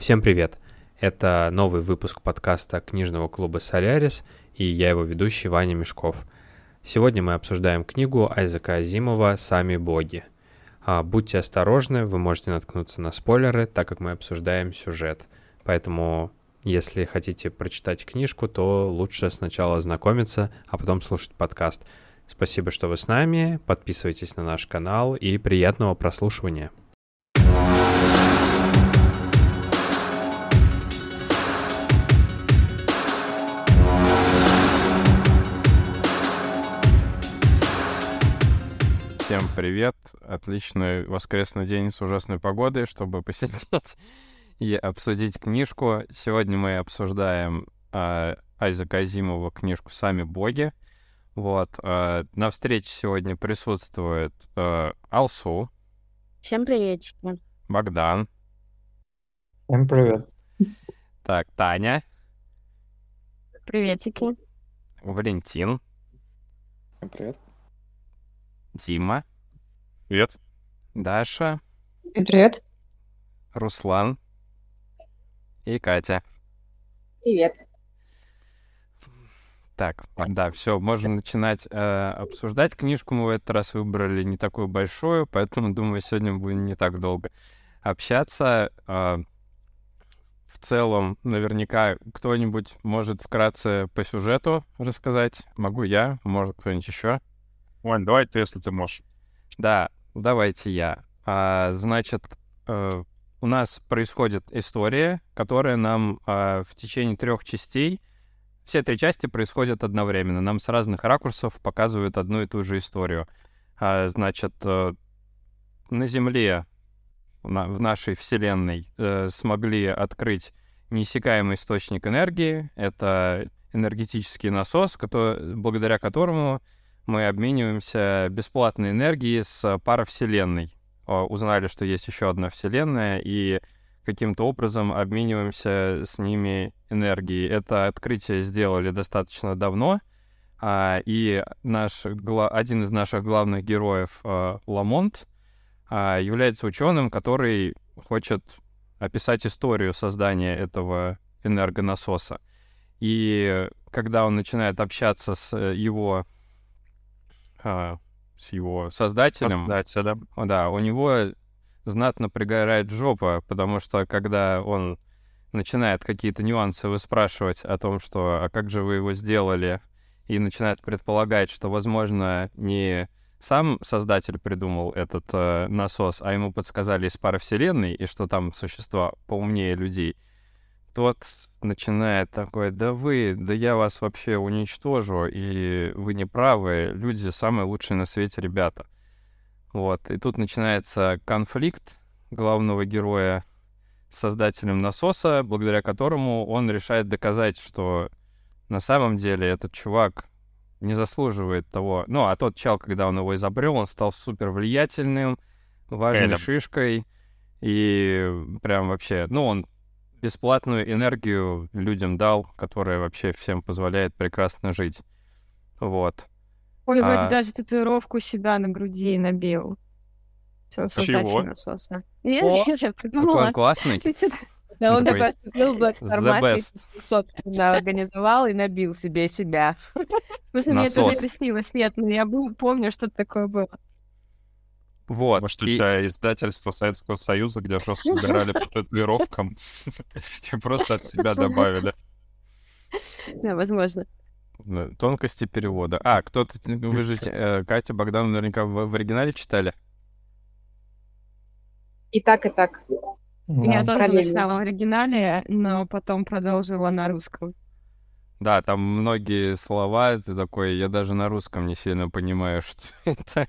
Всем привет! Это новый выпуск подкаста книжного клуба «Солярис» и я его ведущий Ваня Мешков. Сегодня мы обсуждаем книгу Айзека Азимова «Сами боги». А, будьте осторожны, вы можете наткнуться на спойлеры, так как мы обсуждаем сюжет. Поэтому, если хотите прочитать книжку, то лучше сначала ознакомиться, а потом слушать подкаст. Спасибо, что вы с нами, подписывайтесь на наш канал и приятного прослушивания. Привет. Отличный воскресный день с ужасной погодой, чтобы посидеть и обсудить книжку. Сегодня мы обсуждаем э, Айзека Азимова книжку «Сами боги». Вот. Э, на встрече сегодня присутствует э, Алсу. Всем приветики. Богдан. Всем привет. Так, Таня. Приветики. Валентин. Всем привет. Дима. Привет. Даша. Привет. Руслан. И Катя. Привет. Так, да, все, можно начинать э, обсуждать. Книжку мы в этот раз выбрали не такую большую, поэтому, думаю, сегодня будем не так долго общаться. Э, в целом, наверняка кто-нибудь может вкратце по сюжету рассказать. Могу я, может кто-нибудь еще. Вань, давай ты, если ты можешь. Да, давайте я. А, значит, э, у нас происходит история, которая нам э, в течение трех частей, все три части происходят одновременно. Нам с разных ракурсов показывают одну и ту же историю. А, значит, э, на Земле, в нашей Вселенной, э, смогли открыть неиссякаемый источник энергии. Это энергетический насос, который, благодаря которому мы обмениваемся бесплатной энергией с паравселенной. Узнали, что есть еще одна вселенная, и каким-то образом обмениваемся с ними энергией. Это открытие сделали достаточно давно, а, и наш, один из наших главных героев, а, Ламонт, а, является ученым, который хочет описать историю создания этого энергонасоса. И когда он начинает общаться с его а, с его создателем. Создателем. Да, у него знатно пригорает жопа, потому что когда он начинает какие-то нюансы выспрашивать о том, что «а как же вы его сделали?» и начинает предполагать, что, возможно, не сам создатель придумал этот э, насос, а ему подсказали из пары вселенной, и что там существа поумнее людей — тот начинает такой, да вы, да я вас вообще уничтожу, и вы не правы, люди самые лучшие на свете ребята. Вот, и тут начинается конфликт главного героя с создателем насоса, благодаря которому он решает доказать, что на самом деле этот чувак не заслуживает того. Ну, а тот чел, когда он его изобрел, он стал супер влиятельным, важной Элем. шишкой, и прям вообще, ну, он бесплатную энергию людям дал, которая вообще всем позволяет прекрасно жить. Вот. Ой, вроде а... даже татуировку себя на груди набил. Все, Чего? насоса. Я, я придумала. Он классный. Да, он такой вступил в формате, собственно, организовал и набил себе себя. Просто мне это уже приснилось. Нет, но я помню, что такое было. Вот. Может, у и... тебя издательство Советского Союза, где жестко угорали по татуировкам, и просто от себя добавили. Да, возможно. Тонкости перевода. А, кто-то, вы же, э, Катя, Богдан наверняка в, в оригинале читали? И так, и так. Я тоже начинала в оригинале, но потом продолжила на русском. Да, там многие слова, ты такой, я даже на русском не сильно понимаю, что это.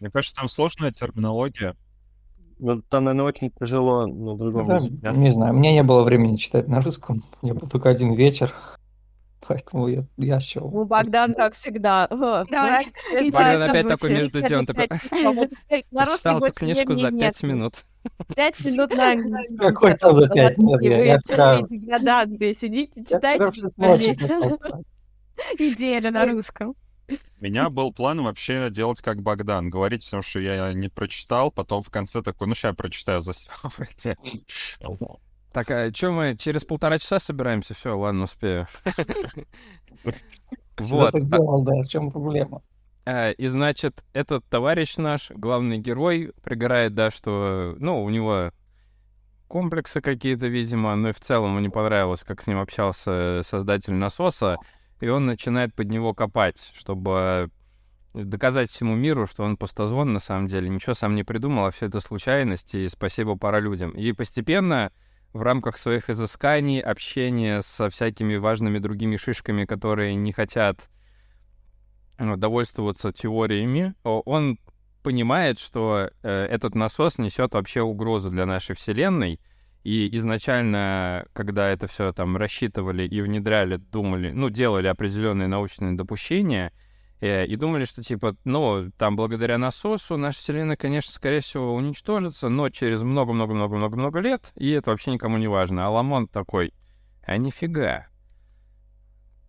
Мне кажется, там сложная терминология. Ну, там, наверное, очень тяжело на другом да, языке. Не знаю, у меня не было времени читать на русском. Я был только один вечер. Поэтому я, я счел. Ну, Богдан, как всегда. Да, Богдан опять такой между тем, такой... Читал эту книжку за пять минут. Пять минут на английском. Какой там за пять минут? Я вчера... Деграданты, сидите, читайте. Неделю на русском. У меня был план вообще делать как Богдан, говорить все, что я не прочитал, потом в конце такой, ну, сейчас прочитаю за Так, а что мы через полтора часа собираемся? Все, ладно, успею. Вот. так делал, да, в чем проблема? А, и, значит, этот товарищ наш, главный герой, пригорает, да, что, ну, у него комплексы какие-то, видимо, но и в целом ему не понравилось, как с ним общался создатель насоса, и он начинает под него копать, чтобы доказать всему миру, что он пустозвон на самом деле, ничего сам не придумал, а все это случайность, и спасибо пора людям. И постепенно в рамках своих изысканий, общения со всякими важными другими шишками, которые не хотят ну, довольствоваться теориями, он понимает, что э, этот насос несет вообще угрозу для нашей Вселенной. И изначально, когда это все там рассчитывали и внедряли, думали, ну, делали определенные научные допущения — Э, и думали, что, типа, ну, там, благодаря насосу наша Вселенная, конечно, скорее всего, уничтожится, но через много-много-много-много-много лет, и это вообще никому не важно. А Ламонт такой, а нифига.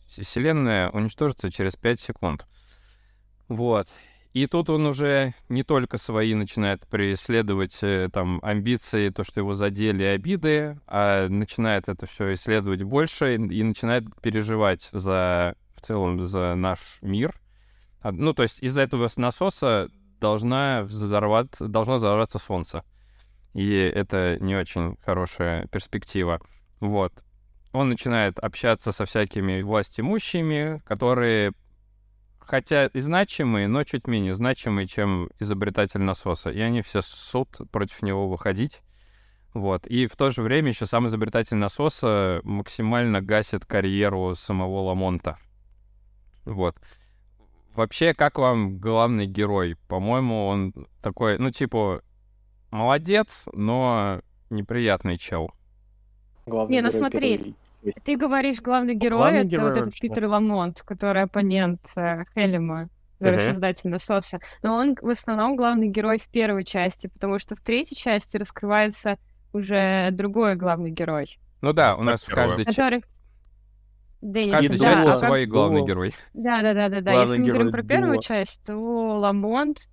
Вселенная уничтожится через 5 секунд. Вот. И тут он уже не только свои начинает преследовать э, там амбиции, то, что его задели обиды, а начинает это все исследовать больше и начинает переживать за в целом за наш мир, а, ну, то есть из-за этого насоса должна взорваться, должно взорваться солнце. И это не очень хорошая перспектива. Вот. Он начинает общаться со всякими властимущими, которые хотя и значимые, но чуть менее значимые, чем изобретатель насоса. И они все суд против него выходить. Вот. И в то же время еще сам изобретатель насоса максимально гасит карьеру самого Ламонта. Вот. Вообще, как вам главный герой? По-моему, он такой, ну, типа, молодец, но неприятный чел. Главный Не, ну смотри. Ты говоришь главный герой, главный это герой вот этот Питер Ламонт, который оппонент э, Хелема, uh-huh. создатель насоса. Но он в основном главный герой в первой части, потому что в третьей части раскрывается уже другой главный герой. Ну да, у нас в каждой части... Денис, Каждой да. части а свой главный герой. Да, да, да, да, да. Если мы говорим про первую Дула. часть, то Ламонт,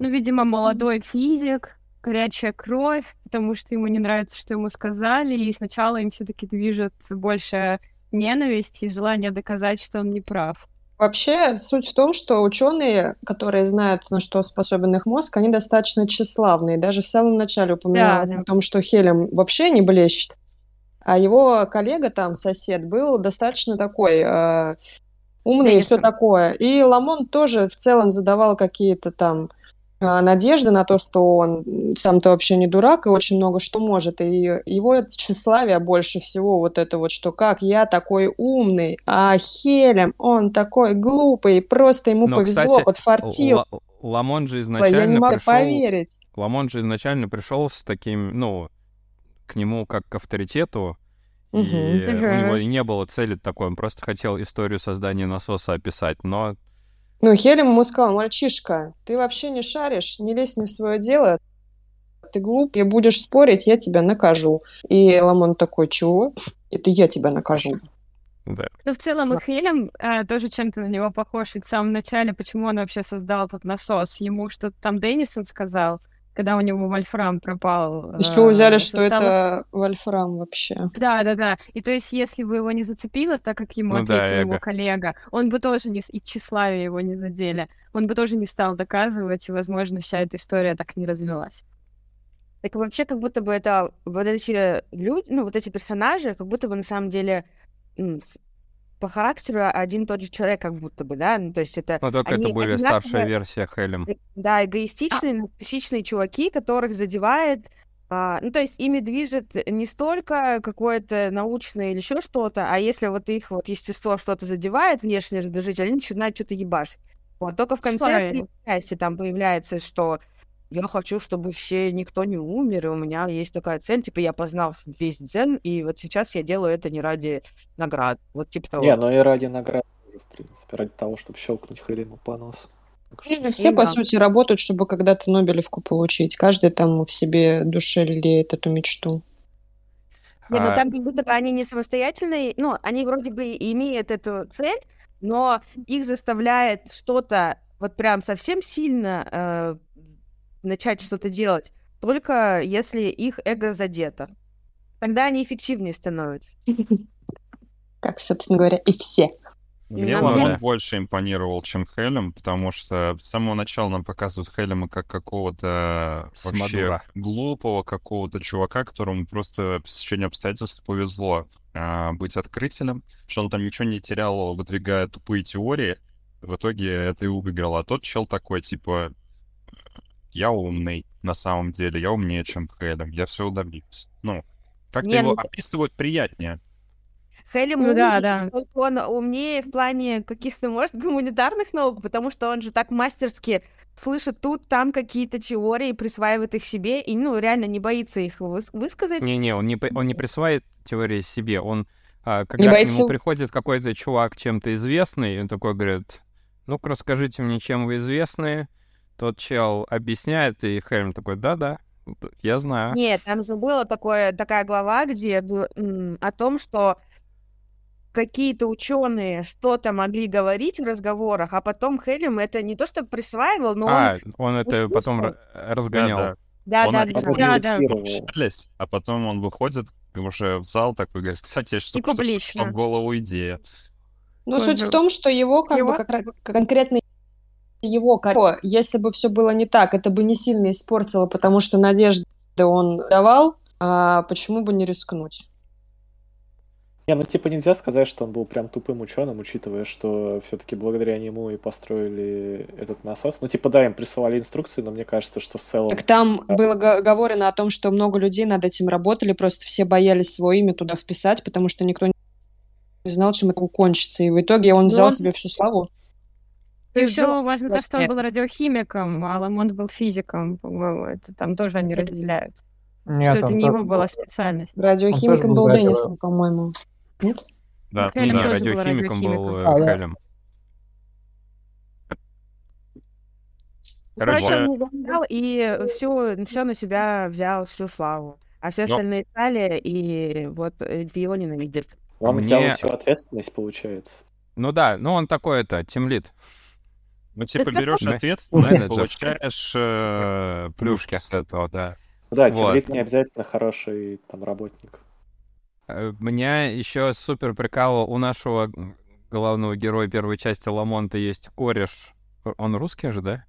ну, видимо, молодой физик, горячая кровь, потому что ему не нравится, что ему сказали, и сначала им все-таки движет больше ненависть и желание доказать, что он не прав. Вообще, суть в том, что ученые, которые знают, на что способен их мозг, они достаточно тщеславные. Даже в самом начале упоминалось да, да. о том, что Хелем вообще не блещет. А его коллега там, сосед, был достаточно такой э, умный и все такое. И Ламон тоже в целом задавал какие-то там э, надежды на то, что он сам-то вообще не дурак и очень много что может. И его тщеславие больше всего вот это вот, что как я такой умный, а Хелем, он такой глупый, просто ему Но, повезло, кстати, подфартил. Ламон же изначально я не могу пришел... поверить. Ламон же изначально пришел с таким, ну, к нему как к авторитету, и у него не было цели такой, он просто хотел историю создания насоса описать, но... Ну, Хелем ему сказал, мальчишка, ты вообще не шаришь, не лезь не в свое дело, ты глуп, и будешь спорить, я тебя накажу. И Ламон такой, чего? Это я тебя накажу. Да. Ну, в целом, и Хелем а, тоже чем-то на него похож. Ведь в самом начале, почему он вообще создал этот насос? Ему что-то там Деннисон сказал, когда у него вольфрам пропал. Еще взяли, что состава... это вольфрам вообще. Да, да, да. И то есть, если бы его не зацепило, так как ему ну, ответил да, его коллега, он бы тоже не и тщеславие его не задели, он бы тоже не стал доказывать, и, возможно, вся эта история так не развилась. Так вообще, как будто бы это вот эти люди, ну, вот эти персонажи, как будто бы на самом деле по характеру один и тот же человек, как будто бы, да, ну, то есть это... Ну, только они, это более старшая версия Хелем. Э, да, эгоистичные, нарциссичные чуваки, которых задевает а, ну, то есть ими движет не столько какое-то научное или еще что-то, а если вот их вот естество что-то задевает, внешне раздражитель, они начинают что-то ебашить. Вот, только в конце части там появляется, что я хочу, чтобы все, никто не умер, и у меня есть такая цель, типа, я познал весь дзен, и вот сейчас я делаю это не ради наград, вот типа того. Не, ну и ради наград, в принципе, ради того, чтобы щелкнуть Хелину по носу. Все, и по да. сути, работают, чтобы когда-то Нобелевку получить. Каждый там в себе душе лелеет эту мечту. Не, ну а... там как будто бы они не самостоятельные, ну, они вроде бы имеют эту цель, но их заставляет что-то вот прям совсем сильно э, начать что-то делать, только если их эго задето. Тогда они эффективнее становятся. Как, собственно говоря, и все. Мне Ламон больше импонировал, чем Хелем, потому что с самого начала нам показывают Хелема как какого-то вообще глупого какого-то чувака, которому просто в течение обстоятельств повезло а, быть открытелем, что он там ничего не терял, выдвигая тупые теории. В итоге это и выиграл. А тот чел такой, типа, я умный на самом деле, я умнее, чем Хелем, я все добьюсь. Ну, как-то его ну... описывают приятнее. Хелли ну, да, да. он умнее в плане каких-то, может, гуманитарных наук, потому что он же так мастерски слышит тут, там какие-то теории, присваивает их себе и, ну, реально не боится их выс- высказать. Не-не, он не, он не присваивает теории себе, он, а, когда не к нему приходит какой-то чувак чем-то известный, он такой говорит, ну-ка расскажите мне, чем вы известны, тот чел объясняет, и Хельм такой, да-да, я знаю. Нет, там же была такое, такая глава, где был, м, о том, что какие-то ученые что-то могли говорить в разговорах, а потом Хелем это не то что присваивал, но а, он... он это потом разгонял. Да, да. Да, да, да, да, да. А потом он выходит уже в зал такой, говорит, кстати, что что в голову идея. Ну, суть в том, что его как его? бы как, конкретно его если бы все было не так, это бы не сильно испортило, потому что надежды он давал, а почему бы не рискнуть? Не, ну типа нельзя сказать, что он был прям тупым ученым, учитывая, что все-таки благодаря нему и построили этот насос. Ну типа да, им присылали инструкции, но мне кажется, что в целом... Так там да. было говорено о том, что много людей над этим работали, просто все боялись свое имя туда вписать, потому что никто не знал, чем это кончится. И в итоге он взял он... себе всю славу. Еще важно то, что он был радиохимиком, а Ламонт был физиком, по-моему. Это там тоже они разделяют. Нет, что это не его была специальность. Радиохимиком был, Деннисом, по-моему. Нет? Да, Хелем да, радиохимиком был э, а, Хелем. Короче, Короче он взял и все, все на себя взял, всю славу. А все остальные Но... стали, и вот э, его ненавидят. Он Мне... взял всю ответственность, получается. Ну да, ну он такой это, тимлит. Ну типа берешь ответственность, получаешь э, плюшки с этого, да. Да, тимлит не обязательно хороший там работник. Э, меня еще супер прикал у нашего главного героя первой части Ламонта есть кореш. Он русский же, да?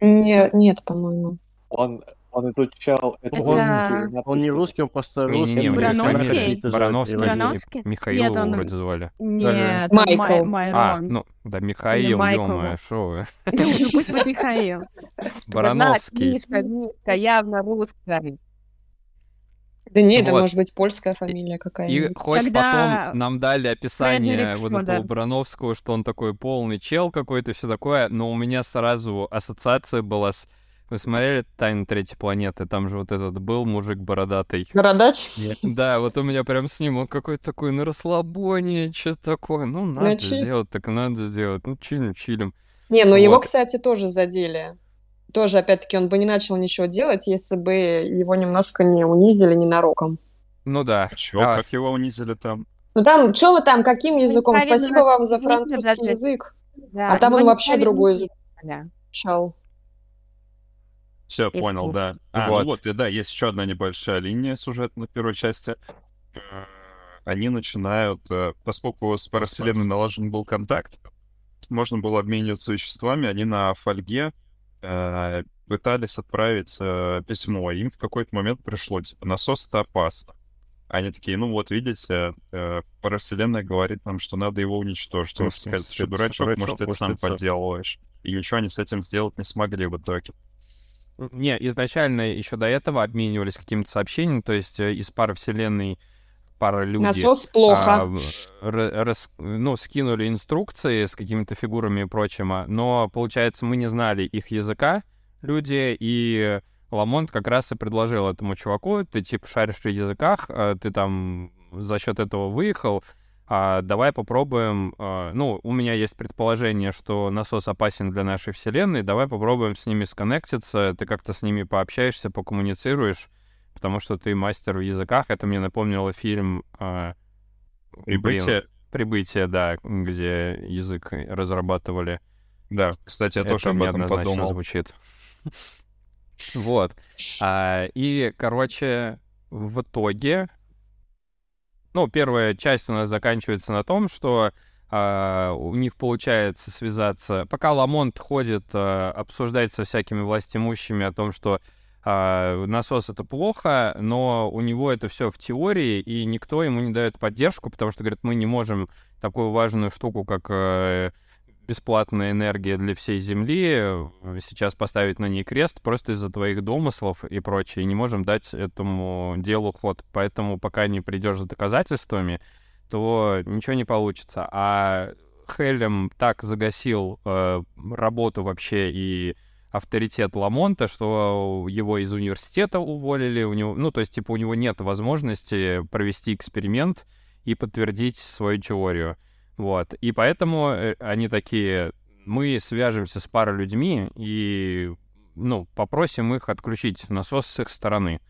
Нет, нет, по-моему. Он, он изучал это... Он, он не русский, он просто русский. Не, не, Барановский? Барановский. Барановский? Михаил нет, он... вроде звали. Нет, Майкл. Май, а, ну, да, Михаил, ё-моё, шо вы. Ну, пусть будет Михаил. Барановский. Мишка, Мишка, явно русский. Да нет, вот. это может быть польская фамилия какая-нибудь. И хоть Когда... потом нам дали описание вот этого да. Брановского, что он такой полный чел какой-то, все такое, но у меня сразу ассоциация была с... Вы смотрели «Тайны третьей планеты»? Там же вот этот был мужик бородатый. Бородач? Да, вот у меня прям с ним, он какой-то такой на расслабоне, что такое. Ну, надо сделать, так надо сделать. Ну, чилим, чилим. Не, ну вот. его, кстати, тоже задели тоже, опять-таки, он бы не начал ничего делать, если бы его немножко не унизили ненароком. Ну да. Чё, а... как его унизили там? Ну там, что вы там, каким языком? Спасибо вам за французский язык. Да, а там он вообще другой изучал. Все, понял, да. А, ну вот. ну вот, и да, есть еще одна небольшая линия сюжетной первой части. Э, они начинают, э, поскольку с паравселенной налажен был контакт, можно было обмениваться веществами, они на фольге э, пытались отправить э, письмо, им в какой-то момент пришло, типа, насос это опасно. Они такие, ну вот, видите, э, паравселенная говорит нам, что надо его уничтожить. Он сказать, что дурачок, может, ты сам подделываешь. И ничего они с этим сделать не смогли в итоге. Не, изначально еще до этого обменивались какими-то сообщениями, то есть э, из пары вселенной пара людей... Насос плохо. А, рас, ну, скинули инструкции с какими-то фигурами и прочим, а, но, получается, мы не знали их языка, люди, и Ламонт как раз и предложил этому чуваку, ты, типа, шаришь в языках, а, ты там за счет этого выехал, а давай попробуем, а, ну, у меня есть предположение, что насос опасен для нашей вселенной, давай попробуем с ними сконнектиться, ты как-то с ними пообщаешься, покоммуницируешь, потому что ты мастер в языках. Это мне напомнило фильм... Э, Прибытие? Блин, Прибытие, да, где язык разрабатывали. Да, кстати, я Это тоже об этом подумал. звучит. Вот. А, и, короче, в итоге ну, первая часть у нас заканчивается на том, что Uh, у них получается связаться. Пока Ламонт ходит, uh, обсуждать со всякими властимущими о том, что uh, насос это плохо, но у него это все в теории, и никто ему не дает поддержку, потому что, говорит, мы не можем такую важную штуку, как бесплатная энергия для всей Земли, сейчас поставить на ней крест просто из-за твоих домыслов и прочее. Не можем дать этому делу ход. Поэтому пока не придешь за доказательствами, то ничего не получится. А Хелем так загасил э, работу вообще и авторитет Ламонта, что его из университета уволили, у него, ну, то есть, типа, у него нет возможности провести эксперимент и подтвердить свою теорию. Вот. И поэтому э, они такие, мы свяжемся с парой людьми и, ну, попросим их отключить насос с их стороны.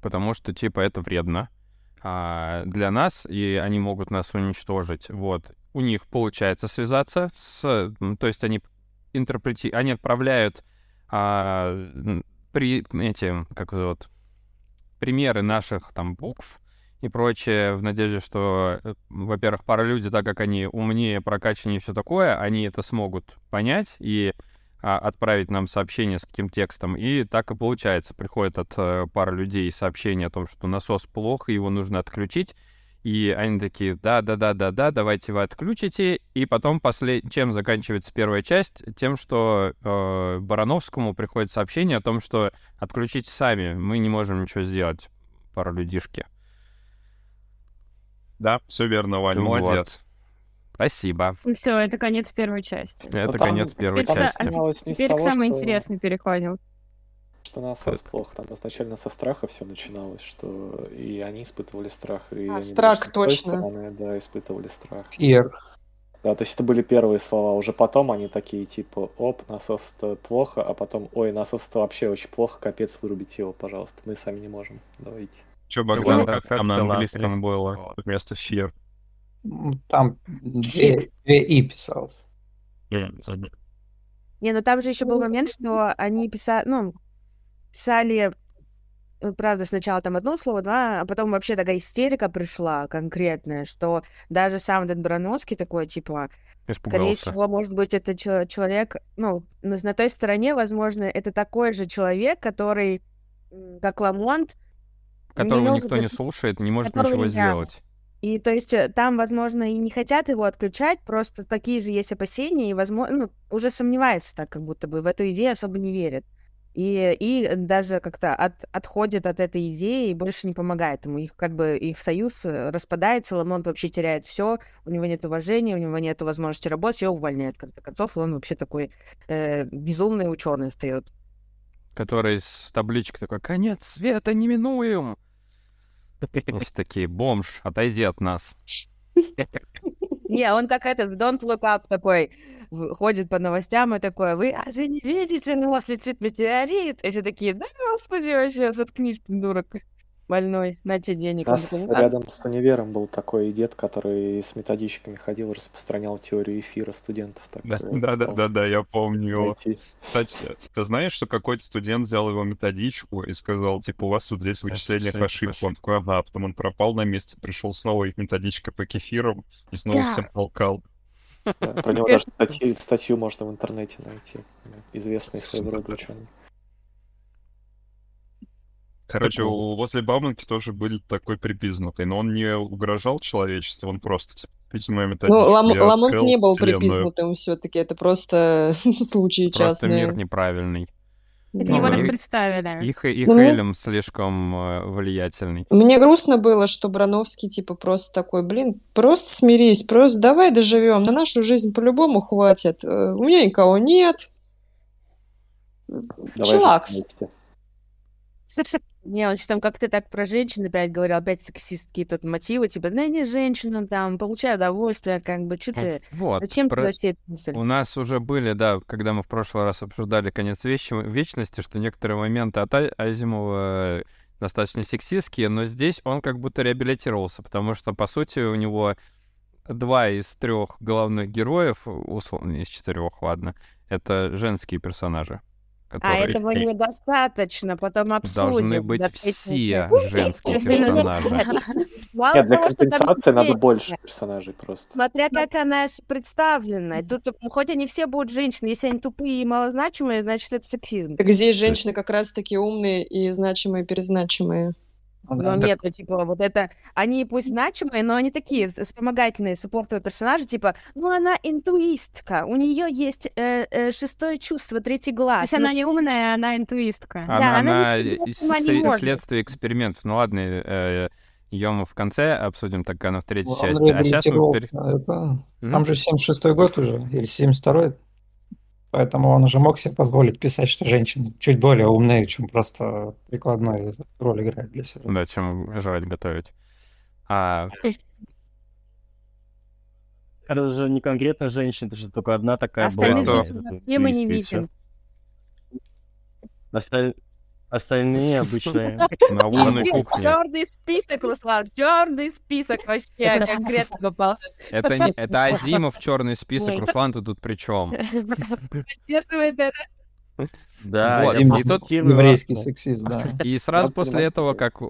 Потому что, типа, это вредно а, для нас, и они могут нас уничтожить. Вот. У них получается связаться с... То есть они интерпрети... Они отправляют а, при эти, как зовут, примеры наших там букв и прочее, в надежде, что, э, во-первых, пара люди, так как они умнее, прокачаннее и все такое, они это смогут понять и а, отправить нам сообщение с каким текстом. И так и получается. Приходит от а, пары людей сообщение о том, что насос плохо, его нужно отключить. И они такие, да-да-да-да-да, давайте вы отключите. И потом, послед... чем заканчивается первая часть? Тем, что э, Барановскому приходит сообщение о том, что отключите сами, мы не можем ничего сделать, пара людишки. Да, все верно, Ваня, вот. молодец. Спасибо. Ну все, это конец первой части. Это там, конец первой теперь части. Теперь, теперь того, самое что... интересное переходим. Что насос плохо. Там изначально со страха все начиналось, что и они испытывали страх. И а, страх, точно. Стороны, да, испытывали страх. Fear. Да, то есть это были первые слова. Уже потом они такие, типа, оп, насос-то плохо, а потом, ой, насос-то вообще очень плохо, капец, вырубите его, пожалуйста. Мы сами не можем. Давайте. Че, Богдан, как там на английском было вместо fear? Там две, две «и» писалось. Не, ну там же еще был момент, что они писали, ну, писали, э, правда, сначала там одно слово, два, а потом вообще такая истерика пришла конкретная, что даже сам этот Брановский такой, типа, Испугался. скорее всего, может быть, это человек, ну, на той стороне, возможно, это такой же человек, который, как Ламонт, которого никто не слушает, не может ничего сделать. И то есть э, там, возможно, и не хотят его отключать, просто такие же есть опасения, и, возможно, ну, уже сомневаются так, как будто бы в эту идею особо не верят. И, и даже как-то от, отходит от этой идеи и больше не помогает ему. Их как бы их союз э, распадается, Ламонт вообще теряет все, у него нет уважения, у него нет возможности работать, его увольняют, в конце концов, и он вообще такой э, безумный ученый встает. Который с табличкой такой «Конец света неминуем!» Все такие, бомж, отойди от нас. Не, он как этот Don't Look Up такой, ходит по новостям и такой, вы разве не видите, на вас летит метеорит? И все такие, да, господи, вообще, заткнись, придурок больной, на тебе денег. У нас рядом с универом был такой дед, который с методичками ходил, распространял теорию эфира студентов. Да, да, да, да, да, я помню его. Кстати, ты знаешь, что какой-то студент взял его методичку и сказал, типа, у вас тут здесь в вычислениях ошибка. Он такой, ага, потом он пропал на месте, пришел снова их методичка по кефирам и снова всем толкал. Про него даже статью можно в интернете найти. Известный своего рода ученый. Короче, у, возле Бауманки тоже был такой припизнутый, но он не угрожал человечеству, он просто, типа, видимо, методичку Ну, Лам, Ламонт не был вселенную. припизнутым все таки это просто случай просто частный. мир неправильный. Это его так представили. Их, их ну, Элем слишком э, влиятельный. Мне грустно было, что Брановский, типа, просто такой, блин, просто смирись, просто давай доживем, на нашу жизнь по-любому хватит. Э, у меня никого нет. Давай Чилакс. Не, он там как-то так про женщин опять говорил, опять сексистские тут мотивы, типа, да не женщина, там, получай удовольствие, как бы, что ты, вот, зачем про... ты вообще это мысль? У нас уже были, да, когда мы в прошлый раз обсуждали конец веч... вечности, что некоторые моменты от а, Азимова достаточно сексистские, но здесь он как будто реабилитировался, потому что, по сути, у него два из трех главных героев, условно, из четырех, ладно, это женские персонажи. А этого недостаточно, потом обсудим. Должны быть все женские персонажи. Нет, для компенсации надо больше персонажей просто. Смотря как она представлена. Тут хоть они все будут женщины, если они тупые и малозначимые, значит это сексизм. Так здесь женщины как раз таки умные и значимые, перезначимые. Ну, да. нет, ну, типа, вот это... Они пусть значимые, но они такие вспомогательные, суппортовые персонажи, типа, ну, она интуистка, у нее есть э, э, шестое чувство, третий глаз. То есть ну... она не умная, она интуистка. Она, да, она, она не, не следствие экспериментов. Ну, ладно, э, ее мы в конце обсудим, так она в третьей ну, части. а сейчас мы... Пер... Это... Там же 76-й год уже, или 72-й. Поэтому он уже мог себе позволить писать, что женщины чуть более умные, чем просто прикладной роль играет для себя. Да, чем жрать готовить. А... Это же не конкретно женщина, это же только одна такая Остальных была. Остальных мы не видим. Остальные обычные на умной кухне. Черный список, Руслан, черный список вообще конкретно попался. Это, не, это Азимов черный список, Руслан, ты тут при чем? Поддерживает это. Да, вот. и тут еврейский сексист, да. И сразу после этого, как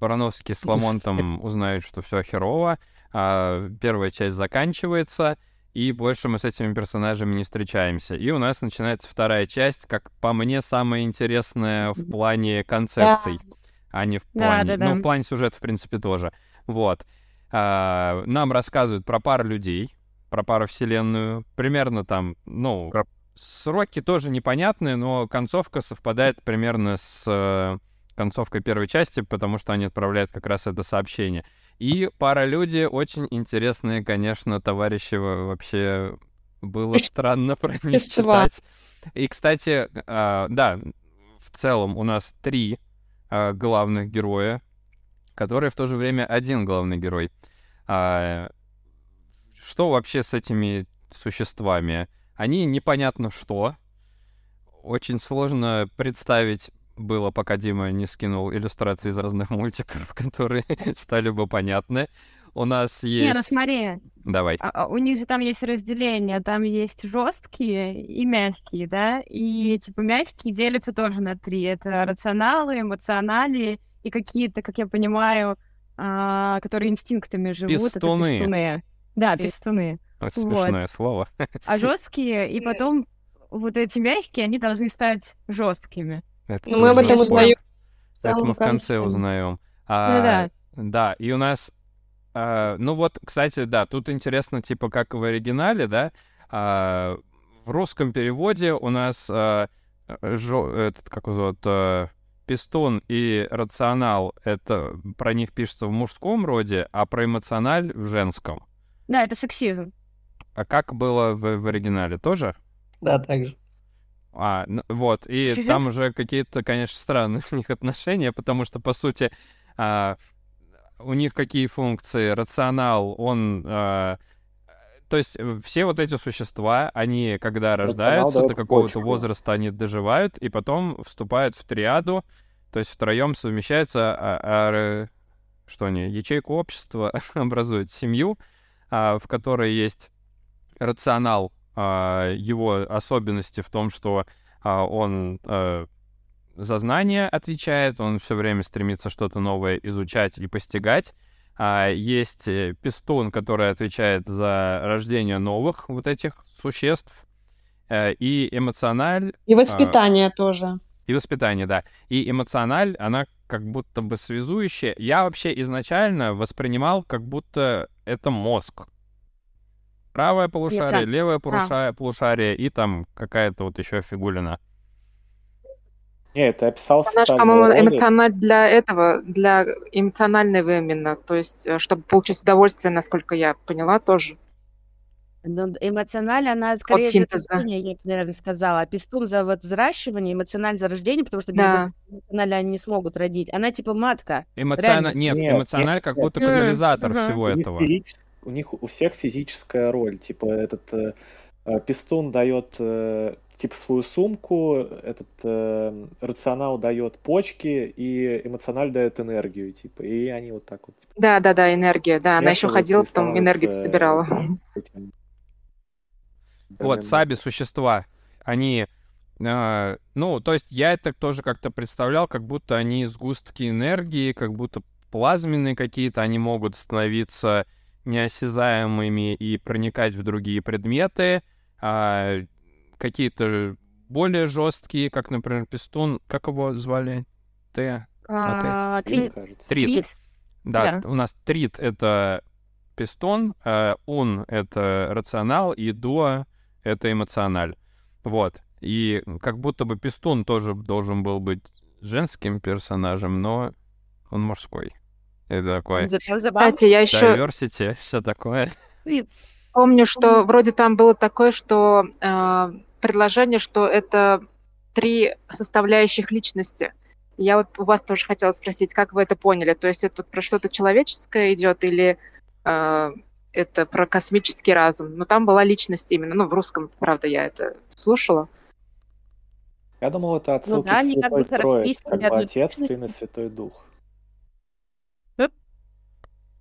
Барановский с Ламонтом узнают, что все херово, а первая часть заканчивается, и больше мы с этими персонажами не встречаемся. И у нас начинается вторая часть, как по мне, самая интересная в плане концепций, да. а не в плане... Да, да, да. Ну, в плане сюжета, в принципе, тоже. Вот. А, нам рассказывают про пару людей, про пару вселенную. Примерно там, ну, сроки тоже непонятные, но концовка совпадает примерно с э, концовкой первой части, потому что они отправляют как раз это сообщение. И пара люди очень интересные, конечно, товарищи вообще было странно про них читать. И, кстати, э, да, в целом у нас три э, главных героя, которые в то же время один главный герой. А, что вообще с этими существами? Они непонятно что. Очень сложно представить было, пока Дима не скинул иллюстрации из разных мультиков, которые стали бы понятны. У нас есть... Не, ну смотри. Давай. А, а, у них же там есть разделение. Там есть жесткие и мягкие, да? И типа мягкие делятся тоже на три. Это рационалы, эмоционали и какие-то, как я понимаю, а, которые инстинктами живут. Пистуны. Это пистуны. Да, пистуны. Это смешное вот. слово. А жесткие, и потом вот эти мягкие, они должны стать жесткими. Это ну, мы об этом узнаем. Это мы в конце узнаем. А, ну, да. Да, и у нас... А, ну вот, кстати, да, тут интересно, типа, как в оригинале, да, а, в русском переводе у нас а, жо, этот, как его зовут, а, пистон и рационал, это про них пишется в мужском роде, а про эмоциональ в женском. Да, это сексизм. А как было в, в оригинале? Тоже? Да, так же. А, ну, вот, и там уже какие-то, конечно, странные у них отношения, потому что, по сути, а, у них какие функции? Рационал, он... А, то есть все вот эти существа, они, когда рождаются, до какого-то возраста они доживают, и потом вступают в триаду, то есть втроем совмещаются, а, а, что они, ячейку общества образуют, семью, а, в которой есть рационал, его особенности в том, что а, он а, за знания отвечает, он все время стремится что-то новое изучать и постигать. А есть э, пистун, который отвечает за рождение новых вот этих существ. Э, и эмоциональ... И воспитание а, тоже. И воспитание, да. И эмоциональ, она как будто бы связующая. Я вообще изначально воспринимал, как будто это мозг правое полушарие, Нет, левое полушарие, а. полушарие и там какая-то вот еще фигулина. Не, это описал Она же, по-моему, эмоциональ для этого, для эмоционального именно, то есть, э, чтобы получить удовольствие, насколько я поняла, тоже. Ну, эмоционально она скорее за рождение, я бы, наверное, сказала. А пистун за вот взращивание, эмоционально за рождение, потому что без да. эмоционально они не смогут родить. Она типа матка. Эмоционально, нет, нет, эмоционально как будто катализатор mm-hmm. всего этого. Физически у них у всех физическая роль. Типа этот э, э, пистон дает э, типа свою сумку, этот э, рационал дает почки и эмоциональ дает энергию, типа, и они вот так вот. Типа, да, да, да, энергия, да, она еще ходила, потом энергию собирала. Вот, саби существа, они А, ну, то есть я это тоже как-то представлял, как будто они сгустки энергии, как будто плазменные какие-то, они могут становиться неосязаемыми и проникать в другие предметы, а какие-то более жесткие, как, например, пистон, как его звали? Т? А, а, трит. Трит. Да, да, у нас трит — это пистон, а ун — это рационал, и дуа — это эмоциональ. Вот. И как будто бы пистон тоже должен был быть женским персонажем, но он мужской. Это такое... Кстати, я еще... Diversity, все такое. Помню, что вроде там было такое, что э, предложение, что это три составляющих личности. Я вот у вас тоже хотела спросить, как вы это поняли? То есть это про что-то человеческое идет или э, это про космический разум? Ну, там была личность именно, ну, в русском, правда, я это слушала. Я думал, это отсылка ну, да, к Святой Трое, как бы Отец, Сын и Святой Дух.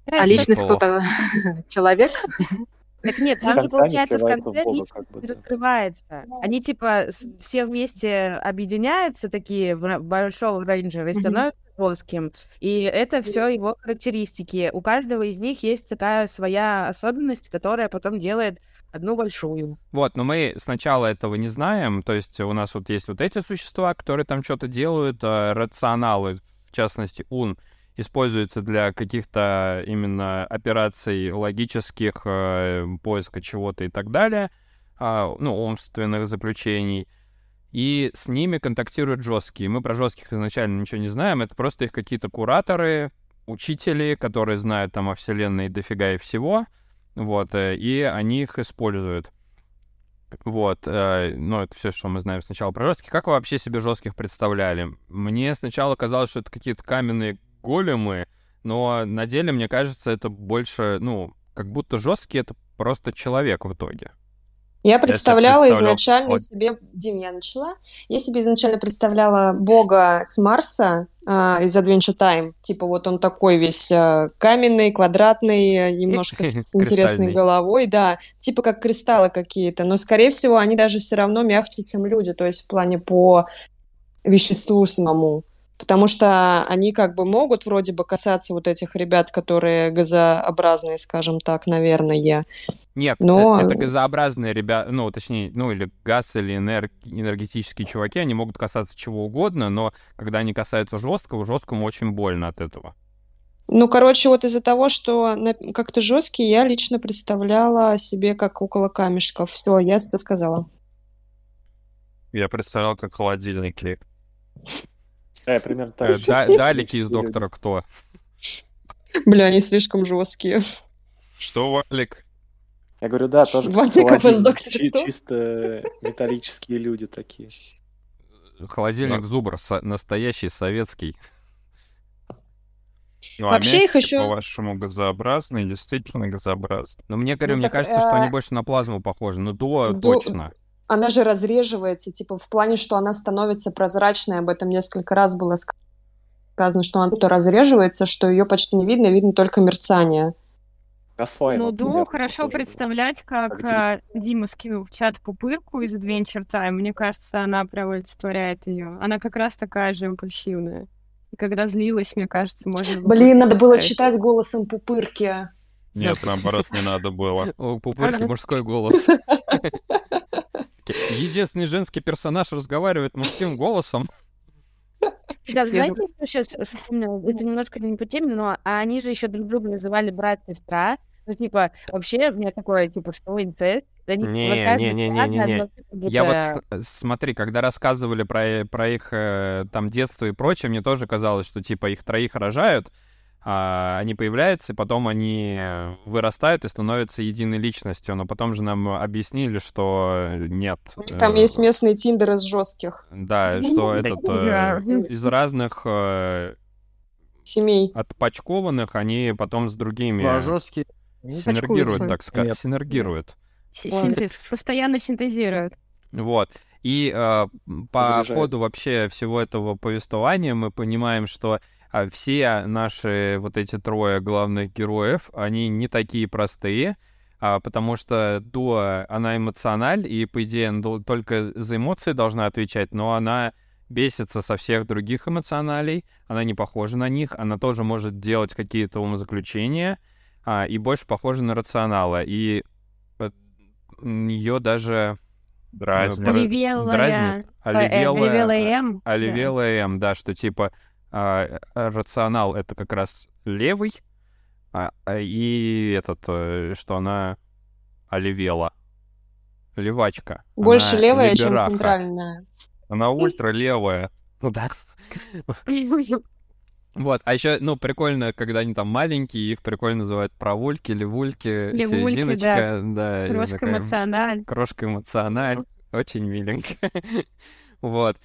А личность кто-то? Человек? Так нет, там же, получается, в конце личность раскрывается. Они, типа, все вместе объединяются, такие, в большого рейнджера, и становятся жестким. И это все его характеристики. У каждого из них есть такая своя особенность, которая потом делает одну большую. Вот, но мы сначала этого не знаем. То есть у нас вот есть вот эти существа, которые там что-то делают, э, рационалы, в частности, ун, используется для каких-то именно операций логических, э, поиска чего-то и так далее, э, ну, умственных заключений. И с ними контактируют жесткие. Мы про жестких изначально ничего не знаем, это просто их какие-то кураторы, учители, которые знают там о Вселенной дофига и всего, вот, э, и они их используют. Вот, э, ну, это все, что мы знаем сначала про жестких. Как вы вообще себе жестких представляли? Мне сначала казалось, что это какие-то каменные големы, но на деле, мне кажется, это больше, ну, как будто жесткий это просто человек в итоге. Я представляла я изначально вот. себе... Дим, я начала. Я себе изначально представляла бога с Марса э, из Adventure Time. Типа вот он такой весь э, каменный, квадратный, немножко с интересной головой. Да, типа как кристаллы какие-то. Но, скорее всего, они даже все равно мягче, чем люди. То есть в плане по веществу самому потому что они как бы могут вроде бы касаться вот этих ребят, которые газообразные, скажем так, наверное. Нет, но... это, это газообразные ребята, ну, точнее, ну, или газ, или энерг... энергетические чуваки, они могут касаться чего угодно, но когда они касаются жесткого, жесткому очень больно от этого. Ну, короче, вот из-за того, что как-то жесткий, я лично представляла себе как около камешков. Все, я это сказала. Я представлял как холодильники. Э, примерно так. Э, далеки из Доктора Кто. Бля, они слишком жесткие. Что, Валик? Я говорю, да, тоже Валиков из Доктора Кто? чисто металлические люди такие. Холодильник Зубр, настоящий советский. Ну, а Вообще их еще... По-вашему, газообразные, действительно газообразные. Ну, мне, говорю, ну, мне так, кажется, э... что они больше на плазму похожи. Ну, до, до... точно она же разреживается, типа в плане, что она становится прозрачной, об этом несколько раз было сказано, что она то разреживается, что ее почти не видно, видно только мерцание. Ну, думаю, хорошо представлять, как а, Дима скинул в чат пупырку из Adventure Time. Мне кажется, она прям олицетворяет ее. Она как раз такая же импульсивная. И когда злилась, мне кажется, можно Блин, надо было читать голосом пупырки. Нет, наоборот, не надо было. У пупырки мужской голос. Единственный женский персонаж разговаривает мужским голосом. Да, знаете, что сейчас вспомнила? Это немножко не по теме, но они же еще друг друга называли брат-сестра. Ну, типа, вообще, у меня такое, типа, что инцест? не, не, не, не, не, не. Я вот, смотри, когда рассказывали про, про их э, там детство и прочее, мне тоже казалось, что, типа, их троих рожают, они появляются, и потом они вырастают и становятся единой личностью. Но потом же нам объяснили, что нет. Там э, есть местный тиндер из жестких. Да, что этот э, из разных э, семей отпочкованных они потом с другими а жесткие синергируют, так сказать, синергируют. Синтез, постоянно синтезируют. Вот. И э, по Заряжает. ходу вообще всего этого повествования мы понимаем, что а все наши вот эти трое главных героев, они не такие простые, а, потому что дуа, она эмоциональ, и, по идее, она только за эмоции должна отвечать, но она бесится со всех других эмоционалей, она не похожа на них, она тоже может делать какие-то умозаключения, а, и больше похожа на рационала. И э, ее даже Дразнит. Оливелая. Дразнит. Оливелая М. Оливелая М, да, что типа а, рационал — это как раз левый, а, а, и этот, э, что она оливела. Левачка. Больше она левая, либераха. чем центральная. Она ультра левая. Ну да. Вот, а еще, ну, прикольно, когда они там маленькие, их прикольно называют провульки, левульки, левульки серединочка, да. да крошка такая, эмоциональ. Крошка эмоциональ, очень миленько. вот.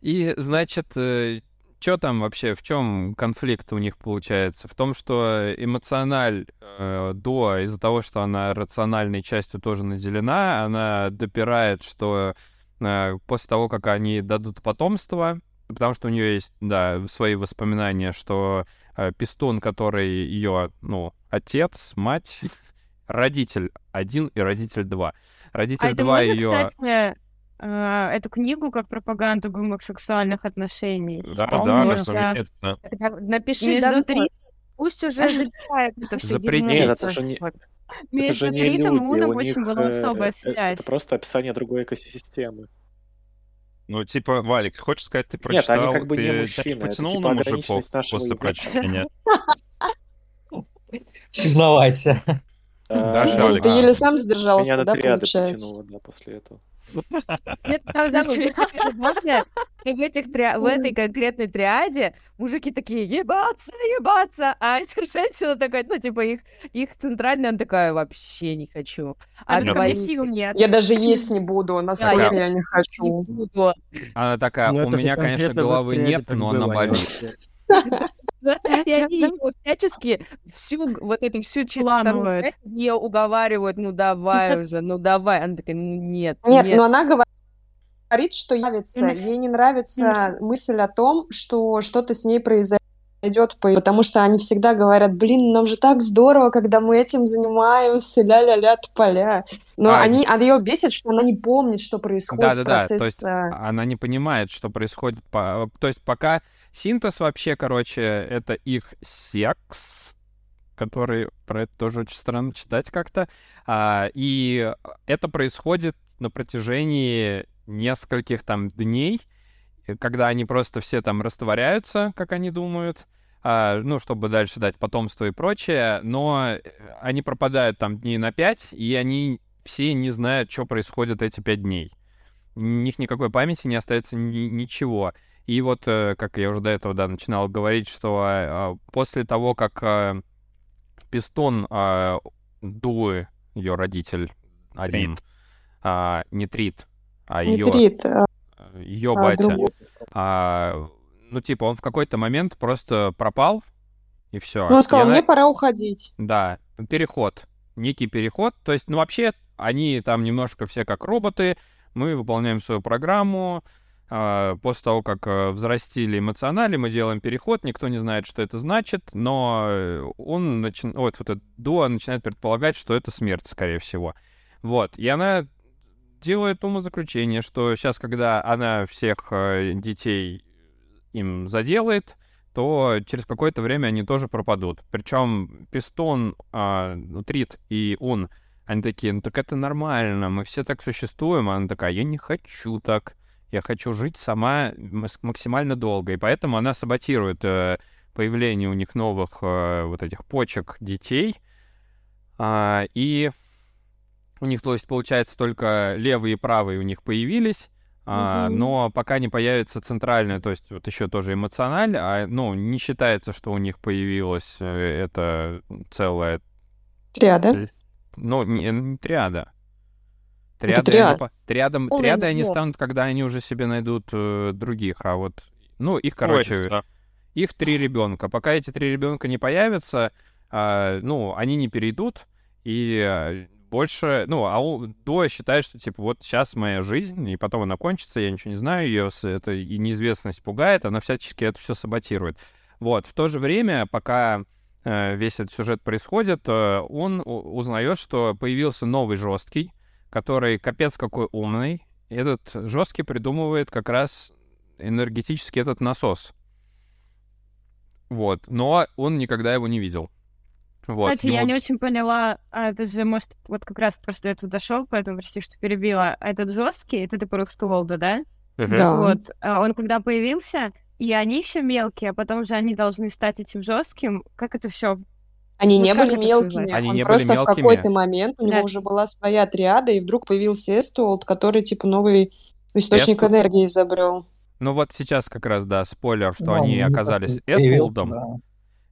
И, значит, э, что там вообще, в чем конфликт у них получается? В том, что эмоциональ э, до, из-за того, что она рациональной частью тоже наделена, она допирает, что э, после того, как они дадут потомство, потому что у нее есть, да, свои воспоминания, что э, пистон, который ее, ну, отец, мать, родитель один и родитель два. Родитель а два ее... Кстати, э, эту книгу как пропаганду гомосексуальных отношений. Да, да, разумеется. Напиши, да, пусть уже забирает это все Нет, это же не... Между Тритом и Муном очень была особая связь. Это просто описание другой экосистемы. Ну, типа, Валик, хочешь сказать, ты прочитал, Нет, они как бы ты не мужчины, потянул это, типа, на мужиков после прочтения? Признавайся. Да, Ты еле сам сдержался, да, получается? после этого. Нет, там забавно, и в, этих в этой конкретной триаде мужики такие ебаться, ебаться, а эта женщина такая, ну, типа, их, их центральная, она такая, вообще не хочу. А, твои... сил нет. Я даже есть не буду, настолько да, я не хочу. Не она такая, ну, у меня, конечно, головы нет, но она болит. И они его всячески всю вот эту всю читанную не уговаривают, ну давай уже, ну давай. Она такая, ну нет. Нет, но она говорит, что нравится. Ей не нравится мысль о том, что что-то с ней произойдет идет, потому что они всегда говорят, блин, нам же так здорово, когда мы этим занимаемся, ля-ля-ля, поля. Но а, они, а ее бесит, что она не помнит, что происходит да, да, в процессе. Да, то есть она не понимает, что происходит. По... То есть пока синтез вообще, короче, это их секс, который про это тоже очень странно читать как-то. А, и это происходит на протяжении нескольких там дней, когда они просто все там растворяются, как они думают, а, ну, чтобы дальше дать потомство и прочее, но они пропадают там дней на пять, и они все не знают, что происходит эти пять дней. У них никакой памяти не остается ни- ничего. И вот, э, как я уже до этого, да, начинал говорить, что а, после того, как а, Пистон а, Дуы, ее родитель один, а, не Трит, а ее... Трит, ее а, батя. А, ну, типа, он в какой-то момент просто пропал, и все. Ну, он сказал, мне пора уходить. Да, переход. Некий переход. То есть, ну, вообще, они там немножко все как роботы, мы выполняем свою программу, а, после того, как э, взрастили эмоционали, мы делаем переход, никто не знает, что это значит, но он начи... вот, вот этот дуа начинает предполагать, что это смерть, скорее всего. Вот, и она делает умозаключение, что сейчас, когда она всех э, детей им заделает, то через какое-то время они тоже пропадут. Причем Пистон, э, Трит и он, они такие, ну так это нормально, мы все так существуем. Она такая, я не хочу так, я хочу жить сама максимально долго. И поэтому она саботирует э, появление у них новых э, вот этих почек детей. Э, и у них, то есть, получается, только левые и правые у них появились, а, но пока не появится центральная, то есть вот еще тоже эмоциональ, а, ну, не считается, что у них появилась э, это целая... Триада? Ну, не, не триада. Триады, это триад. они, триадом, Полный триады они станут, когда они уже себе найдут э, других, а вот, ну, их, короче, Ой, их три ребенка. Пока эти три ребенка не появятся, э, ну, они не перейдут, и э, больше, ну, а он, Дуа считает, что, типа, вот сейчас моя жизнь, и потом она кончится, я ничего не знаю, ее это и неизвестность пугает, она всячески это все саботирует. Вот, в то же время, пока э, весь этот сюжет происходит, э, он узнает, что появился новый жесткий, который капец какой умный. Этот жесткий придумывает как раз энергетически этот насос. Вот. Но он никогда его не видел. Вот. Кстати, Ему... я не очень поняла, а это же, может, вот как раз просто я туда шел, поэтому прости, что перебила. А этот жесткий, это ты про Стуолда, да? Да. Вот. А он когда появился, и они еще мелкие, а потом же они должны стать этим жестким. Как это все? Они вот не были мелкими. Они он не просто были в какой-то момент у него да. уже была своя триада, и вдруг появился Эстуолд, который типа новый источник Эсту... энергии изобрел. Ну вот сейчас как раз, да, спойлер, что да, они оказались Эстуолдом. Да.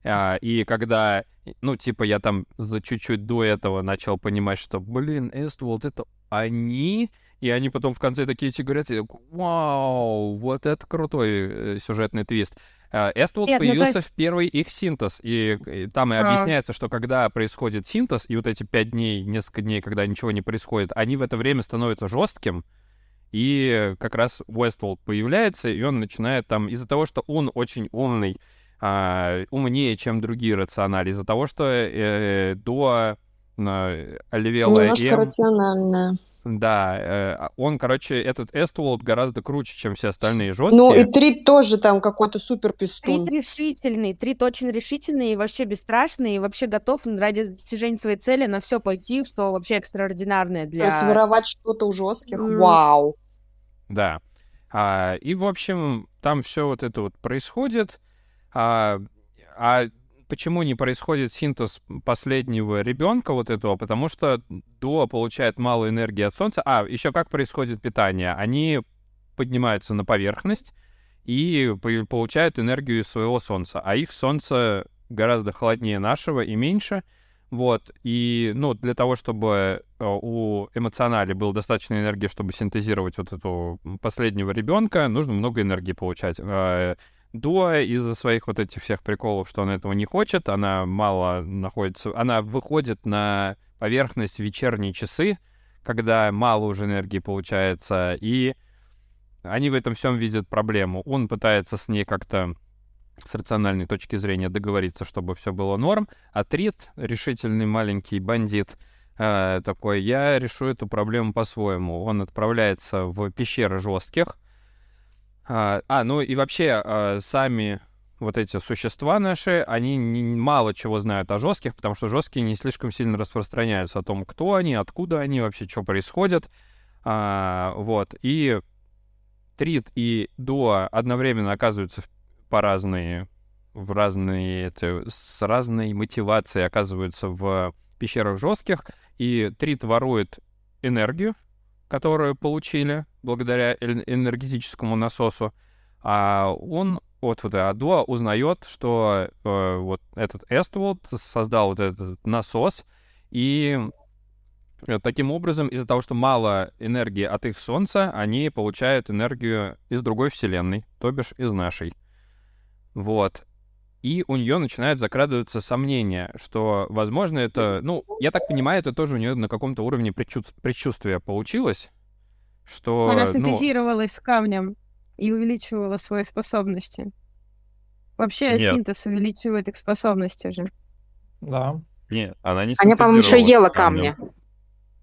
А, и когда, ну, типа, я там за чуть-чуть до этого начал понимать, что, блин, Эстволд, это они, и они потом в конце такие эти говорят, вау, вот это крутой э, сюжетный твист. Эстволд Нет, появился ну, есть... в первый их синтез, и, и там и а... объясняется, что когда происходит синтез, и вот эти пять дней, несколько дней, когда ничего не происходит, они в это время становятся жестким, и как раз Уэстволд появляется, и он начинает там, из-за того, что он очень умный, а, умнее, чем другие рационали, из-за того, что э, до э, Оливела Немножко М... рациональная. Да, э, а он, короче, этот Эстволд гораздо круче, чем все остальные жесткие. Ну и Трид тоже там какой-то супер. Трид решительный, Трид очень решительный и вообще бесстрашный, и вообще готов ради достижения своей цели на все пойти, что вообще экстраординарное для... То есть воровать что-то у жестких, mm. вау. Да. А, и, в общем, там все вот это вот происходит. А, а почему не происходит синтез последнего ребенка вот этого? Потому что Дуа получает мало энергии от Солнца. А, еще как происходит питание? Они поднимаются на поверхность и получают энергию из своего Солнца. А их Солнце гораздо холоднее нашего и меньше. Вот, и, ну, для того, чтобы э, у эмоционали было достаточно энергии, чтобы синтезировать вот эту последнего ребенка, нужно много энергии получать. Дуа из-за своих вот этих всех приколов, что она этого не хочет, она мало находится, она выходит на поверхность в вечерние часы, когда мало уже энергии получается, и они в этом всем видят проблему. Он пытается с ней как-то с рациональной точки зрения договориться, чтобы все было норм, а Трит, решительный маленький бандит, э, такой, я решу эту проблему по-своему. Он отправляется в пещеры жестких, а, а, ну и вообще а, сами вот эти существа наши, они не, мало чего знают о жестких, потому что жесткие не слишком сильно распространяются о том, кто они, откуда они, вообще что происходит. А, вот. И Трит и Дуа одновременно оказываются по разные, в разные, это, с разной мотивацией оказываются в пещерах жестких, и Трит ворует энергию, которую получили благодаря энергетическому насосу, а он вот вот Адуа узнает, что э, вот этот Эстволд создал вот этот насос, и э, таким образом, из-за того, что мало энергии от их Солнца, они получают энергию из другой вселенной, то бишь из нашей. Вот. И у нее начинают закрадываться сомнения, что, возможно, это... Ну, я так понимаю, это тоже у нее на каком-то уровне предчувствия получилось, что... Она ну, синтезировалась ну... с камнем и увеличивала свои способности. Вообще Нет. синтез увеличивает их способности же. Да. Нет, она не Она, по-моему, еще ела камни.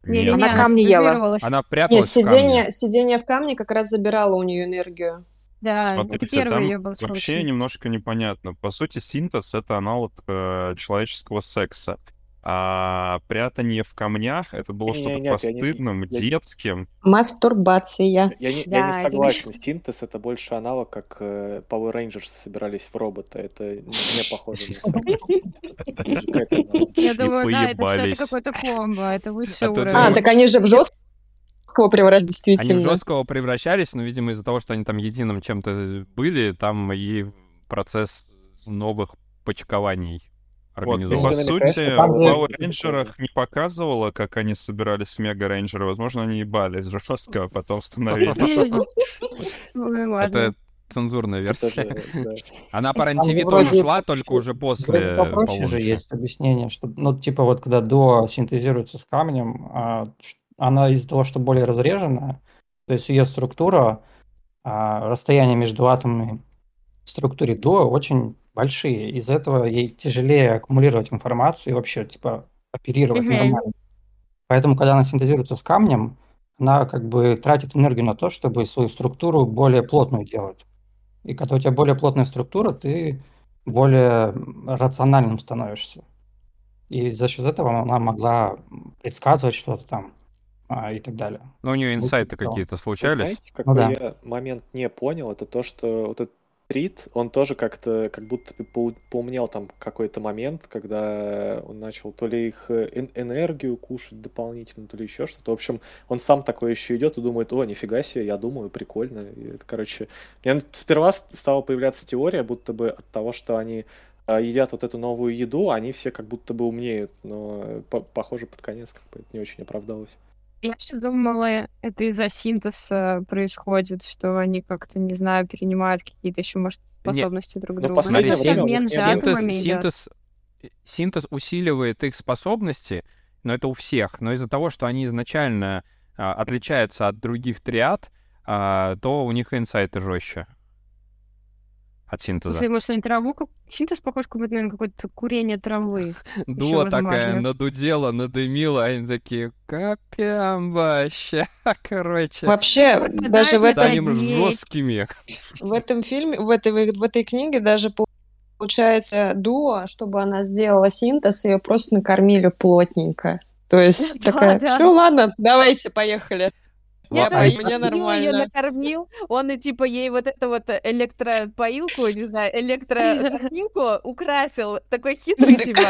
Не, не, она камни ела. Она пряталась Нет, сидение, сидение в камне как раз забирало у нее энергию. Да, Смотрите, это первый там ее был вообще случай. немножко непонятно. По сути, синтез — это аналог э, человеческого секса. А прятание в камнях это было что-то постыдным, я, детским. Мастурбация. Я, не, да, я не согласен. Синтез это больше аналог, как э, Power Rangers собирались в робота. Это не похоже на Я думаю, да, это что-то какой-то комбо, это высший уровень. А, так они же в жесткого превращались действительно. Они в жесткого превращались, но, видимо, из-за того, что они там единым чем-то были, там и процесс новых почкований. Вот, по сути, в Power Rangers не показывало, как они собирались Мега Рейнджеры. Возможно, они ебались жестко, а потом становились. Это цензурная версия. Она по RenTV тоже шла, только уже после. Попроще же есть объяснение, что, ну, типа вот когда до синтезируется с камнем, а, она из-за того, что более разрежена, то есть ее структура, а, расстояние между атомами в структуре до очень большие. Из-за этого ей тяжелее аккумулировать информацию и вообще, типа, оперировать Мгм. нормально. Поэтому, когда она синтезируется с камнем, она как бы тратит энергию на то, чтобы свою структуру более плотную делать. И когда у тебя более плотная структура, ты более рациональным становишься. И за счет этого она могла предсказывать что-то там а, и так далее. Ну, у нее инсайты какие-то случались? знаете, Ну какой да. я момент не понял, это то, что вот этот Трит, он тоже как-то, как будто поумнел там какой-то момент, когда он начал то ли их э, эн- энергию кушать дополнительно, то ли еще что-то. В общем, он сам такой еще идет и думает, о, нифига себе, я думаю, прикольно. И это, короче, мне сперва стала появляться теория, будто бы от того, что они а, едят вот эту новую еду, они все как будто бы умнеют, но э, по- похоже под конец как бы это не очень оправдалось. Я еще думала, это из-за синтеза происходит, что они как-то, не знаю, перенимают какие-то еще, может, способности друг но друга. Ну, время у обмен нет. синтез, синтез, синтез усиливает их способности, но это у всех. Но из-за того, что они изначально а, отличаются от других триад, а, то у них инсайты жестче от синтеза. Если, может, они траву... как- Синтез похож, как будто, наверное, какое-то курение травы. Дуа такая надудела, надымила, они такие, капям вообще, короче. Вообще, Пытаются даже в этом, жесткими. в этом фильме, в этой, в этой книге даже получается дуо, чтобы она сделала синтез, ее просто накормили плотненько. То есть такая, все, ладно, давайте, поехали. Нет, а а мне ее нормально. накормил, он и типа ей вот эту вот электропоилку, не знаю, электрокартинку украсил, такой хитрый типа,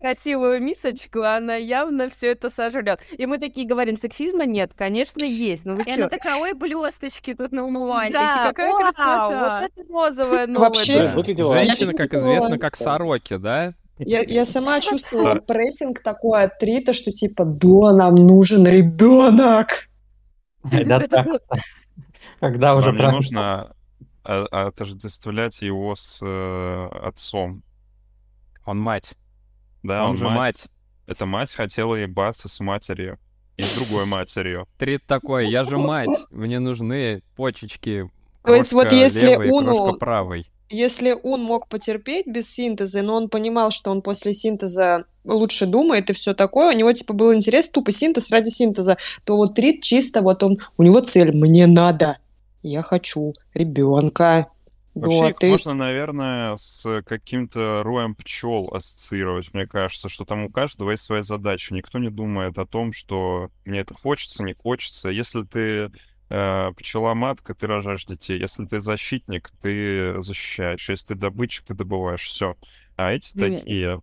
красивую мисочку, а она явно все это сожрет. И мы такие говорим, сексизма нет, конечно есть, ну вы И она чё? такая, ой, блесточки тут на умывальнике, Да, какая красота. вот это розовая новая. Вообще, Женщина, как известно, как сороки, да? Я, я сама чувствовала Да. прессинг такой от Рита, что типа, да, нам нужен ребенок. Когда уже Вам не трахаться. нужно а- отождествлять его с э, отцом. Он мать. Да, он, же мать. Эта мать хотела ебаться с матерью. И с другой матерью. Трит такой, я же мать, мне нужны почечки. То есть вот если Уну- правой. Если он мог потерпеть без синтеза, но он понимал, что он после синтеза лучше думает и все такое, у него типа был интерес тупо синтез ради синтеза, то вот Рид чисто вот он, у него цель, мне надо, я хочу ребенка. Вообще Да, их ты- можно, наверное, с каким-то роем пчел ассоциировать, мне кажется, что там у каждого есть своя задача. Никто не думает о том, что мне это хочется, не хочется. Если ты пчела-матка, ты рожаешь детей. Если ты защитник, ты защищаешь. Если ты добытчик, ты добываешь. Все. А эти Блин. такие...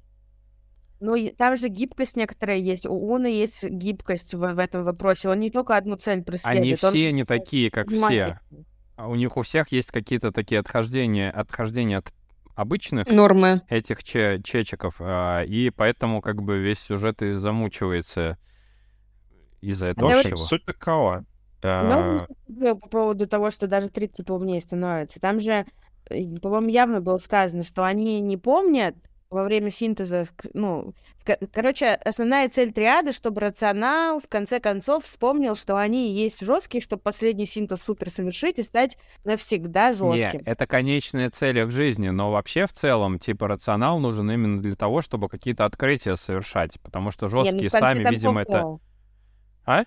Ну, и там же гибкость некоторая есть. У Уны есть гибкость в, в этом вопросе. Он не только одну цель преследует. Они он все не такие, как все. А У них у всех есть какие-то такие отхождения, отхождения от обычных Нормы. этих че- чечиков, а, и поэтому как бы весь сюжет и замучивается из-за этого Да, вот- всего. Суть такова. Ну, по поводу того, что даже три типа умнее становятся. Там же, по-моему, явно было сказано, что они не помнят во время синтеза, ну, ко- короче, основная цель триады, чтобы рационал в конце концов вспомнил, что они есть жесткие, чтобы последний синтез супер совершить и стать навсегда жестким. это конечная цель их жизни, но вообще в целом, типа, рационал нужен именно для того, чтобы какие-то открытия совершать, потому что ну, жесткие в конце сами, видимо, это... А?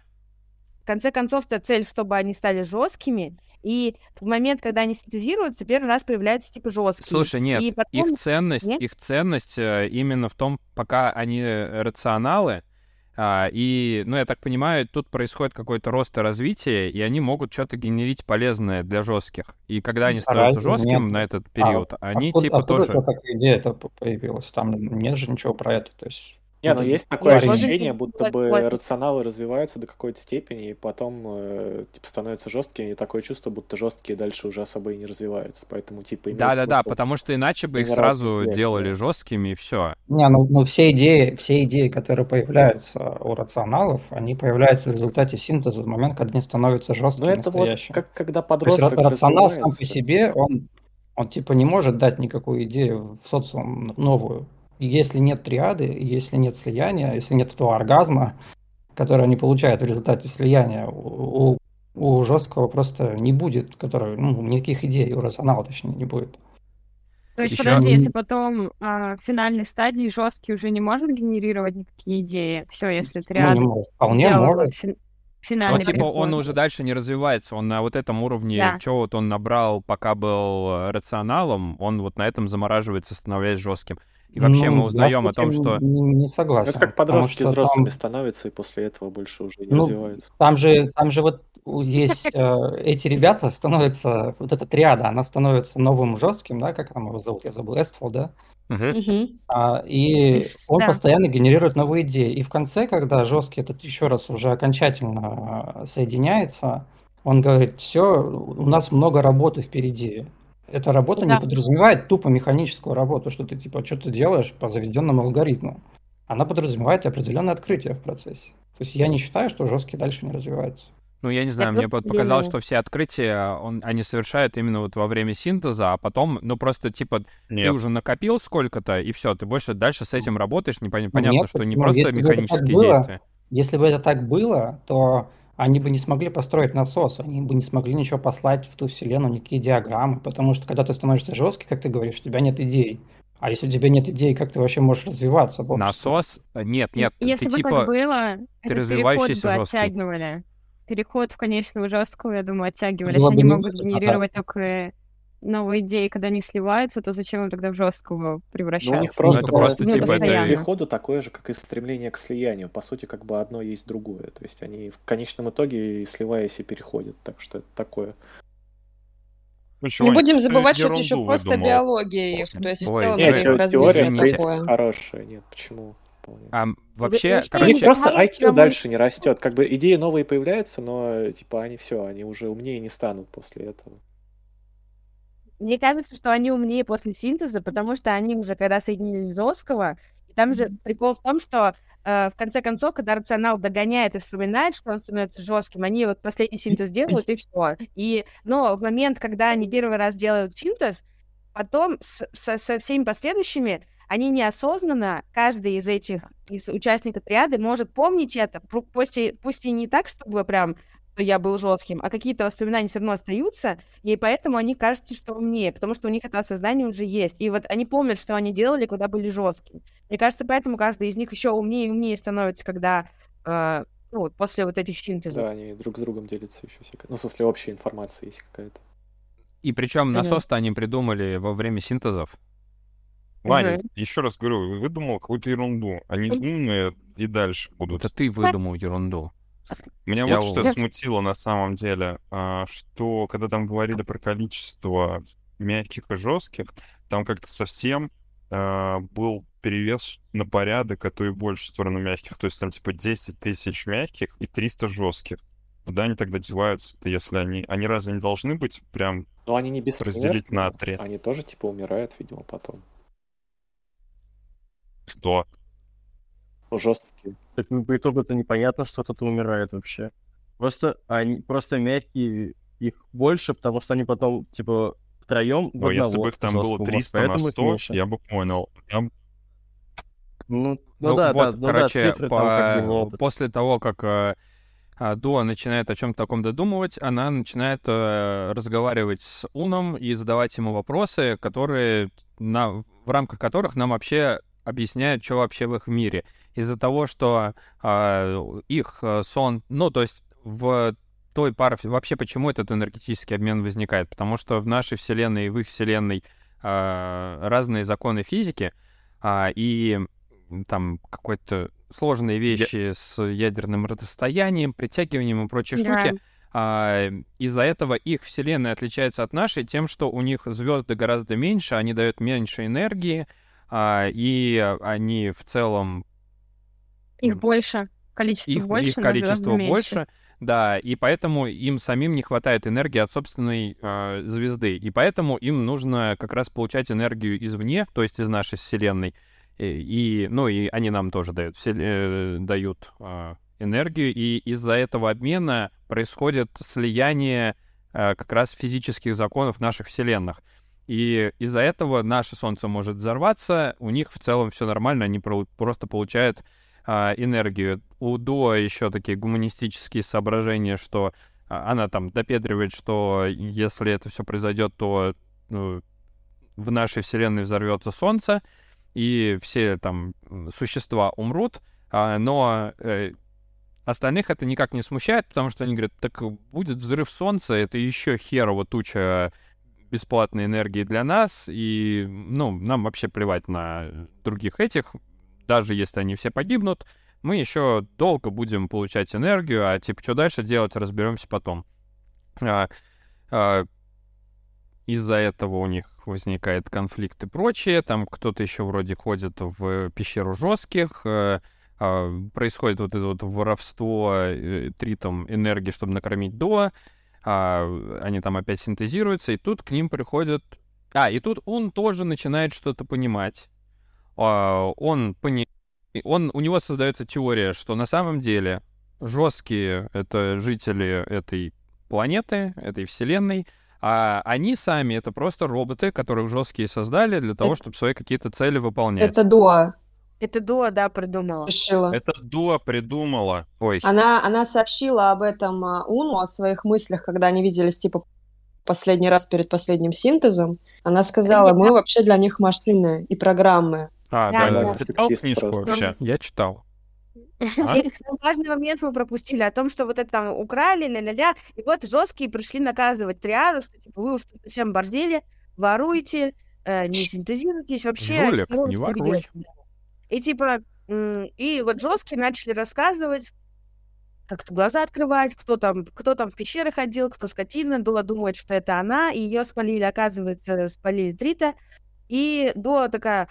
В конце концов-то цель, чтобы они стали жесткими, и в момент, когда они синтезируются, первый раз появляются типа жесткие. Слушай, нет, И потом- их ценность, Нет? их ценность э, именно в том, пока они э, рационалы, а, и, ну, я так понимаю, тут происходит какой-то рост и развитие, и они могут что-то генерить полезное для жестких. И когда они становятся жестким нет? на этот период, они Откуда, типа откуда тоже... такая идея это появилась? Там нет же ничего про это. То есть, Не, ну есть такое парень. ощущение, будто бы рационалы развиваются до какой-то степени, и потом э, типа становятся жесткими, и такое чувство, будто жесткие дальше уже особо и не развиваются. Поэтому типа имеет Да-да-да, смысл потому что иначе бы их сразу интеллект, делали да. жесткими, и все. Не, ну, ну все идеи, все идеи, которые появляются у рационалов, они появляются в результате синтеза в момент, когда они становятся Ну жесткими, это вот настоящими. как когда То есть подросток ра- рационал сам по себе, он, он типа не может дать никакую идею в социум новую. Если нет триады, если нет слияния, если нет этого оргазма, который они получают в результате слияния, у, у- у жесткого просто не будет, который, ну, никаких идей, у рационала точнее не будет. То есть, Еще... подожди, если потом а, в финальной стадии жесткий уже не может генерировать никакие идеи, все, если ты рядом ну, вполне может. Фин... Финальный Но, типа, он уже дальше не развивается, он на вот этом уровне, да. что вот он набрал, пока был э, рационалом, он вот на этом замораживается, становясь жестким. И вообще ну, мы узнаем о том, что... Не, не согласен. Это как подростки взрослыми там... становятся, и после этого больше уже не ну, развиваются. Там же, там же вот здесь э, эти ребята становятся, вот эта триада, она становится новым жестким, да, как там его зовут, я забыл, Эствол, да? Uh-huh. А, и он да. постоянно генерирует новые идеи. И в конце, когда жесткий этот еще раз уже окончательно соединяется, он говорит, все, у нас много работы впереди. Эта работа да. не подразумевает тупо механическую работу, что ты типа что-то делаешь по заведенному алгоритму. Она подразумевает определенное открытие в процессе. То есть я не считаю, что жесткий дальше не развивается. Ну, я не знаю, мне показалось, что все открытия он, они совершают именно вот во время синтеза, а потом, ну, просто, типа, Нет. ты уже накопил сколько-то, и все, ты больше дальше с этим работаешь, непонятно, Нет, что не ну, просто механические было, действия. Если бы это так было, то они бы не смогли построить насос, они бы не смогли ничего послать в ту вселенную, никакие диаграммы, потому что когда ты становишься жесткий, как ты говоришь, у тебя нет идей. А если у тебя нет идей, как ты вообще можешь развиваться? Насос? Нет, нет. Если ты, бы типа, так было, ты развивающийся жесткий. оттягивали переход в конечную жесткую, я думаю, оттягивали. Если они могут генерировать только новые идеи, когда они сливаются, то зачем им тогда в жесткую превращаться? Ну, у них просто, ну, это просто ну, типа это переходу такое же, как и стремление к слиянию. По сути, как бы одно есть другое. То есть они в конечном итоге, сливаясь, и переходят. Так что это такое. Ну, Не будем забывать, что это еще просто биология их. То есть в целом нет, их развитие такое. хорошая. Нет, почему? А вообще, Вы, короче... просто IQ дальше не растет. Как бы идеи новые появляются, но типа они все, они уже умнее не станут после этого. Мне кажется, что они умнее после синтеза, потому что они уже, когда соединились жесткого, и там же прикол в том, что э, в конце концов, когда рационал догоняет и вспоминает, что он становится жестким, они вот последний синтез делают, и все. И, но в момент, когда они первый раз делают синтез, потом с, со, со всеми последующими они неосознанно, каждый из этих из участников отряда может помнить это, пусть и, пусть и не так, чтобы прям я был жестким, а какие-то воспоминания все равно остаются, и поэтому они кажутся, что умнее, потому что у них это осознание уже есть. И вот они помнят, что они делали, когда были жесткими. Мне кажется, поэтому каждый из них еще умнее и умнее становится, когда э, ну, вот, после вот этих синтезов. Да, они друг с другом делятся еще всякой. Ну, в смысле, общая информация есть какая-то. И причем насос-то они придумали во время синтезов. Ваня, угу. еще раз говорю, выдумал какую-то ерунду. Они умные и дальше будут. Это ты выдумал ерунду. Меня Я вот что смутило на самом деле, а, что когда там говорили про количество мягких и жестких, там как-то совсем а, был перевес на порядок, а то и больше в сторону мягких. То есть там типа 10 тысяч мягких и 300 жестких. Куда они тогда деваются-то, если они... Они разве не должны быть прям... Ну, они не разделить на три. Они тоже, типа, умирают, видимо, потом. Что? Жесткие. Так ну, по итогу это непонятно, что кто-то умирает вообще. Просто они просто мягкие их больше, потому что они потом, типа, втроем в если бы их там было 300 на 100, я бы понял. Там... Ну, ну, ну да, вот, да, ну короче, да, цифры по... там как бы После того, как э, а, Дуа начинает о чем-то таком додумывать, она начинает э, разговаривать с Уном и задавать ему вопросы, которые на, в рамках которых нам вообще объясняют, что вообще в их мире. Из-за того, что а, их э, сон, ну, то есть в той пары, вообще почему этот энергетический обмен возникает? Потому что в нашей Вселенной и в их Вселенной а, разные законы физики, а, и там какой-то сложные вещи Я... с ядерным расстоянием, притягиванием и прочие да. штуки. А, из-за этого их Вселенная отличается от нашей тем, что у них звезды гораздо меньше, они дают меньше энергии, а, и они в целом... Их больше, количество их, больше, их количество больше, да, и поэтому им самим не хватает энергии от собственной э, звезды, и поэтому им нужно как раз получать энергию извне, то есть из нашей Вселенной, и, и ну и они нам тоже дают, все, э, дают э, энергию, и из-за этого обмена происходит слияние э, как раз физических законов наших вселенных. И из-за этого наше Солнце может взорваться, у них в целом все нормально, они про- просто получают а, энергию. У Дуа еще такие гуманистические соображения, что а, она там допедривает, что если это все произойдет, то ну, в нашей вселенной взорвется Солнце, и все там существа умрут, а, но э, остальных это никак не смущает, потому что они говорят, так будет взрыв Солнца, это еще херово туча бесплатной энергии для нас, и, ну, нам вообще плевать на других этих, даже если они все погибнут, мы еще долго будем получать энергию, а типа, что дальше делать, разберемся потом. А, а, из-за этого у них возникает конфликт и прочее. Там кто-то еще вроде ходит в пещеру жестких. Э, а, происходит вот это вот воровство э, тритом энергии, чтобы накормить до. А, они там опять синтезируются, и тут к ним приходят... А, и тут он тоже начинает что-то понимать. А, он пони... он, у него создается теория, что на самом деле жесткие — это жители этой планеты, этой вселенной, а они сами — это просто роботы, которых жесткие создали для того, чтобы свои какие-то цели выполнять. Это Дуа. Это Дуа, да, придумала. Решила. Это Дуа придумала. Ой. Она, она сообщила об этом а, Уну, о своих мыслях, когда они виделись, типа, последний раз перед последним синтезом. Она сказала, мы вообще для них машины и программы. А, да, да. да. Ты читал книжку вообще? Я читал. А? Важный момент мы пропустили о том, что вот это там украли, ля-ля-ля, и вот жесткие пришли наказывать триаду, что типа вы уж совсем борзели, воруете, э, не синтезируйтесь, вообще... Жулик, не воруй. И типа, и вот жесткие начали рассказывать, как-то глаза открывать, кто там, кто там в пещеры ходил, кто скотина. Дула думает, что это она, и ее спалили, оказывается, спалили Трита. И Дула такая,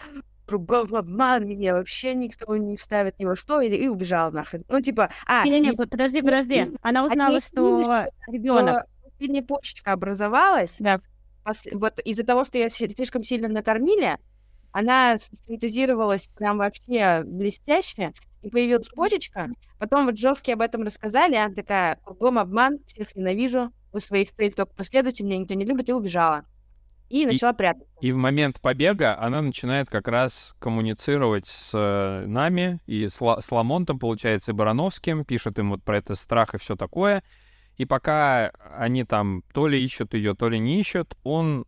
кругом меня вообще никто не вставит ни во что, и, и убежала нахрен. Ну, типа, а... Не, не, не, подожди, подожди. Она узнала, что ребенок. Последняя почечка образовалась. Да. Пос... Вот из-за того, что ее слишком сильно накормили, она синтезировалась прям вообще блестяще, и появилась почечка. Потом вот жесткие об этом рассказали, она такая, кругом обман, всех ненавижу, вы своих целей только последуйте, меня никто не любит, и убежала. И начала и, прятаться. И в момент побега она начинает как раз коммуницировать с э, нами и с, с Ламонтом, получается, и Барановским, пишет им вот про это страх и все такое. И пока они там то ли ищут ее, то ли не ищут, он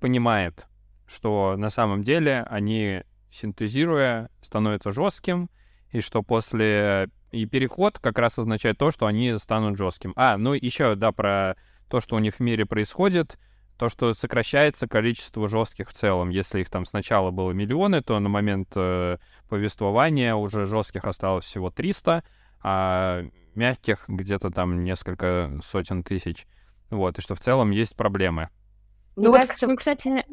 понимает, что на самом деле они, синтезируя, становятся жестким, и что после... И переход как раз означает то, что они станут жестким. А, ну еще, да, про то, что у них в мире происходит, то, что сокращается количество жестких в целом. Если их там сначала было миллионы, то на момент э, повествования уже жестких осталось всего 300, а мягких где-то там несколько сотен тысяч. Вот, и что в целом есть проблемы. Ну, вот, кажется, ну, кстати,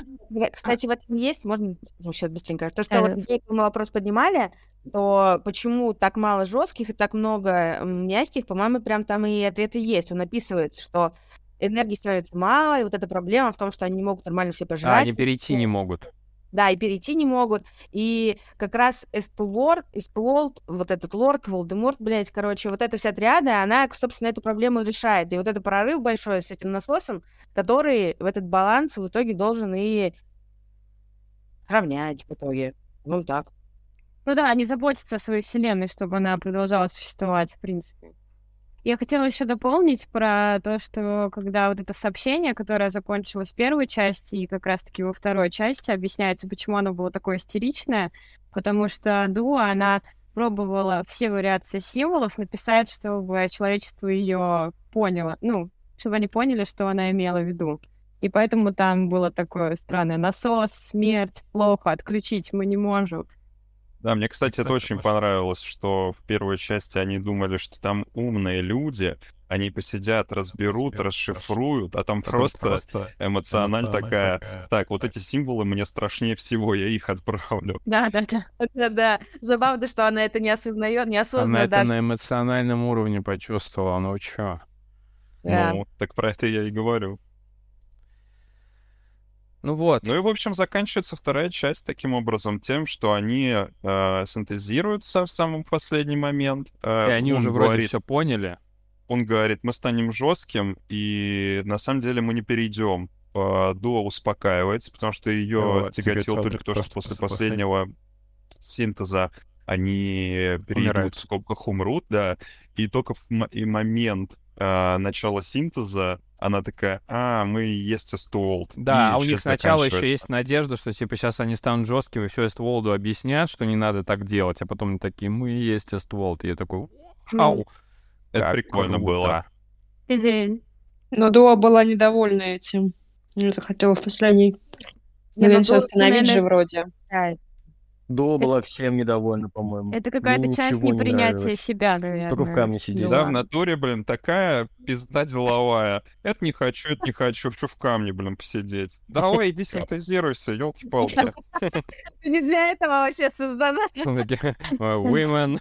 кстати, в этом есть, можно ну, сейчас быстренько, то, что э, вот мы вопрос поднимали, то почему так мало жестких и так много мягких, по-моему, прям там и ответы есть. Он описывает, что энергии становится мало, и вот эта проблема в том, что они не могут нормально все пожрать. А, они перейти не могут. Да, и перейти не могут. И как раз Эспулорд, Эспулорд, вот этот лорд, Волдеморт, блядь, короче, вот эта вся триада, она, собственно, эту проблему решает. И вот это прорыв большой с этим насосом, который в этот баланс в итоге должен и сравнять в итоге. Ну, так. Ну да, они заботятся о своей вселенной, чтобы она продолжала существовать, в принципе. Я хотела еще дополнить про то, что когда вот это сообщение, которое закончилось в первой части и как раз-таки во второй части, объясняется, почему оно было такое истеричное, потому что Дуа, она пробовала все вариации символов написать, чтобы человечество ее поняло, ну, чтобы они поняли, что она имела в виду. И поэтому там было такое странное насос, смерть, плохо, отключить мы не можем. Да, мне, кстати, кстати это очень очень понравилось, что в первой части они думали, что там умные люди, они посидят, разберут, разберут расшифруют, а там, а просто, просто эмоциональ такая, такая, так, вот эти символы мне страшнее всего, я их отправлю. Да, да, да. Да, да. Забавно, что она это не осознает, неосознанно Она даже. это на эмоциональном уровне почувствовала, ну чё? Да. Ну, так про это я и говорю. Ну вот. Ну и, в общем, заканчивается вторая часть таким образом тем, что они э, синтезируются в самый последний момент. Э, и они уже говорит, вроде все поняли. Он говорит, мы станем жестким, и на самом деле мы не перейдем. Э, Дуа успокаивается, потому что ее вот, тяготило только то, что после последнего синтеза они перейдут, Умирают. в скобках умрут, да, и только в и момент э, начало синтеза, она такая, а, мы есть Эстволд. Да, а у них сначала еще есть надежда, что типа сейчас они станут жесткими, все Эстволду объяснят, что не надо так делать, а потом они такие, мы есть Эстволд. И я такой, вау. Это прикольно было. Но Дуа была недовольна этим. Не захотела в последний момент все остановить же вроде. Дуа была всем недовольна, по-моему. Это какая-то часть непринятия себя, наверное. Только в камне сидеть. Да, в натуре, блин, такая пизда деловая. Это не хочу, это не хочу, хочу в камне, блин, посидеть. Давай, иди синтезируйся, елки-палки. Не для этого вообще создана. Women.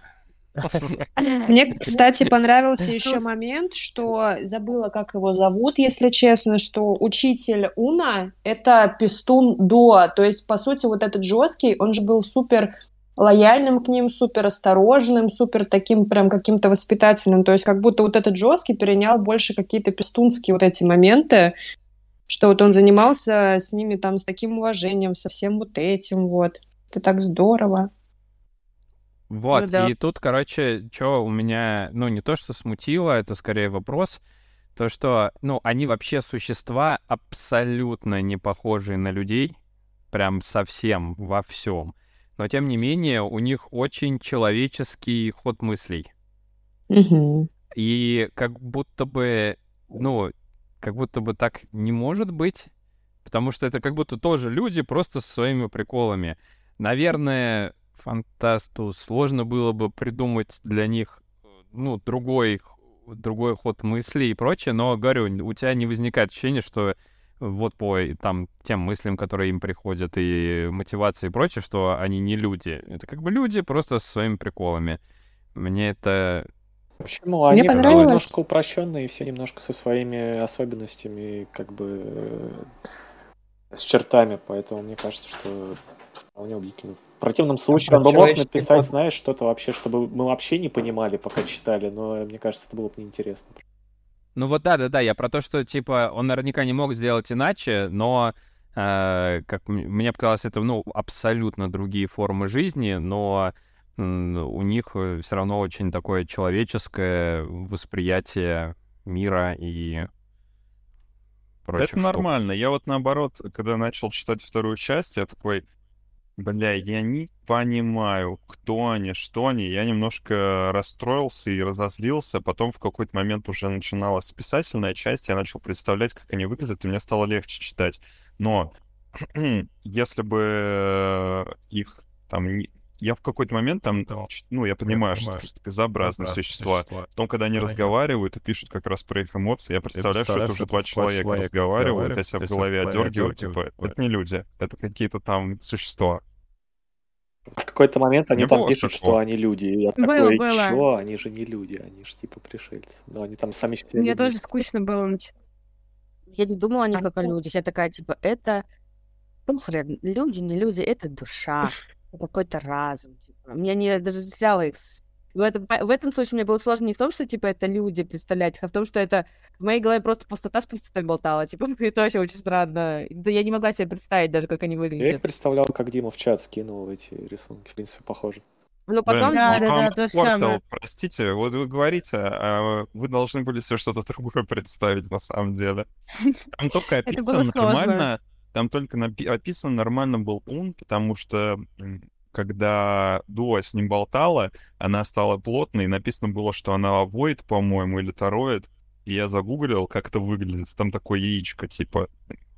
Мне, кстати, понравился еще момент, что забыла, как его зовут, если честно, что учитель Уна — это пистун Дуа. То есть, по сути, вот этот жесткий, он же был супер лояльным к ним, супер осторожным, супер таким прям каким-то воспитательным. То есть как будто вот этот жесткий перенял больше какие-то пистунские вот эти моменты, что вот он занимался с ними там с таким уважением, со всем вот этим вот. Это так здорово. Вот, ну, да. и тут, короче, что у меня, ну, не то, что смутило, это скорее вопрос, то, что, ну, они вообще существа абсолютно не похожие на людей, прям совсем во всем. Но, тем не менее, у них очень человеческий ход мыслей. Угу. И как будто бы, ну, как будто бы так не может быть, потому что это как будто тоже люди, просто со своими приколами. Наверное, фантасту сложно было бы придумать для них, ну, другой, другой ход мысли и прочее, но, говорю, у тебя не возникает ощущения, что вот по там тем мыслям, которые им приходят, и мотивации и прочее, что они не люди. Это как бы люди просто со своими приколами. Мне это Почему? Они Мне понравилось. немножко упрощенные, все немножко со своими особенностями, как бы э, с чертами, поэтому мне кажется, что вполне убедительно. В противном случае он бы мог написать, знаешь, что-то вообще, чтобы мы вообще не понимали, пока читали, но мне кажется, это было бы неинтересно. Ну вот да, да, да, я про то, что типа он наверняка не мог сделать иначе, но э, как мне показалось, это ну абсолютно другие формы жизни, но э, у них все равно очень такое человеческое восприятие мира и прочих Это нормально. Я вот наоборот, когда начал читать вторую часть, я такой, Бля, я не понимаю, кто они, что они. Я немножко расстроился и разозлился. Потом в какой-то момент уже начиналась писательная часть. Я начал представлять, как они выглядят, и мне стало легче читать. Но если бы их там я в какой-то момент там, да. ну, я понимаю, я что это безобразные существа. существа. Потом, когда они Понятно. разговаривают и пишут как раз про их эмоции, я представляю, что это уже два человека человек разговаривают, я себя в голове одергиваю, типа, это не люди, это какие-то там существа. В какой-то момент они не там пишут, что они люди. И я было, такой, было. чё? Они же не люди, они же типа пришельцы. Но они там сами себе... Мне тоже скучно было. Я не думала они как о людях. Я такая, типа, это... Ну, хрен, люди, не люди, это душа. какой-то разум. Типа. Меня не даже взяло их в этом, в этом случае мне было сложно не в том, что, типа, это люди представлять, а в том, что это в моей голове просто пустота с пустотой болтала. Типа, это вообще очень странно. Да я не могла себе представить даже, как они выглядят. Я их представлял, как Дима в чат скинул эти рисунки. В принципе, похоже. Ну, потом... Да, да, да, то самое. Простите, вот вы говорите, а вы должны были себе что-то другое представить, на самом деле. Там только описано нормально, там только описан нормально был ун, потому что когда Дуа с ним болтала, она стала плотной, и написано было, что она воид, по-моему, или тароид. И я загуглил, как это выглядит. Там такое яичко, типа...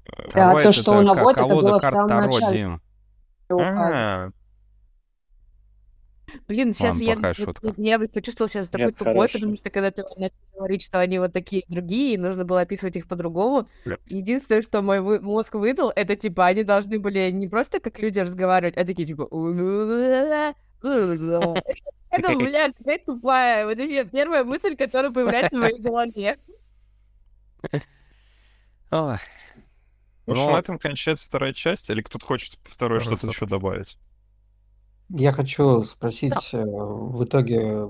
Э, да, то, что он наводит, это было в самом начале. А, Блин, сейчас я, я почувствовала сейчас такой Нет, тупой, хорошо. потому что когда ты начал говорить, что они вот такие другие, и нужно было описывать их по-другому, единственное, что мой мозг выдал, это типа они должны были не просто как люди разговаривать, а такие типа... Это, бля, какая тупая. Вот вообще первая мысль, которая появляется в моей голове. В общем, на этом кончается вторая часть, или кто-то хочет второе что-то еще добавить? Я хочу спросить, э, в итоге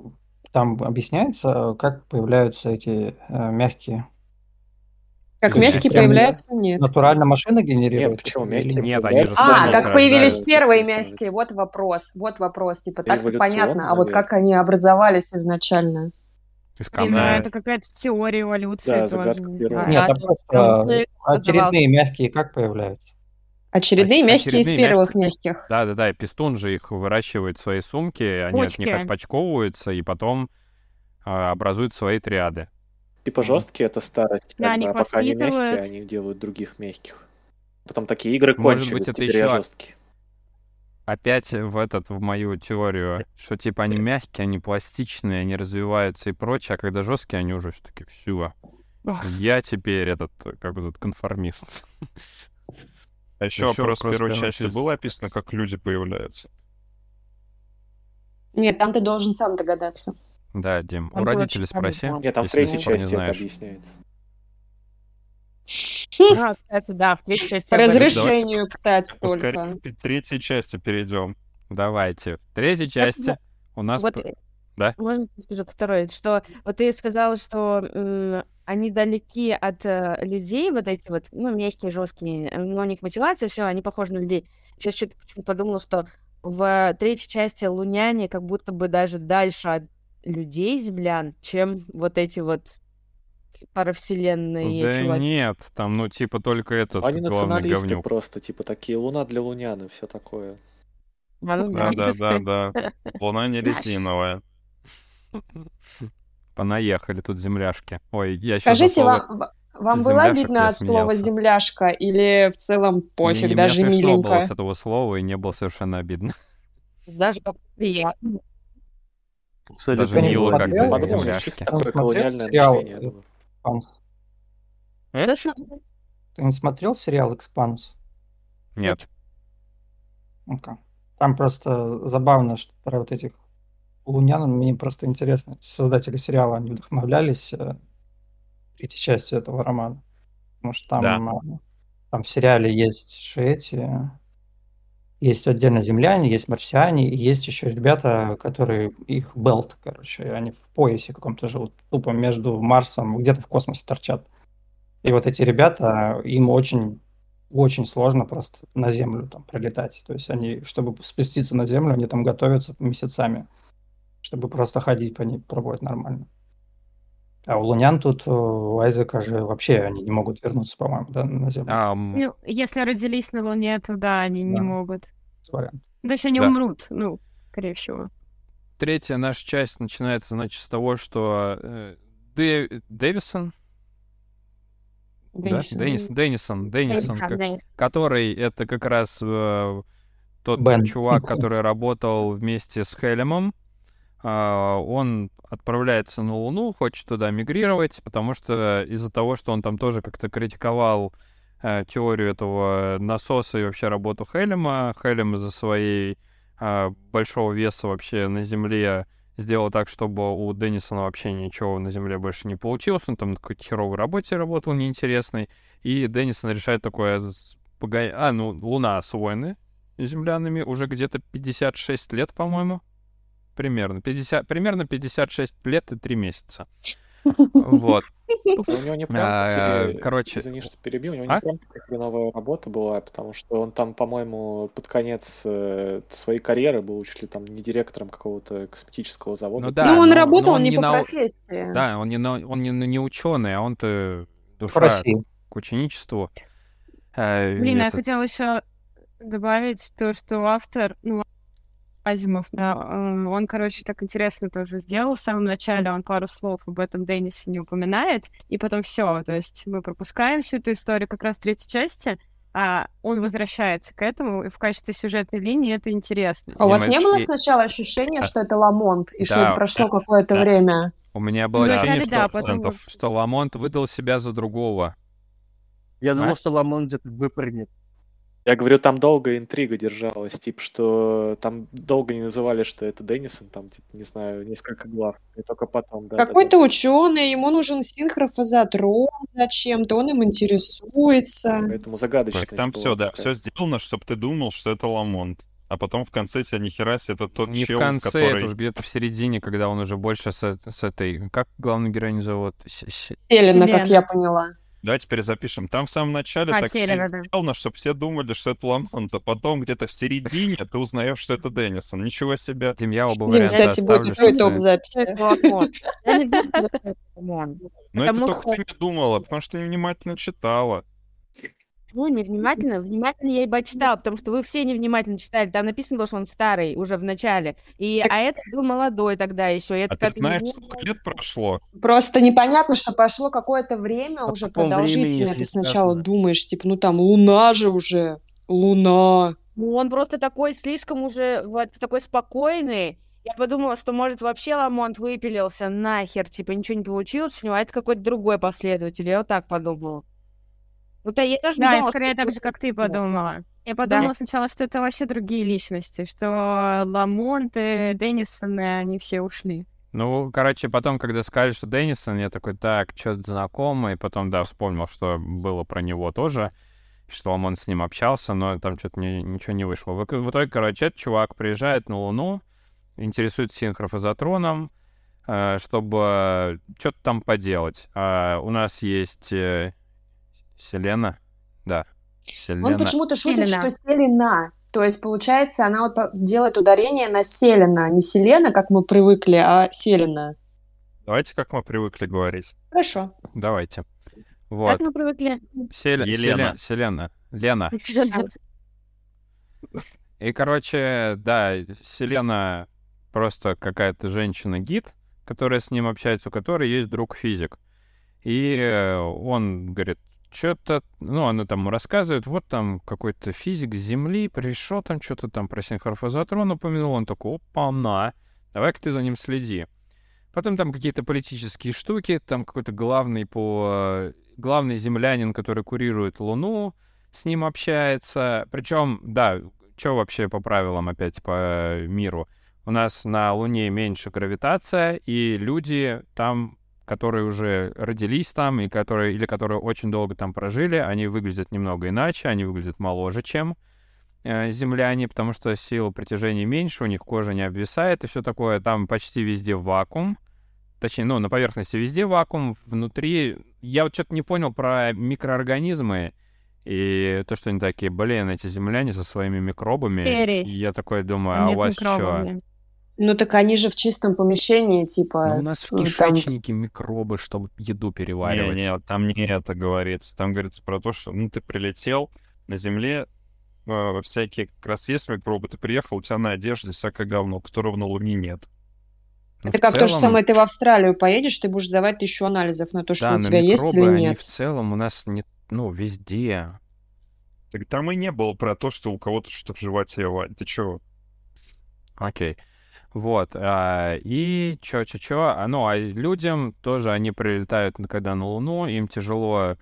там объясняется, как появляются эти э, мягкие? Как мягкие появляются, нет. Натурально машина генерирует? Нет, почему мягкие? Нет, они же А, как появились первые мягкие, вот вопрос, вот вопрос. Типа так понятно, а вот как они образовались изначально? Из камня. Ну, это какая-то теория эволюции да, тоже. Нет, там просто очередные мягкие как появляются? Очередные мягкие очередные из первых мягких. мягких. Да, да, да. И пистун же их выращивает в своей сумке, они Почки. от них отпочковываются и потом а, образуют свои триады. Типа жесткие это старость, да, они а пока они мягкие, они делают других мягких. Потом такие игры Может быть, это еще жесткие. Опять в этот, в мою теорию, что типа они мягкие, они пластичные, они развиваются и прочее, а когда жесткие, они уже все-таки все. Я теперь этот, как бы, этот конформист. А еще, еще вопрос в первой части часть. было описано, как люди появляются? Нет, там ты должен сам догадаться. Да, Дим, там у родителей спроси. Нет, там в третьей части это объясняется. А, кстати, да, в третьей части. По разрешению, кстати, только. К третьей части перейдем. Давайте. В третьей части у нас... Вот, да? Можно скажу второе, что вот ты сказал, что они далеки от э, людей, вот эти вот, ну, мягкие, жесткие, но у них мотивация, все, они похожи на людей. Сейчас что-то почему-то подумала, что в третьей части луняне как будто бы даже дальше от людей, землян, чем вот эти вот паравселенные да чуваки. нет, там, ну, типа, только этот Они националисты говнюк. просто, типа, такие, луна для лунян и все такое. А, ну, да, да, да, да. Луна не резиновая. Понаехали тут земляшки. Ой, я сейчас Скажите, вам, вам было обидно от слова «земляшка» или в целом пофиг, не, даже мне миленько? было с этого слова, и не было совершенно обидно. Даже приятно. Кстати, даже мило как-то земляшки. сериал «Экспанс»? Ты не смотрел сериал «Экспанс»? Нет. Ну-ка. Там просто забавно, что про вот этих Лунян, мне просто интересно, создатели сериала, они вдохновлялись э, третьей частью этого романа. Потому что там, да. э, там в сериале есть же эти... Есть отдельно земляне, есть марсиане, и есть еще ребята, которые их белт, короче, они в поясе каком-то живут, тупо между Марсом, где-то в космосе торчат. И вот эти ребята, им очень очень сложно просто на Землю там прилетать. То есть они, чтобы спуститься на Землю, они там готовятся месяцами чтобы просто ходить по ней, пробовать нормально. А у лунян тут, э, у Айзека же вообще они не могут вернуться, по-моему, да, на Землю. А, ну, если родились на Луне, то да, они да. не могут. Вариант. То есть они да. умрут, ну, скорее всего. Третья наша часть начинается, значит, с того, что э, Дэ... Дэвисон, Деннисон. Да? Деннис, Деннисон, Деннисон, как, который это как раз э, тот Бен. чувак, который работал вместе с Хелемом, он отправляется на Луну, хочет туда мигрировать, потому что из-за того, что он там тоже как-то критиковал э, теорию этого насоса и вообще работу Хелема, Хелем из-за своей э, большого веса вообще на Земле сделал так, чтобы у Деннисона вообще ничего на Земле больше не получилось. Он там на какой-то херовой работе работал неинтересной. И Деннисон решает такое... А, ну, Луна освоены землянами уже где-то 56 лет, по-моему примерно. 50, примерно 56 лет и 3 месяца. Вот. У него не прям а, короче, извини, что перебил, у него не а? прям такая хреновая работа была, потому что он там, по-моему, под конец э, своей карьеры был чуть ли там не директором какого-то косметического завода. Ну, да, ну он но, работал но он не, не по на... профессии. Да, он не, на... он не, не ученый, а он-то душа к ученичеству. А, Блин, этот... я хотела еще добавить то, что автор, ну, Азимов, да, он, короче, так интересно тоже сделал. В самом начале он пару слов об этом Деннисе не упоминает, и потом все, то есть мы пропускаем всю эту историю как раз в третьей части, а он возвращается к этому, и в качестве сюжетной линии это интересно. А у вас не было сначала ощущения, а... что это Ламонт, и да, что это прошло да, какое-то да. время? У меня было ощущение, да, что, потом... что Ламонт выдал себя за другого. Я думал, что Ламонт где-то выпрыгнет. Я говорю, там долго интрига держалась, типа, что там долго не называли, что это Деннисон, там, типа, не знаю, несколько глав, и только потом, да. Какой-то да, ученый, ему нужен синхрофазотрон зачем-то, он им интересуется. Поэтому загадочность так, Там все, да, все сделано, чтобы ты думал, что это Ламонт. А потом в конце тебя нихера себе это тот не чел, в конце, который... это уж где-то в середине, когда он уже больше с, с этой... Как главную героиню зовут? Елена, как я поняла. Давайте перезапишем. Там в самом начале а, так сделано, чтобы все думали, что это Ламонт, а потом где-то в середине ты узнаешь, что это Деннисон. Ничего себе. Дим, я оба Дим, кстати, будет и то в записи. Ну это только ты не думала, потому что ты внимательно читала. Ну, невнимательно. Внимательно я и читала, потому что вы все невнимательно читали. Там написано было, что он старый уже в начале. И, так... А это был молодой тогда еще. а ты знаешь, сколько лет прошло? Просто непонятно, что прошло какое-то время а уже продолжительное. Ты сначала сказано. думаешь, типа, ну там луна же уже. Луна. Ну, он просто такой слишком уже вот такой спокойный. Я подумала, что, может, вообще Ламонт выпилился нахер, типа, ничего не получилось у него, а это какой-то другой последователь. Я вот так подумала. Ну, то я тоже да, думала, скорее так же, как ты подумала. Я подумала да. сначала, что это вообще другие личности, что Ламонт и Деннисон, они все ушли. Ну, короче, потом, когда сказали, что Деннисон, я такой, так, что-то знакомый, и потом, да, вспомнил, что было про него тоже, что Ламонт с ним общался, но там что-то не, ничего не вышло. В, в итоге, короче, этот чувак приезжает на Луну, интересуется синхрофазотроном, э, чтобы что-то там поделать. А у нас есть э, Селена? Да. Селена. Он почему-то шутит, Селена. что Селена. То есть, получается, она вот делает ударение на Селена. Не Селена, как мы привыкли, а Селена. Давайте, как мы привыкли говорить. Хорошо. Давайте. Вот. Как мы привыкли? Селя... Елена. Селена. Лена. И, короче, да, Селена просто какая-то женщина-гид, которая с ним общается, у которой есть друг-физик. И э, он говорит, что-то, ну, она там рассказывает, вот там какой-то физик Земли пришел, там что-то там про синхрофазотрон упомянул, он такой, опа-на, давай-ка ты за ним следи. Потом там какие-то политические штуки, там какой-то главный по... главный землянин, который курирует Луну, с ним общается. Причем, да, что вообще по правилам опять по миру? У нас на Луне меньше гравитация, и люди там которые уже родились там и которые, или которые очень долго там прожили, они выглядят немного иначе, они выглядят моложе, чем э, земляне, потому что сила притяжения меньше, у них кожа не обвисает и все такое. Там почти везде вакуум. Точнее, ну, на поверхности везде вакуум, внутри... Я вот что-то не понял про микроорганизмы, и то, что они такие, блин, эти земляне со своими микробами. Перри. Я такой думаю, а у вас что? Ну так они же в чистом помещении, типа... Ну, у нас в кишечнике там... микробы, чтобы еду переваривать. Не, не, там не это говорится. Там говорится про то, что ну ты прилетел на Земле, э, всякие как раз есть микробы, ты приехал, у тебя на одежде всякое говно, которого на Луне нет. Ну, это как целом... то же самое, ты в Австралию поедешь, ты будешь давать тысячу анализов на то, что да, у тебя есть или нет. в целом у нас не, ну, везде. Так там и не было про то, что у кого-то что-то в животе, Вань, ты чего? Окей. Okay. Вот. А, и чё-чё-чё. А, ну, а людям тоже они прилетают, когда на Луну, им тяжело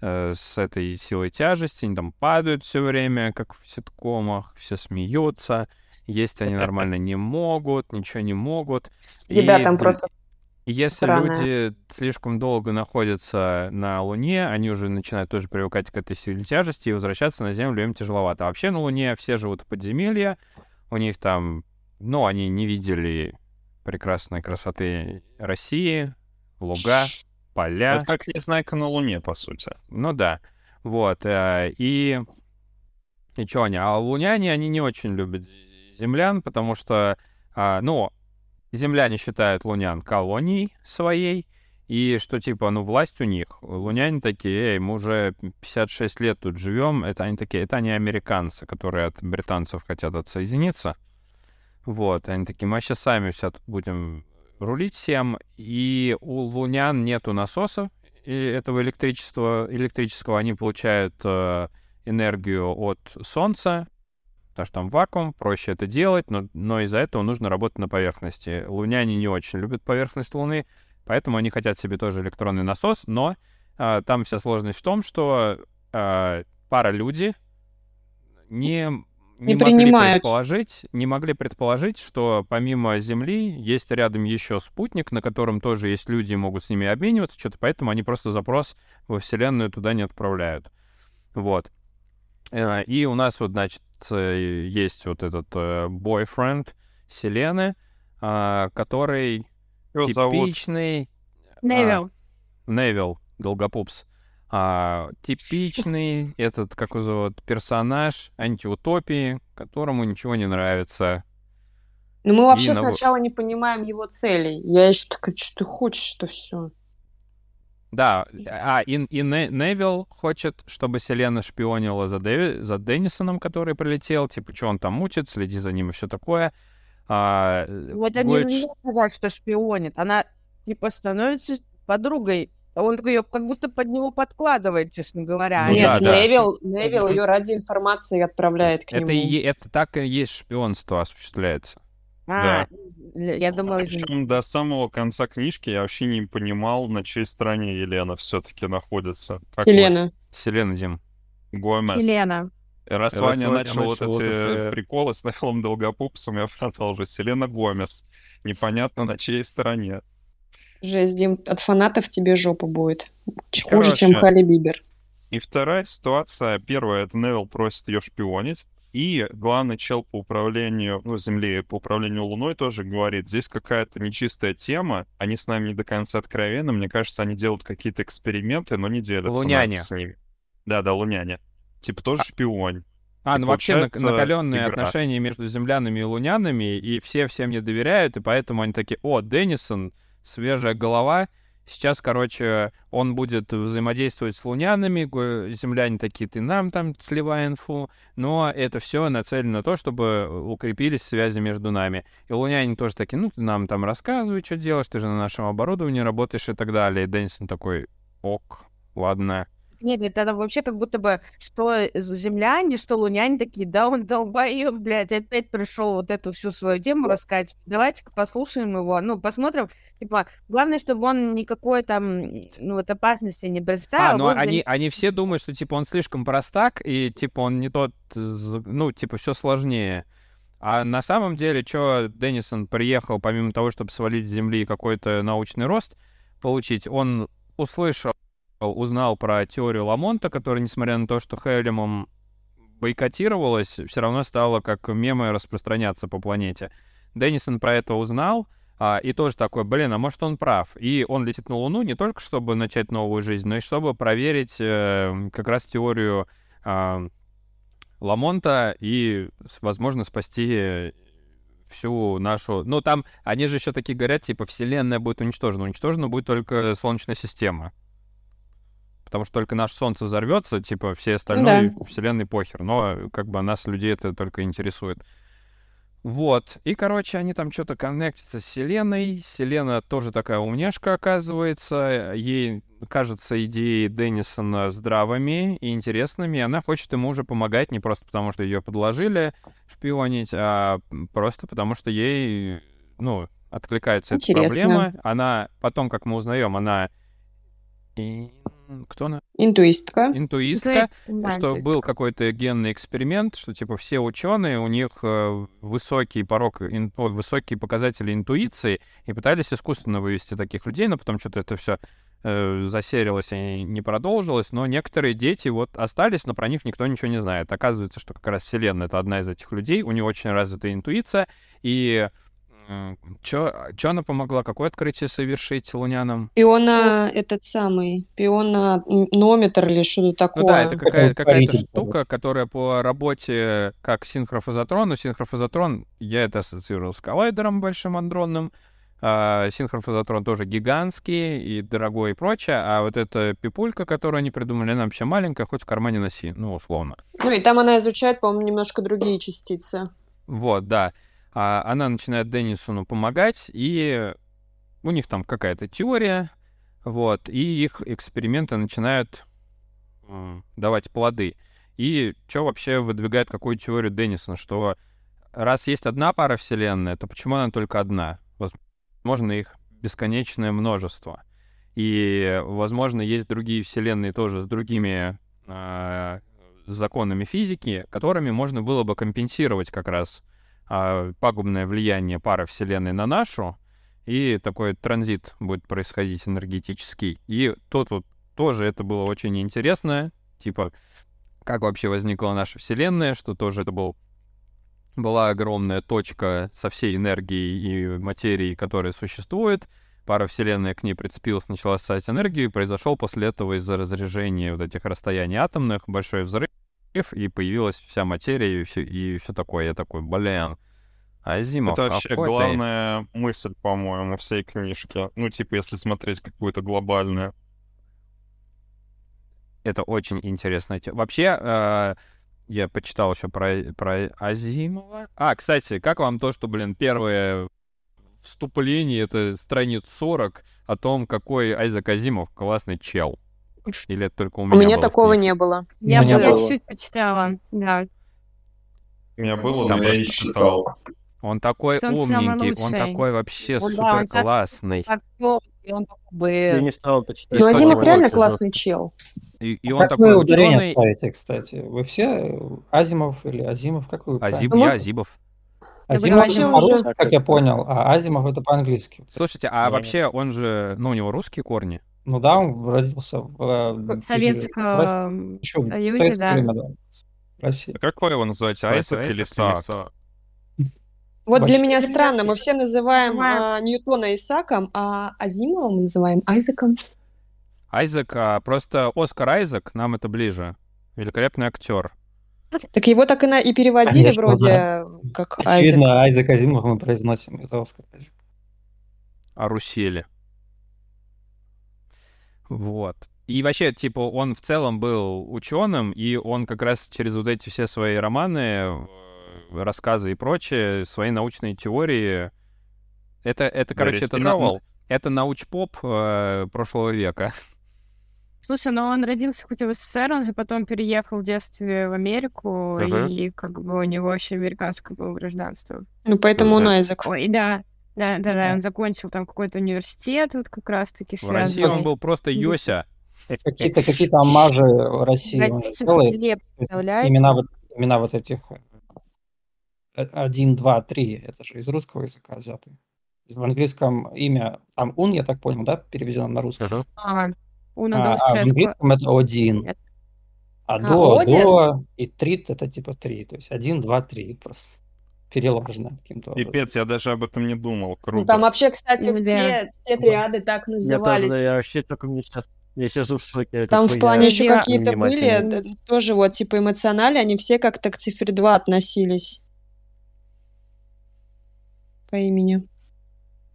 э, с этой силой тяжести, они там падают все время, как в ситкомах, все смеются, есть они нормально не могут, ничего не могут. Еда и, там просто если Сраная. люди слишком долго находятся на Луне, они уже начинают тоже привыкать к этой силе тяжести, и возвращаться на Землю им тяжеловато. А вообще на Луне все живут в подземелье, у них там ну, они не видели прекрасной красоты России, луга, поля. Это как Незнайка на Луне, по сути. Ну да. Вот. Э, и... И что они? А луняне, они не очень любят землян, потому что, а, ну, земляне считают лунян колонией своей, и что, типа, ну, власть у них. Луняне такие, эй, мы уже 56 лет тут живем, это они такие, это они американцы, которые от британцев хотят отсоединиться. Вот, они такие, мы сейчас сами все тут будем рулить всем, и у лунян нету насоса и этого электричества, электрического, они получают э, энергию от солнца, потому что там вакуум, проще это делать, но, но из-за этого нужно работать на поверхности. Луняне не очень любят поверхность Луны, поэтому они хотят себе тоже электронный насос, но э, там вся сложность в том, что э, пара люди не не, не принимают. Предположить, не могли предположить, что помимо Земли есть рядом еще спутник, на котором тоже есть люди, могут с ними обмениваться, что-то, поэтому они просто запрос во Вселенную туда не отправляют. Вот. Э, и у нас вот, значит, э, есть вот этот э, бойфренд Селены, а, который Его типичный... Невил. А, Невил, Долгопупс. А, типичный этот, как его зовут, персонаж антиутопии, которому ничего не нравится. Ну, мы вообще и сначала на... не понимаем его целей. Я еще такая, что ты хочешь, что все. Да, а, и, и Невил хочет, чтобы Селена шпионила за, Дэви, за Деннисоном, который прилетел, типа, что он там мучит, следи за ним и все такое. А, вот они не сказать, что шпионит. Она, типа, становится подругой он ее как будто под него подкладывает, честно говоря. Ну, Нет, да, Невил, да. Невил ее ради информации отправляет к это нему. И, это так и есть шпионство осуществляется. А, да. я думал... Причем до самого конца книжки я вообще не понимал, на чьей стороне Елена все-таки находится. Как Селена. Вот? Селена, Дим. Гомес. Селена. И раз, Ваня начал вот эти это... приколы с Невилом Долгопупсом, я продолжу. Селена Гомес. Непонятно, на чьей стороне. Жесть, Дим, от фанатов тебе жопа будет. Короче, Хуже, чем Халли Бибер. И вторая ситуация. Первая, это Невил просит ее шпионить. И главный чел по управлению ну, Земли, по управлению Луной тоже говорит, здесь какая-то нечистая тема, они с нами не до конца откровенны, мне кажется, они делают какие-то эксперименты, но не делятся луняне. с ними. Да, да, луняне. Типа тоже а... шпионь. А, ну вообще накаленные игра. отношения между землянами и лунянами, и все всем не доверяют, и поэтому они такие, о, Деннисон, свежая голова. Сейчас, короче, он будет взаимодействовать с лунянами, земляне такие, ты нам там сливай инфу, но это все нацелено на то, чтобы укрепились связи между нами. И луняне тоже такие, ну, ты нам там рассказывай, что делаешь, ты же на нашем оборудовании работаешь и так далее. И Дэнсон такой, ок, ладно. Нет, это вообще как будто бы что земляне, что луняне такие, да, он долбоёб, блядь, опять пришел вот эту всю свою тему рассказать. Давайте-ка послушаем его, ну, посмотрим. Типа, главное, чтобы он никакой там, ну, вот опасности не представил. А, ну, они, за... они все думают, что, типа, он слишком простак, и, типа, он не тот, ну, типа, все сложнее. А на самом деле, что Деннисон приехал, помимо того, чтобы свалить с Земли какой-то научный рост получить, он услышал узнал про теорию Ламонта, которая, несмотря на то, что Хелемом бойкотировалась, все равно стала как мемы распространяться по планете. Деннисон про это узнал, а, и тоже такой, блин, а может он прав. И он летит на Луну не только чтобы начать новую жизнь, но и чтобы проверить э, как раз теорию э, Ламонта и, возможно, спасти всю нашу... Ну, там они же еще такие говорят, типа, Вселенная будет уничтожена. Уничтожена будет только Солнечная система потому что только наше Солнце взорвется, типа все остальные да. Вселенной похер. Но как бы нас, людей, это только интересует. Вот. И, короче, они там что-то коннектятся с Селеной. Селена тоже такая умняшка, оказывается. Ей кажется идеи Деннисона здравыми и интересными. Она хочет ему уже помогать не просто потому, что ее подложили шпионить, а просто потому, что ей, ну, откликается Интересно. эта проблема. Она, потом, как мы узнаем, она кто она? Интуистка. Интуистка, да, что был какой-то генный эксперимент, что типа все ученые, у них э, высокий порог, ин, о, высокие показатели интуиции, и пытались искусственно вывести таких людей, но потом что-то это все э, засерилось и не продолжилось, но некоторые дети вот остались, но про них никто ничего не знает. Оказывается, что как раз Вселенная — это одна из этих людей, у нее очень развитая интуиция, и Чё, чё она помогла? Какое открытие совершить лунянам? Пиона этот самый, пиононометр или что-то такое. Ну да, это какая- какая-то штука, которая по работе как синхрофазотрон, но синхрофазотрон, я это ассоциировал с коллайдером большим андронным, а, синхрофазотрон тоже гигантский и дорогой и прочее, а вот эта пипулька, которую они придумали, она вообще маленькая, хоть в кармане носи, ну, условно. Ну и там она изучает, по-моему, немножко другие частицы. Вот, да а она начинает Деннисону помогать, и у них там какая-то теория, вот, и их эксперименты начинают давать плоды. И что вообще выдвигает какую теорию Деннисона, что раз есть одна пара вселенная, то почему она только одна? Возможно, их бесконечное множество. И, возможно, есть другие вселенные тоже с другими э, законами физики, которыми можно было бы компенсировать как раз а, пагубное влияние пары Вселенной на нашу, и такой транзит будет происходить энергетический. И тут вот тоже это было очень интересно, типа, как вообще возникла наша Вселенная, что тоже это был была огромная точка со всей энергией и материей, которая существует. пара вселенная к ней прицепилась, начала ссать энергию, и произошел после этого из-за разряжения вот этих расстояний атомных большой взрыв, и появилась вся материя и все, и все такое. Я такой, блин, Азимов, Это вообще главная ты? мысль, по-моему, всей книжки. Ну, типа, если смотреть какую-то глобальную. Это очень интересно. Вообще, э, я почитал еще про, про Азимова. А, кстати, как вам то, что, блин, первое вступление, это страниц 40, о том, какой Айзек Азимов классный чел? Или это только у меня У меня такого не было. Я, я чуть-чуть почитала, да. У меня было, но я не читал. Он такой он умненький, он такой вообще ну, супер классный. он. Я не стал это читать. Ну, Азимов реально классный чел. И, и он как такой вы ударение ученый... ставите, кстати? Вы все Азимов или Азимов? Как вы Азим, я Азимов. Азимов это по-русски, как я понял, а Азимов это по-английски. Слушайте, а вообще он же, ну, у него русские корни? Ну да, он родился в... Советском Союзе, да. Время, да. России. А как вы его называете? Айзек или Саак? Вот для меня странно, мы все называем а, Ньютона Исаком, а Азимова мы называем Айзеком. Айзек, а, просто Оскар Айзек, нам это ближе. Великолепный актер. Так его так и, на, и переводили Конечно, вроде да. как Очевидно, Айзек. Айзек Азимов мы произносим, это Оскар Айзек. А Русели. Вот. И вообще, типа, он в целом был ученым, и он как раз через вот эти все свои романы рассказы и прочее, свои научные теории. Это, это короче, это, на, это научпоп э, прошлого века. Слушай, но он родился хоть в СССР, он же потом переехал в детстве в Америку, uh-huh. и как бы у него вообще американское было гражданство. Ну, поэтому он Айзек. Ой, да. Да, да, да, он закончил там какой-то университет, вот как раз-таки связанный. В России он был просто Йося. Какие-то какие-то амажи России он делает. Имена вот, имена вот этих один, два, три, это же из русского языка взяты. В английском имя, там ун, я так понял, да, переведено на русский? Uh-huh. А, а, а в английском это один. А, а до, один? до и трит это типа три. То есть один, два, три просто переложено каким-то образом. Пипец, я даже об этом не думал. Круто. Ну, там вообще, кстати, ну, все, все триады так назывались. Я, тоже, я вообще только мне сейчас я сейчас в шоке. Там в плане еще какие-то были, тоже вот типа эмоционали, они все как-то к цифре 2 относились по имени.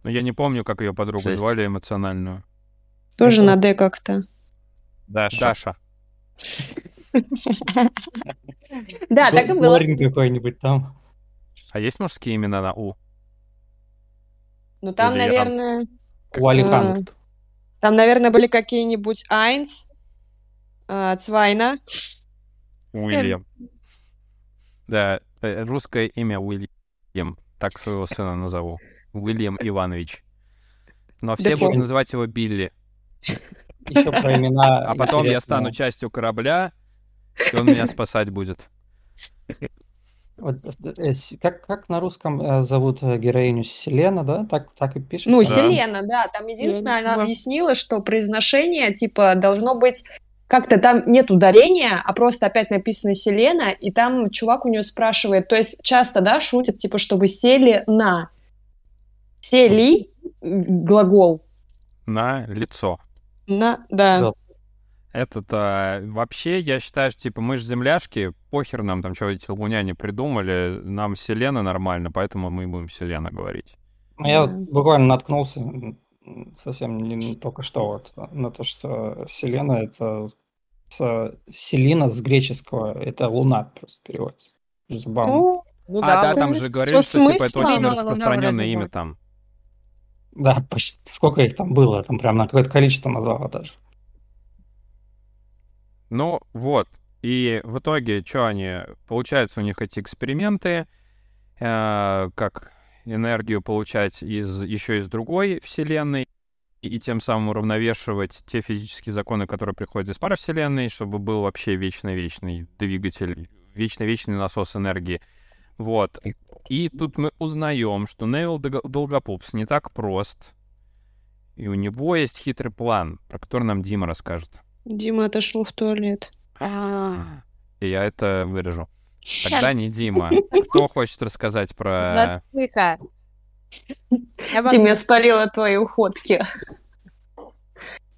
Ну, я не помню, как ее подругу Шесть. звали эмоциональную. Тоже на Д как-то. Даша. Даша. Да, так и было. какой-нибудь там. А есть мужские имена на У? Ну, там, наверное... Уалихан. Э, там, наверное, были какие-нибудь Айнс, э, Цвайна. Уильям. Да, э, русское имя Уильям так своего сына назову. Уильям Иванович. Но все будут называть его Билли. Еще про имена. А потом я стану частью корабля, и он меня спасать будет. Э, как, как на русском э, зовут э, героиню Селена, да? Так, так и пишется? Ну, да. Селена, да. Там единственное, она объяснила, что произношение, типа, должно быть как-то там нет ударения, а просто опять написано Селена, и там чувак у нее спрашивает, то есть часто, да, шутят, типа, чтобы сели на. Сели глагол. На лицо. На, да. Это-то вообще, я считаю, что, типа, мы же земляшки, похер нам там, что эти луняне придумали, нам Селена нормально, поэтому мы будем Селена говорить. Ну, я буквально наткнулся совсем не только что вот на то, что Селена это с Селина с греческого это луна просто переводится. Забавно. Ну, ну, а, да, там же говорили, что типа, это очень распространенное имя там. Да, почти, сколько их там было, там прям на какое-то количество назвала даже. Ну, вот. И в итоге, что они... Получается у них эти эксперименты, э, как энергию получать из еще из другой вселенной и тем самым уравновешивать те физические законы, которые приходят из паравселенной, чтобы был вообще вечный-вечный двигатель, вечный-вечный насос энергии. Вот. И тут мы узнаем, что Невил Долгопупс не так прост. И у него есть хитрый план, про который нам Дима расскажет. Дима отошел в туалет. И я это вырежу. Тогда не Дима. Кто хочет рассказать про... Тима спалила твои уходки.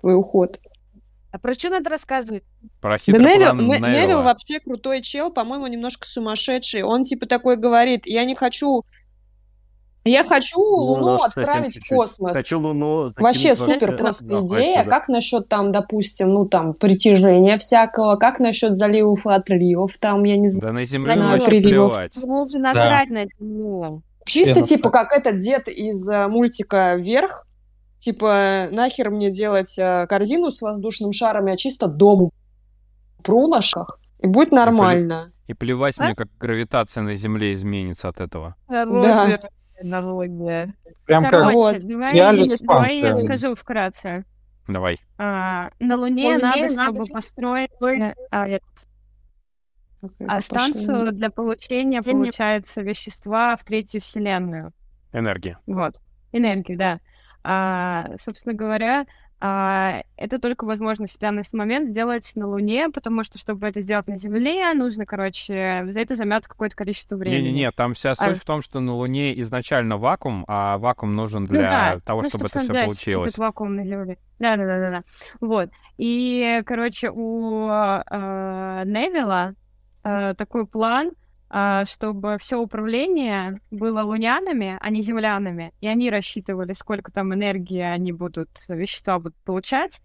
Твой уход. А про что надо рассказывать? Про хитрый да Невил, Невилла. Невил вообще крутой чел, по-моему, немножко сумасшедший. Он типа такой говорит, я не хочу я хочу Луну отправить в космос. Хочу Луну. Вообще супер просто идея. Как насчет там, допустим, ну там притяжения всякого? Как насчет заливов и отливов? Там я не знаю. Да на Землю вообще плевать. насрать да. на Землю. Чисто типа как этот дед из э, мультика «Вверх». Типа нахер мне делать э, корзину с воздушным шаром, я чисто дом пру на и будет нормально. И плевать а? мне, как гравитация на Земле изменится от этого. Да аналогия. Прям как вот. Давай, давай я скажу вкратце. Давай. А, на Луне, Луне надо, чтобы построить а, этот, а станцию для получения, получается, вещества в третью вселенную. Энергии. Вот. Энергии, да. А, собственно говоря, а, это только возможность в данный момент сделать на Луне, потому что, чтобы это сделать на Земле, нужно, короче, за это займет какое-то количество времени. Не-не-не, там вся суть а... в том, что на Луне изначально вакуум, а вакуум нужен ну для ну, да. того, ну, чтобы, чтобы это все получилось. Этот вакуум на Земле. Да-да-да-да. Вот. И, короче, у э, Невилла э, такой план, а, чтобы все управление было лунянами, а не землянами, и они рассчитывали, сколько там энергии они будут, вещества будут получать.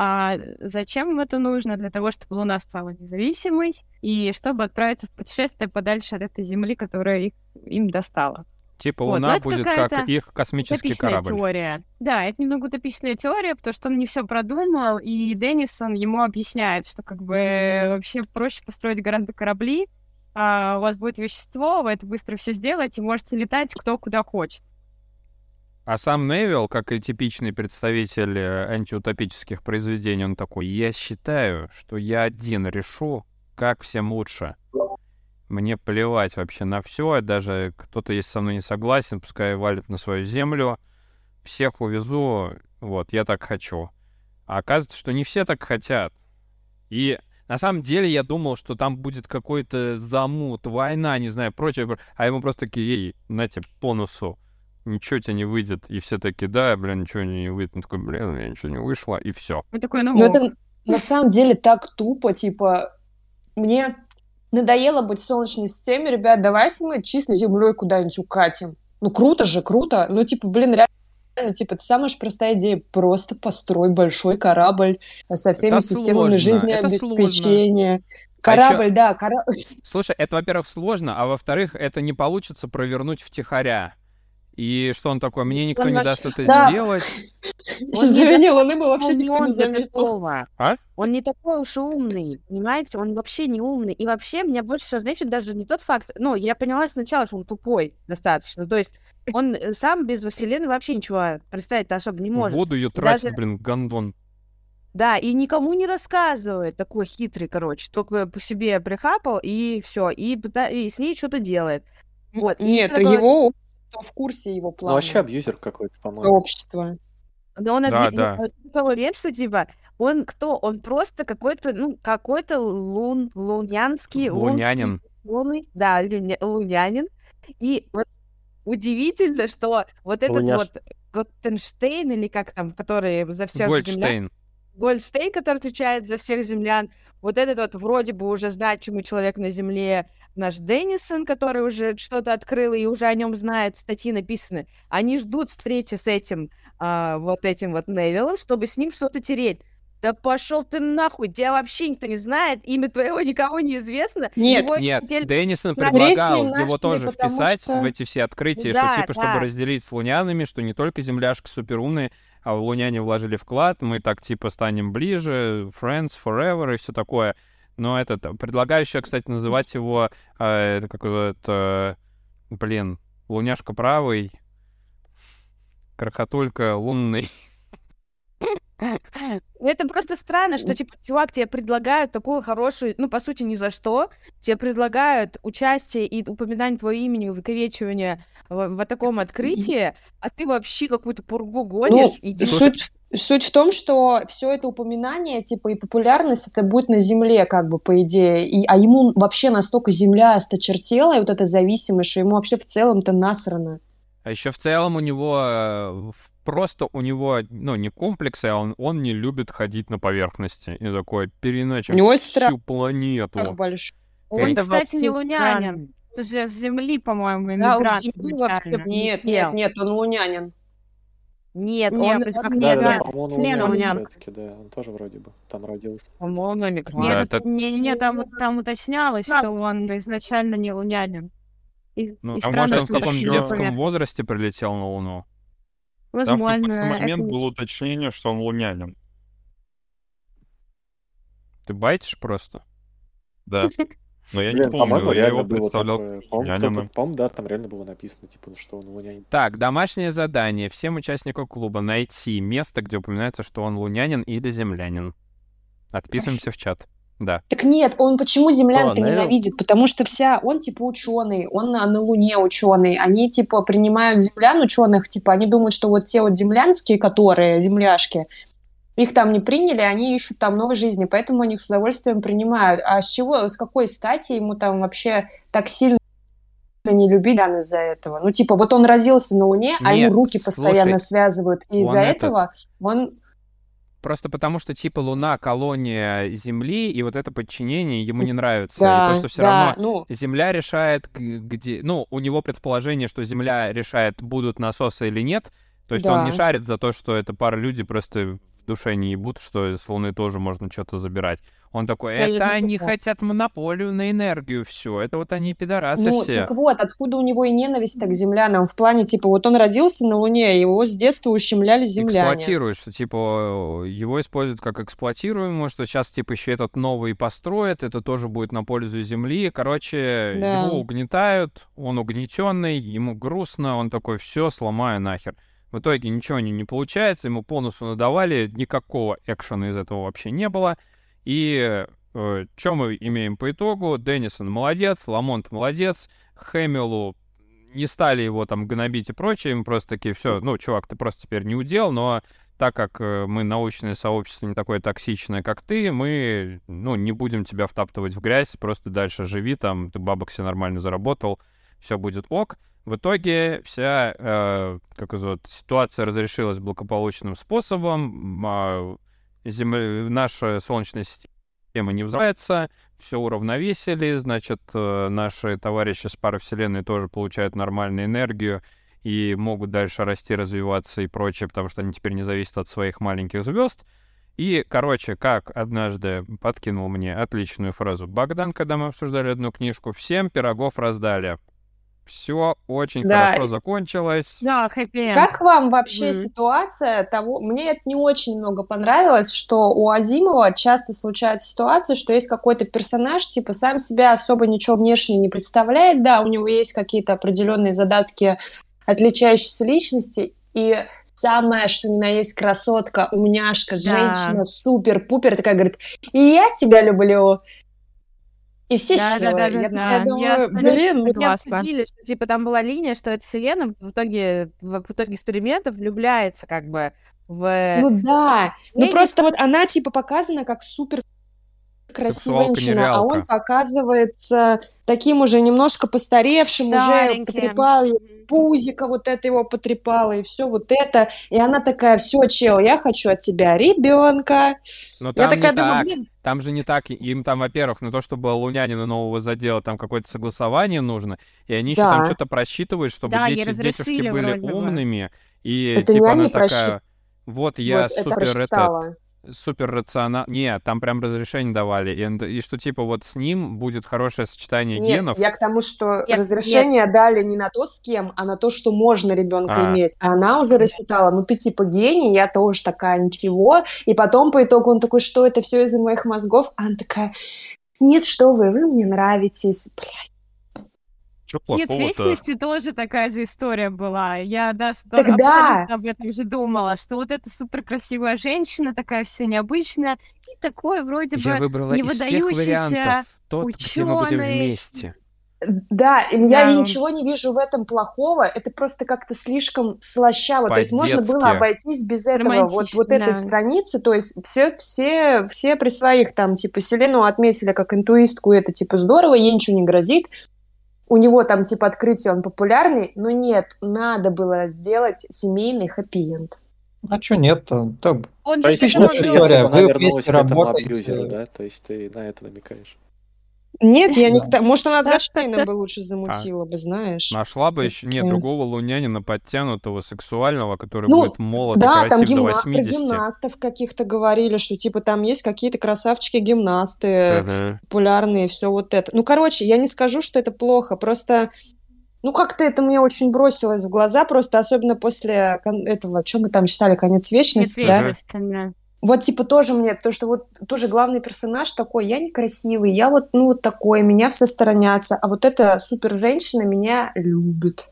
А зачем им это нужно? Для того, чтобы Луна стала независимой и чтобы отправиться в путешествие подальше от этой Земли, которая их, им достала. Типа Луна вот, будет как их космический корабль. теория. Да, это немного утопичная теория, потому что он не все продумал, и Деннисон ему объясняет, что как бы вообще проще построить гораздо корабли, а, у вас будет вещество, вы это быстро все сделаете, можете летать кто куда хочет. А сам Невилл, как и типичный представитель э, антиутопических произведений, он такой, я считаю, что я один решу, как всем лучше. Мне плевать вообще на все, даже кто-то, если со мной не согласен, пускай валит на свою землю, всех увезу, вот, я так хочу. А оказывается, что не все так хотят. И на самом деле я думал, что там будет какой-то замут, война, не знаю, прочее. А ему просто такие, ей, знаете, по носу. Ничего тебе не выйдет. И все такие, да, блин, ничего не выйдет. Он такой, блин, у меня ничего не вышло, и все. Ну, такой, ну, Но это на самом деле так тупо, типа, мне надоело быть в Солнечной системе, ребят, давайте мы чисто Землей куда-нибудь укатим. Ну, круто же, круто. Ну, типа, блин, реально типа, это самая же простая идея. Просто построй большой корабль со всеми это системами сложно, жизнеобеспечения. Корабль, а еще... да, корабль. Слушай, это, во-первых, сложно, а во-вторых, это не получится провернуть втихаря. И что он такой, мне никто он не вообще... даст это да. сделать. Сейчас Луны бы вообще никто не заметил. А? Он не такой уж умный, понимаете? Он вообще не умный. И вообще, меня больше всего значит даже не тот факт... Ну, я поняла сначала, что он тупой достаточно. То есть он э, сам без Василины вообще ничего представить особо не может. Воду ее тратит, даже... блин, гондон. Да, и никому не рассказывает, такой хитрый, короче, только по себе прихапал, и все, и, и с ней что-то делает. Вот. Нет, его кто в курсе его плана. Ну, вообще абьюзер какой-то, по-моему. Сообщество. Да он да, да. что типа, он кто? Он просто какой-то, ну, какой-то лун, лунянский... Лунянин. Лунный, да, лунянин. И вот удивительно, что вот этот Луняш. вот Готтенштейн, или как там, который за всех Гольдштейн. землян... Гольдштейн, который отвечает за всех землян, вот этот вот вроде бы уже значимый человек на Земле, наш Деннисон, который уже что-то открыл и уже о нем знает, статьи написаны, они ждут встречи с этим а, вот этим вот Невиллом, чтобы с ним что-то тереть. Да пошел ты нахуй, тебя вообще никто не знает, имя твоего никого не известно. Нет, его нет, хотели... Деннисон предлагал его тоже вписать что... в эти все открытия, да, что типа, да. чтобы разделить с лунянами, что не только земляшки суперумные, а луняне вложили вклад, мы так типа станем ближе, friends forever и все такое. Но этот, предлагаю еще, кстати, называть его, э, это какой-то, блин, луняшка правый, крохотулька лунный. Это просто странно, что, типа, чувак, тебе предлагают такую хорошую, ну, по сути, ни за что, тебе предлагают участие и упоминание твоего имени, увековечивание в, в таком открытии, а ты вообще какую-то пургу гонишь. Ну, и суть, суть в том, что все это упоминание, типа, и популярность, это будет на земле, как бы, по идее, и, а ему вообще настолько земля осточертела, и вот эта зависимость, что ему вообще в целом-то насрано. А еще в целом у него э, просто у него, ну, не комплексы, а он, он не любит ходить на поверхности. И такой, переначим у него всю страх планету. Большой. Он, Это кстати, не лунянин. Же с Земли, по-моему, иммигрант. Да, Нет, нет, нет, он лунянин. Нет, нет, он, как да, да, по-моему, Член лунянин да, он тоже вроде бы там родился. По-моему, иммигрант. Нет, это... не, не, там, там уточнялось, да. что он изначально не лунянин. И, ну, и а странно, может, он в каком детском возрасте прилетел на Луну? Возможно. Там в какой-то момент это... было уточнение, что он лунянин. Ты байтишь просто? Да. Но я не помню, я его представлял лунянином. По-моему, да, там реально было написано, типа, что он лунянин. Так, домашнее задание. Всем участникам клуба найти место, где упоминается, что он лунянин или землянин. Отписываемся в чат. Да. Так нет, он почему землян-то ненавидит? Потому что вся, он типа ученый, он на, на Луне ученый. Они типа принимают землян ученых, типа они думают, что вот те вот землянские, которые земляшки, их там не приняли, они ищут там новой жизни, поэтому они их с удовольствием принимают. А с чего, с какой стати ему там вообще так сильно не любить из-за этого? Ну, типа, вот он родился на Луне, Нет, а ему руки постоянно слушай, связывают, и из-за этого он Просто потому что, типа, Луна — колония Земли, и вот это подчинение ему не нравится. Да, и то, что все да, равно ну... Земля решает, где... Ну, у него предположение, что Земля решает, будут насосы или нет. То есть да. он не шарит за то, что это пара людей просто в душе не ебут, что с Луны тоже можно что-то забирать. Он такой, это они хотят монополию на энергию, все, это вот они пидорасы ну, все. Так вот, откуда у него и ненависть так к землянам, в плане, типа, вот он родился на Луне, его с детства ущемляли земляне. Эксплуатируют, что, типа, его используют как эксплуатируемого, что сейчас, типа, еще этот новый построят, это тоже будет на пользу Земли, короче, да. его угнетают, он угнетенный, ему грустно, он такой, все, сломаю нахер. В итоге ничего не, не получается, ему полностью надавали, никакого экшена из этого вообще не было. И э, что мы имеем по итогу? Деннисон молодец, Ламонт молодец, Хэмилу не стали его там гнобить и прочее, им просто такие, все, ну, чувак, ты просто теперь не удел, но так как э, мы научное сообщество не такое токсичное, как ты, мы, ну, не будем тебя втаптывать в грязь, просто дальше живи там, ты бабок себе нормально заработал, все будет ок. В итоге вся, э, как вот, ситуация разрешилась благополучным способом, э, Земля, наша Солнечная система не взрывается, все уравновесили, значит, э, наши товарищи с пары Вселенной тоже получают нормальную энергию и могут дальше расти, развиваться и прочее, потому что они теперь не зависят от своих маленьких звезд. И, короче, как однажды подкинул мне отличную фразу Богдан, когда мы обсуждали одну книжку, всем пирогов раздали все очень да. хорошо закончилось. Да, хэппи Как вам вообще mm. ситуация того... Мне это не очень много понравилось, что у Азимова часто случается ситуация, что есть какой-то персонаж, типа, сам себя особо ничего внешне не представляет, да, у него есть какие-то определенные задатки отличающиеся личности, и самая, что ни на есть красотка, умняшка, да. женщина, супер-пупер, такая говорит, и я тебя люблю. И все да, счастливы. Да, да, да, я, да. я думаю, я, блин, мы обсудили, что типа там была линия, что эта Селена в итоге, в, в итоге экспериментов влюбляется как бы в... Ну да, ну просто вот она типа показана как супер красивая женщина, а он показывается таким уже немножко постаревшим, уже потрепал пузика вот это его потрепала, и все вот это. И она такая, все, чел, я хочу от тебя ребенка. Но там я такая думаю, так. блин. Там же не так. Им там, во-первых, на то, чтобы лунянина нового задела, там какое-то согласование нужно. И они еще да. там что-то просчитывают, чтобы да, дети, детишки были умными. И это типа не она такая, просчит... вот я вот супер это супер рационально. Нет, там прям разрешение давали. И, и что типа вот с ним будет хорошее сочетание нет, генов. Я к тому, что нет, разрешение нет. дали не на то, с кем, а на то, что можно ребенка а. иметь. А она уже рассчитала, ну ты типа гений, я тоже такая, ничего. И потом по итогу он такой, что это все из-за моих мозгов? А она такая, нет, что вы, вы мне нравитесь. Блядь. Что плохого-то? Нет, в вечности тоже такая же история была. Я даже Тогда... абсолютно об этом же думала, что вот эта супер красивая женщина, такая вся необычная, и такой вроде я бы выбрала не из всех вариантов тот, ученый. где мы будем вместе. Да, я да. ничего не вижу в этом плохого. Это просто как-то слишком слащаво. То есть можно было обойтись без этого. Вот, вот да. этой страницы. То есть все, все, все при своих там, типа, Селену отметили как интуистку, это типа здорово, ей ничего не грозит. У него там типа открытие, он популярный, но нет, надо было сделать семейный хэппи-энд. А что нет-то? То... Он же история. Вы вместе работаете. Да? То есть ты на это намекаешь. Нет, я не... Может, она Гатштейном бы лучше замутила бы, знаешь. Нашла бы еще, нет, другого лунянина подтянутого, сексуального, который ну, будет молод да, и красив там гимна... до 80. про гимнастов каких-то говорили, что типа там есть какие-то красавчики-гимнасты популярные, все вот это. Ну, короче, я не скажу, что это плохо, просто ну, как-то это мне очень бросилось в глаза, просто особенно после этого, что мы там читали, «Конец вечности», Конец да? Вот, типа, тоже мне, то, что вот тоже главный персонаж такой, я некрасивый, я вот, ну, вот такой, меня все сторонятся, а вот эта супер женщина меня любит.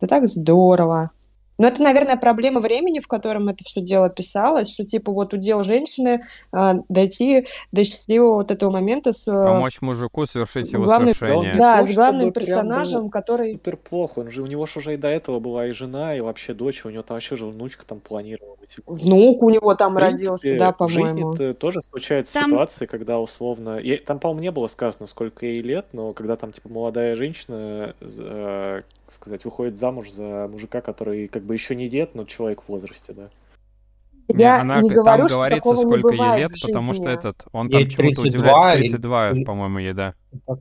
Это так здорово. Но это, наверное, проблема времени, в котором это все дело писалось, что типа вот удел женщины э, дойти до счастливого вот этого момента с... Э, Помочь мужику совершить его главный, совершение. Да, с главным персонажем, который... Супер плохо, он же, у него же уже и до этого была и жена, и вообще дочь, у него там вообще же внучка там планировала быть. Внук у него там принципе, родился, да, по-моему. В жизни тоже случаются там... ситуации, когда условно... Я... Там, по-моему, не было сказано, сколько ей лет, но когда там, типа, молодая женщина э, сказать, выходит замуж за мужика, который как бы еще не дед, но человек в возрасте, да. Я она, не говорю, там что говорится, сколько ей лет, потому что этот, он там чего-то удивляется, 32, и... по-моему, ей, да.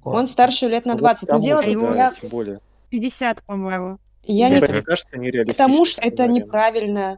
Он старше лет на 20. Вот, дело его, да, тем более. 50, по-моему. Я не... Мне кажется, Потому что это неправильно.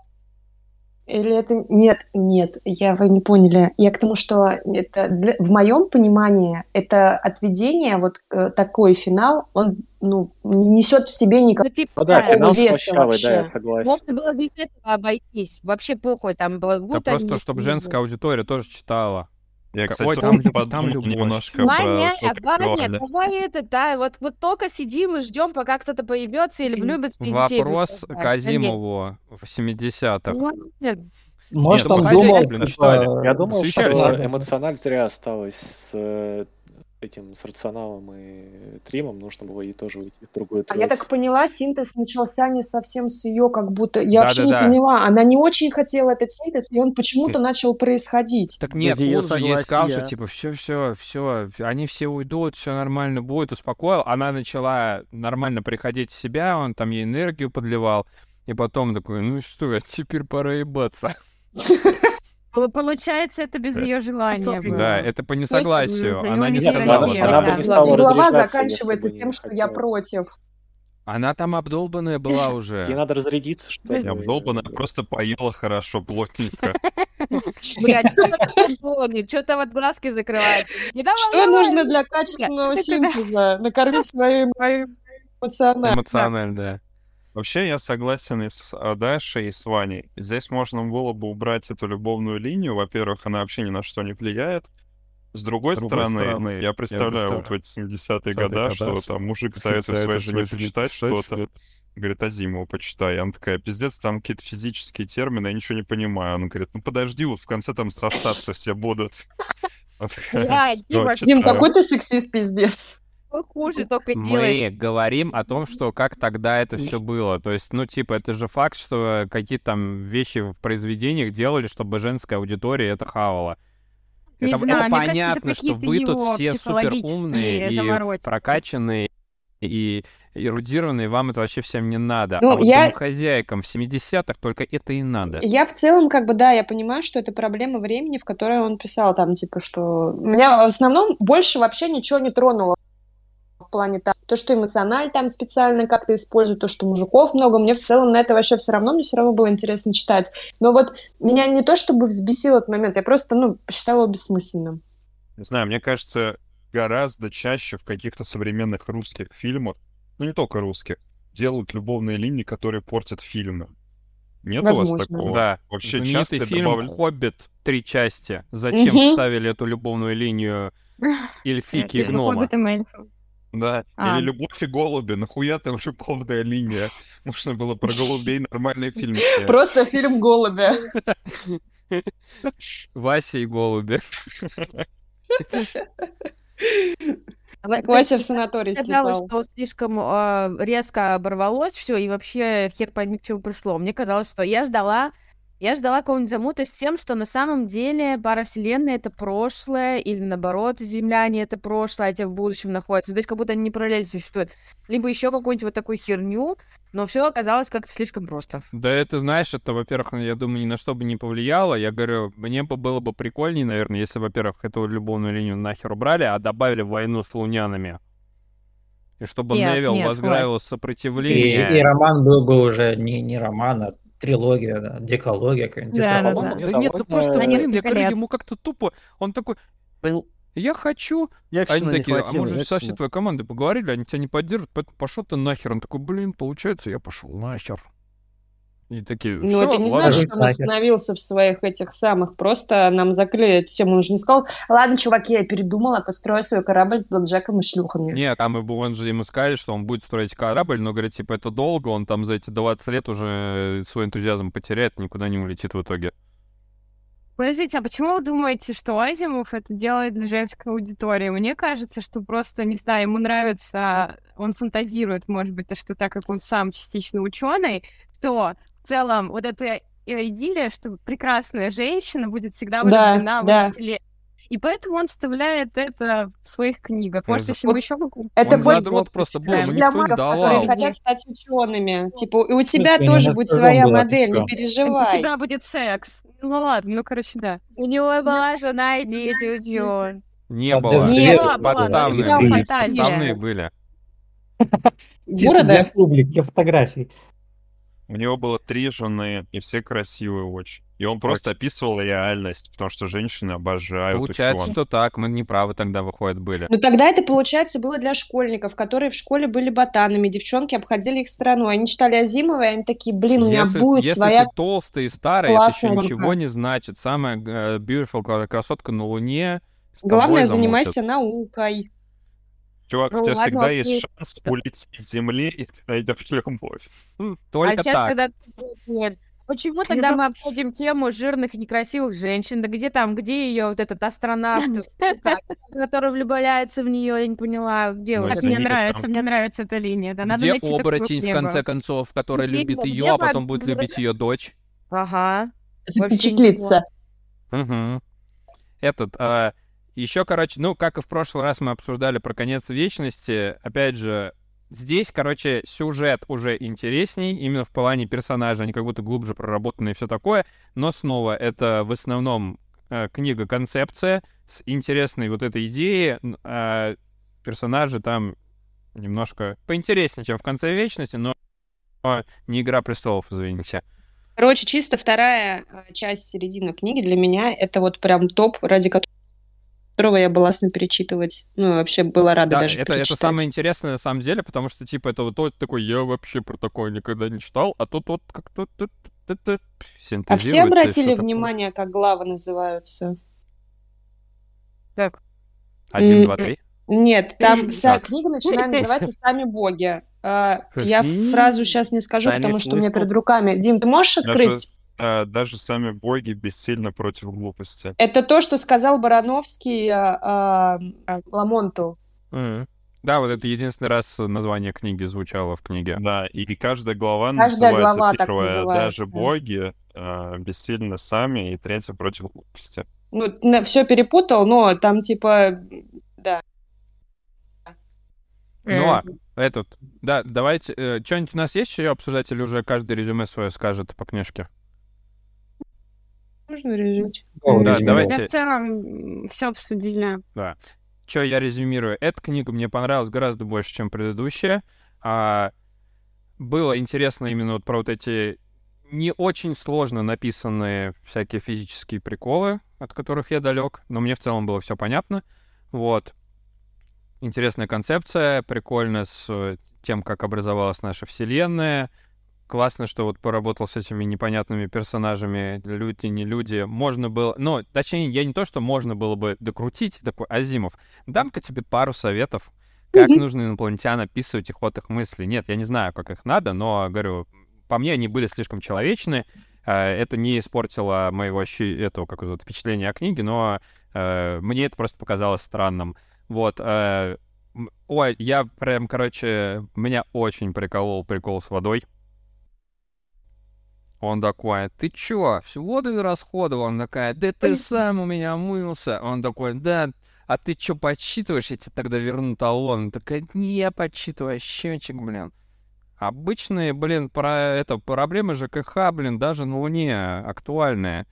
Или это... Нет, нет, я вы не поняли. Я к тому, что это для... в моем понимании это отведение, вот э, такой финал, он ну, не несет в себе никакого ну, типа, да, финал веса вообще. Да, я согласен. Можно было без этого обойтись. Вообще похуй, там было... Да просто, чтобы женская аудитория тоже читала. Я, кстати, Ой, там, там, там немножко Ваня, про Ваня, давай это, да, вот, вот только сидим и ждем, пока кто-то появится или влюбится. Вопрос к Азимову в 70-х. Может, он думал, блин, Я думал, что эмоциональ зря осталось с э, этим с рационалом и тримом нужно было ей тоже уйти в другую А я так поняла, синтез начался не совсем с ее, как будто... Я да, вообще да, не да. поняла. Она не очень хотела этот синтез, и он почему-то начал происходить. Так нет, он же ей сказал, что типа все, все, все, они все уйдут, все нормально будет, успокоил. Она начала нормально приходить в себя, он там ей энергию подливал. И потом такой, ну что, теперь пора ебаться. Получается, это без ее желания. Было. Да, это по несогласию. Есть, она не сказала. Она, она бы не стала Глава заканчивается тем, что я против. Она там обдолбанная была уже. Ей надо разрядиться, что ли. Обдолбанная, просто поела хорошо, плотненько. Блядь, что-то вот глазки закрывает. Что нужно для качественного синтеза? Накормить свою эмоциональность. Эмоционально, да. Вообще, я согласен и с Дашей, и с Ваней. Здесь можно было бы убрать эту любовную линию. Во-первых, она вообще ни на что не влияет. С другой, с другой стороны, стороны, я представляю, я вот в эти 70-е годы, что там мужик советует своей жене почитать что-то. Говорит, Азимова почитай. Она такая, пиздец, там какие-то физические термины, я ничего не понимаю. Он говорит, ну подожди, вот в конце там сосаться все будут. Дим, какой ты сексист, пиздец хуже только Мы говорим о том, что как тогда это все было. То есть, ну, типа, это же факт, что какие-то там вещи в произведениях делали, чтобы женская аудитория это хавала. Не это, знаю, это понятно, кажется, что вы тут все супер умные и прокачанные и эрудированные, вам это вообще всем не надо. Ну, а вот я... хозяйкам в 70-х только это и надо. Я в целом, как бы, да, я понимаю, что это проблема времени, в которой он писал там, типа, что... Меня в основном больше вообще ничего не тронуло в плане того, то, что эмоциональ там специально как-то используют, то, что мужиков много, мне в целом на это вообще все равно, мне все равно было интересно читать. Но вот меня не то чтобы взбесил этот момент, я просто, ну, посчитала его бессмысленным. Не знаю, мне кажется, гораздо чаще в каких-то современных русских фильмах, ну не только русских, делают любовные линии, которые портят фильмы. Нет Возможно. у вас такого? Да. Вообще часто фильм добавля... «Хоббит» три части. Зачем угу. ставили эту любовную линию эльфики и гнома? Да, а. или «Любовь и голуби», нахуя там любовная линия? Можно было про голубей нормальный фильм снять. Просто фильм «Голуби». Вася и голуби. Вася в санаторий слепал. что слишком э, резко оборвалось все, и вообще хер пойми, к чему пришло. Мне казалось, что я ждала Я ждала какого-нибудь замута с тем, что на самом деле пара вселенной это прошлое, или наоборот, земляне это прошлое, а те в будущем находятся. То есть как будто они не параллельно существуют. Либо еще какую-нибудь вот такую херню, но все оказалось как-то слишком просто. Да это, знаешь, это, во-первых, я думаю, ни на что бы не повлияло. Я говорю, мне бы было бы прикольнее, наверное, если, во-первых, эту любовную линию нахер убрали, а добавили войну с лунянами. И чтобы нет, Невил нет, возглавил нет. сопротивление. И, и роман был бы уже не, не роман, а трилогия, да, декология какая-нибудь. Да, да, да. да нет, ну просто, блин, я говорю, ему как-то тупо, он такой, я хочу. Я они такие, а мы же со всей твоей командой поговорили, они тебя не поддержат, поэтому пошел ты нахер. Он такой, блин, получается, я пошел нахер. И такие, ну, это не значит, что он остановился в своих этих самых. Просто нам закрыли эту тему. Он же не сказал, ладно, чуваки, я передумала, построю свой корабль с блэкджеком и шлюхами. Нет, там и он же ему сказали, что он будет строить корабль, но, говорит, типа, это долго, он там за эти 20 лет уже свой энтузиазм потеряет, никуда не улетит в итоге. Подождите, а почему вы думаете, что Азимов это делает для женской аудитории? Мне кажется, что просто, не знаю, ему нравится, он фантазирует, может быть, что так как он сам частично ученый, то целом вот эта идиллия, что прекрасная женщина будет всегда влюблена да, в да. И поэтому он вставляет это в своих книгах. Может, если вот мы еще какую-то... Это будет просто был, для магов, которые хотят стать учеными. Типа, и у тебя Слушай, тоже будет своя модель, не переживай. У тебя будет секс. Ну ладно, ну короче, да. У него была жена и дети, учен. Не было. Нет, подставные, подставные были. Для публики, для фотографий. У него было три жены, и все красивые очень. И он просто очень. описывал реальность, потому что женщины обожают Получается, ученых. что так, мы неправы тогда, выходит, были. Ну тогда это, получается, было для школьников, которые в школе были ботанами, девчонки обходили их сторону. Они читали Азимова, и они такие, блин, у меня если, будет если своя ты толстый и старый, это еще ничего не значит. Самая uh, beautiful красотка на Луне. Главное, занимайся наукой. Чувак, ну, у тебя ладно, всегда окей. есть шанс улететь с земли, и ты найдешь любовь. Только а сейчас, так. Когда... Нет. Почему тогда мы обходим тему жирных и некрасивых женщин? Да где там, где ее вот этот астронавт, который влюбляется в нее, я не поняла, где вот Мне нравится, мне нравится эта линия. Да, надо где оборотень, в конце концов, который любит ее, а потом будет любить ее дочь? Ага. Запечатлиться. Угу. Этот, а, еще, короче, ну, как и в прошлый раз мы обсуждали про конец вечности, опять же, здесь, короче, сюжет уже интересней, именно в плане персонажа, они как будто глубже проработаны и все такое, но снова это в основном э, книга-концепция с интересной вот этой идеей, э, персонажи там немножко поинтереснее, чем в конце вечности, но не Игра престолов, извините. Короче, чисто вторая э, часть середины книги для меня это вот прям топ, ради которого которого я была с перечитывать. Ну, вообще была рада да, даже это, это самое интересное на самом деле, потому что, типа, это вот тот такой, я вообще про такое никогда не читал, а тут вот как-то... А все обратили внимание, как главы называются? Как? Один, два, три? Нет, там вся книга начинает называться «Сами боги». А, я фразу сейчас не скажу, потому что у меня перед руками. Дим, ты можешь открыть? Э, даже сами боги бессильно против глупости. Это то, что сказал Барановский э, э, Ламонту. Mm. Да, вот это единственный раз название книги звучало в книге. Да, и, и каждая глава каждая называется глава первая, так даже боги э, бессильны сами, и третья против глупости. Ну, все перепутал, но там типа, да. Ну, а, этот, да, давайте, э, что-нибудь у нас есть еще обсуждать, или уже каждый резюме свое скажет по книжке? Можно резюмировать? да, давайте. Я в целом все обсудили. Да. Что я резюмирую? Эта книга мне понравилась гораздо больше, чем предыдущая. А, было интересно именно вот про вот эти не очень сложно написанные всякие физические приколы, от которых я далек, но мне в целом было все понятно. Вот. Интересная концепция, прикольно с тем, как образовалась наша вселенная, классно, что вот поработал с этими непонятными персонажами, люди, не люди. Можно было, ну, точнее, я не то, что можно было бы докрутить, такой, Азимов, дам-ка тебе пару советов, как нужно инопланетян описывать и ход их мыслей. Нет, я не знаю, как их надо, но, говорю, по мне они были слишком человечны, а, это не испортило моего этого, как это, впечатления о книге, но э, мне это просто показалось странным. Вот, э, ой, я прям, короче, меня очень приколол прикол с водой. Он такой, ты чё, всю воду расходовал? Он такая, да ты сам у меня мылся. Он такой, да, а ты чё подсчитываешь? Я тебе тогда верну талон. Он такая, не я подсчитываю, счетчик, блин. Обычные, блин, про это проблемы ЖКХ, блин, даже на Луне актуальные.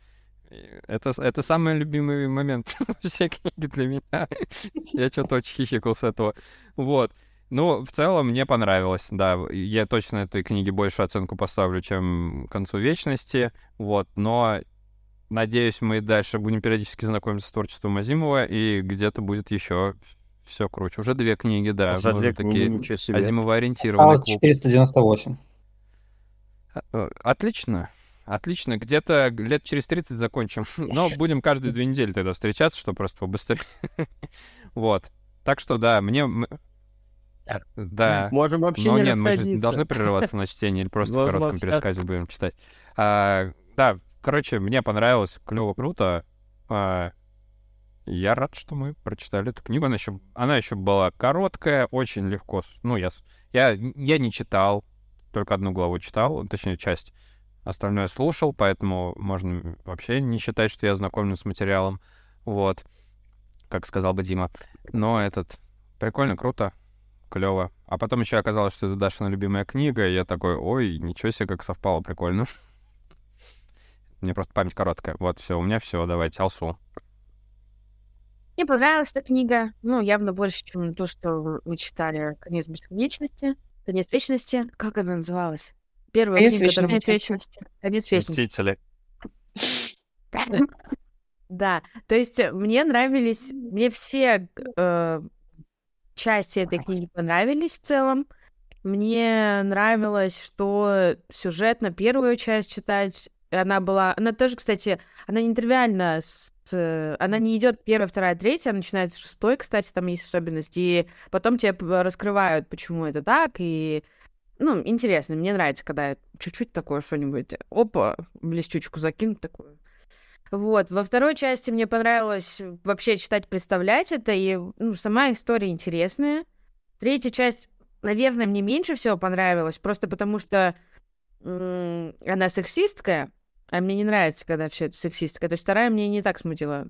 Это, это самый любимый момент всей книги для меня. Я что-то очень хихикал с этого. Вот. Ну, в целом, мне понравилось, да. Я точно этой книге больше оценку поставлю, чем «Концу вечности», вот. Но, надеюсь, мы дальше будем периодически знакомиться с творчеством Азимова, и где-то будет еще все круче. Уже две книги, да. Уже две книги, ничего себе. Азимова-ориентированный клуб. 498. А, э, отлично. Отлично, где-то лет через 30 закончим. Но будем каждые две недели тогда встречаться, чтобы просто побыстрее. вот. Так что да, мне да. Можем вообще Но не нет, мы же должны прерываться на чтение или просто в коротком пересказе будем читать. А, да, короче, мне понравилось, клево, круто. А, я рад, что мы прочитали эту книгу. Она еще, она еще была короткая, очень легко. Ну, я, я, я не читал, только одну главу читал, точнее, часть. Остальное слушал, поэтому можно вообще не считать, что я знакомлен с материалом. Вот, как сказал бы Дима. Но этот прикольно, круто клево. А потом еще оказалось, что это Дашина любимая книга, и я такой, ой, ничего себе, как совпало, прикольно. Мне просто память короткая. Вот, все, у меня все, давайте, Алсу. Мне понравилась эта книга. Ну, явно больше, чем то, что вы читали «Конец бесконечности». «Конец вечности». Как она называлась? Первая Конец книга, вечности. Конец вечности. Конец вечности. Мстители. Да, то есть мне нравились, мне все э, части этой книги понравились в целом. Мне нравилось, что сюжет на первую часть читать она была, она тоже, кстати, она не тривиальна, с, она не идет первая, вторая, третья, она начинается с шестой, кстати, там есть особенность, и потом тебе раскрывают, почему это так, и ну, интересно, мне нравится, когда чуть-чуть такое что-нибудь, опа, блестючку закинуть такую. Вот. Во второй части мне понравилось вообще читать, представлять это, и ну, сама история интересная. Третья часть, наверное, мне меньше всего понравилась, просто потому что м- она сексистская, а мне не нравится, когда все это сексистское. То есть вторая мне не так смутила.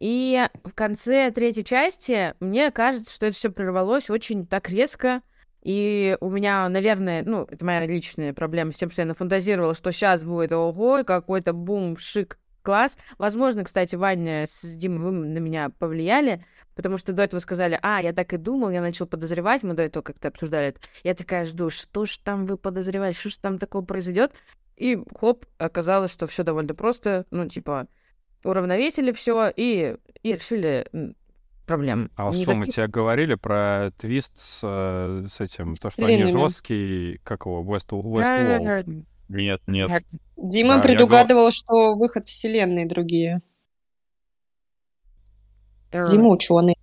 И в конце третьей части мне кажется, что это все прервалось очень так резко. И у меня, наверное, ну, это моя личная проблема с тем, что я нафантазировала, что сейчас будет, ого, какой-то бум, шик, класс. Возможно, кстати, Ваня с Димой, вы на меня повлияли, потому что до этого сказали, а, я так и думал, я начал подозревать, мы до этого как-то обсуждали это. Я такая жду, что ж там вы подозреваете, что ж там такого произойдет? И хоп, оказалось, что все довольно просто, ну, типа, уравновесили все и, и решили проблем. А Никаких... мы тебе говорили про твист с, э, с этим, то, что они жесткие, как его, West, Westworld. Нет, нет. Дима да, предугадывал, я... что выход вселенной другие. Дима ученый.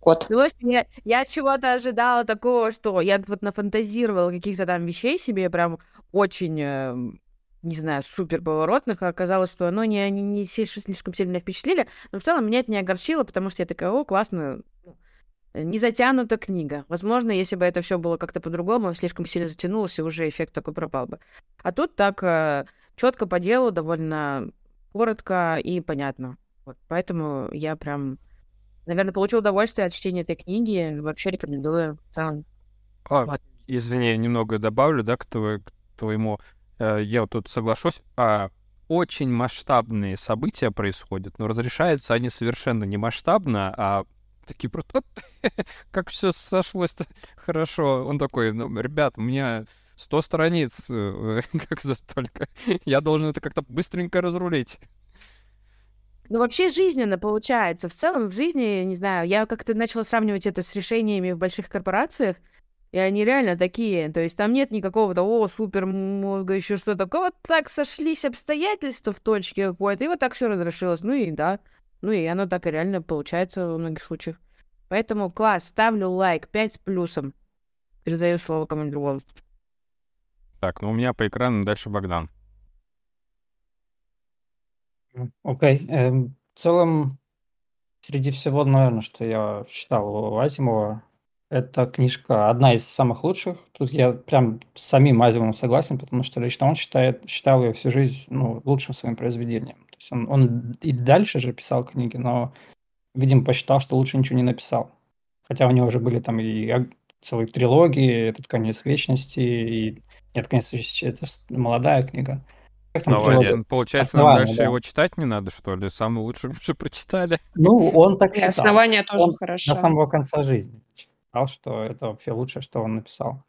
Кот. Ну, я, я чего-то ожидала такого, что я вот нафантазировала каких-то там вещей себе прям очень, э, не знаю, супер поворотных, а оказалось, что оно не, не, не слишком сильно впечатлили, но в целом меня это не огорчило, потому что я такая, о, классно, ну, не затянута книга. Возможно, если бы это все было как-то по-другому, слишком сильно затянулось, и уже эффект такой пропал бы. А тут так э, четко по делу, довольно коротко и понятно. Вот, поэтому я прям, наверное, получил удовольствие от чтения этой книги. Вообще рекомендую. А, извини, немного добавлю, да, к, твой, к твоему. Э, я вот тут соглашусь. А, очень масштабные события происходят, но разрешаются они совершенно не масштабно, а такие просто, как все сошлось-то хорошо. Он такой, ну, ребят, у меня 100 страниц, э, как за только. Я должен это как-то быстренько разрулить. Ну, вообще жизненно получается. В целом, в жизни, не знаю, я как-то начала сравнивать это с решениями в больших корпорациях, и они реально такие. То есть там нет никакого того супер мозга, еще что-то. Вот так сошлись обстоятельства в точке какой-то, и вот так все разрешилось. Ну и да, ну и оно так и реально получается во многих случаях. Поэтому класс, ставлю лайк, 5 с плюсом. Передаю слово кому-нибудь другому. Так, ну у меня по экрану дальше Богдан. Окей. Okay. Эм, в целом, среди всего, наверное, что я читал у Азимова, эта книжка одна из самых лучших. Тут я прям с самим Азимовым согласен, потому что лично он считает, считал ее всю жизнь ну, лучшим своим произведением. Есть он, он и дальше же писал книги, но, видимо, посчитал, что лучше ничего не написал. Хотя у него уже были там и целые трилогии, этот «Конец вечности», и «Нет, конец вечности» — это молодая книга. Основание. Получается, нам дальше да. его читать не надо, что ли? Самый лучший уже прочитали. Ну, он так считал. Основание тоже он хорошо. До самого конца жизни считал, что это вообще лучшее, что он написал.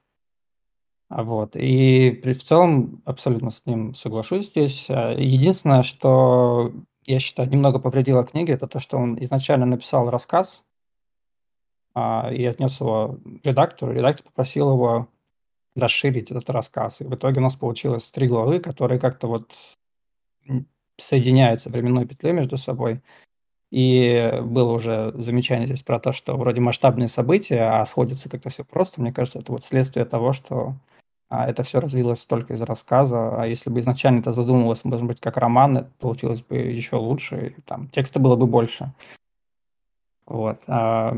А вот. И в целом абсолютно с ним соглашусь здесь. А, единственное, что я считаю немного повредило книге, это то, что он изначально написал рассказ а, и отнес его редактору. Редактор попросил его расширить этот рассказ. И в итоге у нас получилось три главы, которые как-то вот соединяются временной петлей между собой. И было уже замечание здесь про то, что вроде масштабные события, а сходится как-то все просто. Мне кажется, это вот следствие того, что а, это все развилось только из рассказа. А если бы изначально это задумывалось, может быть, как роман, это получилось бы еще лучше, и там текста было бы больше. Вот. А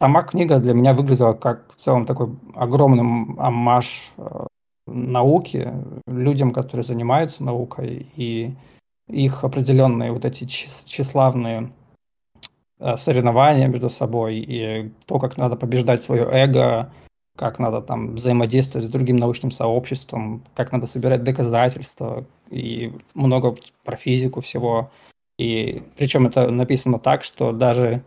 сама книга для меня выглядела как в целом такой огромный аммаж э, науки, людям, которые занимаются наукой, и их определенные вот эти тщеславные э, соревнования между собой, и то, как надо побеждать свое эго, как надо там взаимодействовать с другим научным сообществом, как надо собирать доказательства, и много про физику всего. И причем это написано так, что даже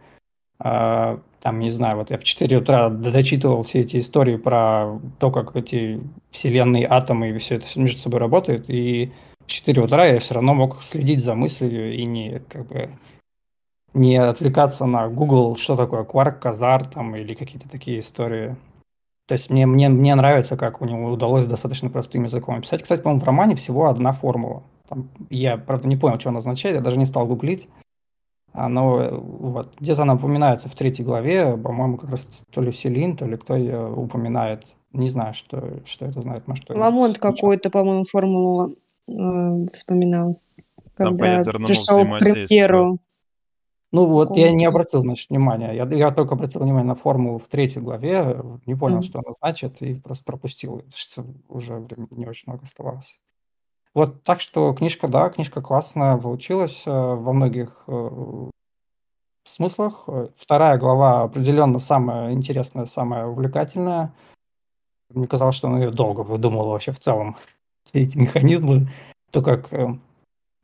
э, там, не знаю, вот я в 4 утра дочитывал все эти истории про то, как эти вселенные, атомы и все это между собой работают, и в 4 утра я все равно мог следить за мыслью и не, как бы, не отвлекаться на Google, что такое кварк, казар там, или какие-то такие истории. То есть мне, мне, мне нравится, как у него удалось достаточно простым языком описать. Кстати, по-моему, в романе всего одна формула. Там, я, правда, не понял, что она означает, я даже не стал гуглить. Но вот, где-то она упоминается в третьей главе, по-моему, как раз то ли Селин, то ли кто ее упоминает. Не знаю, что, что это знает. Может, Ламонт какую-то, по-моему, формулу э, вспоминал, когда пришел к премьеру. Ну вот, я не обратил, значит, внимания. Я, я только обратил внимание на формулу в третьей главе, не понял, mm-hmm. что она значит, и просто пропустил, что уже времени не очень много оставалось. Вот, так что книжка, да, книжка классная получилась э, во многих э, смыслах. Вторая глава определенно самая интересная, самая увлекательная. Мне казалось, что он ее долго выдумывал вообще в целом. Все эти механизмы, то, как э,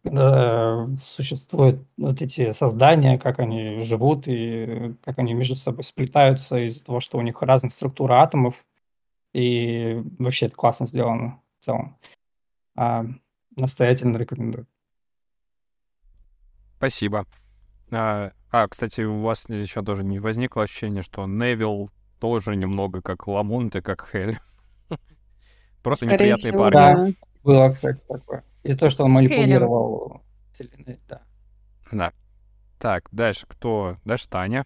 э, существуют вот эти создания, как они живут и как они между собой сплетаются из-за того, что у них разная структура атомов. И вообще это классно сделано в целом. А, Настоятельно рекомендую. Спасибо. А, а, кстати, у вас еще тоже не возникло ощущение, что Невил тоже немного как Ламонт и как Хель. Просто Скорее неприятные всего, парни. Да. Было, кстати, такое. Из-за того, что он манипулировал вселенной, да. Да. Так, дальше кто? Дальше Таня.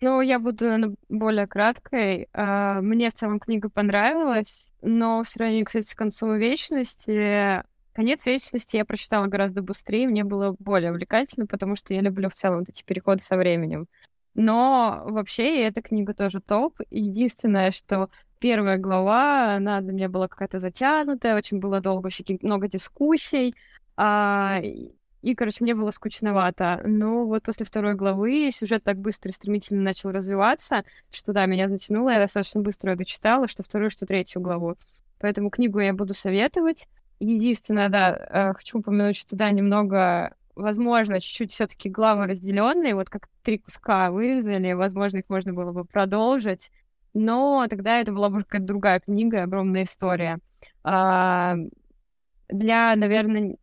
Ну, я буду более краткой. А, мне в целом книга понравилась, но в сравнении, кстати, с концом вечности, конец вечности я прочитала гораздо быстрее, мне было более увлекательно, потому что я люблю в целом эти переходы со временем. Но вообще эта книга тоже топ. Единственное, что первая глава, она для меня была какая-то затянутая, очень было долго, всяких, много дискуссий. А, и, короче, мне было скучновато. Но вот после второй главы сюжет так быстро и стремительно начал развиваться, что да, меня затянуло, я достаточно быстро дочитала, что вторую, что третью главу. Поэтому книгу я буду советовать. Единственное, да, э, хочу упомянуть, что да, немного, возможно, чуть-чуть все-таки главы разделенные, вот как три куска вырезали, возможно, их можно было бы продолжить, но тогда это была бы какая-то другая книга, огромная история. А, для, наверное,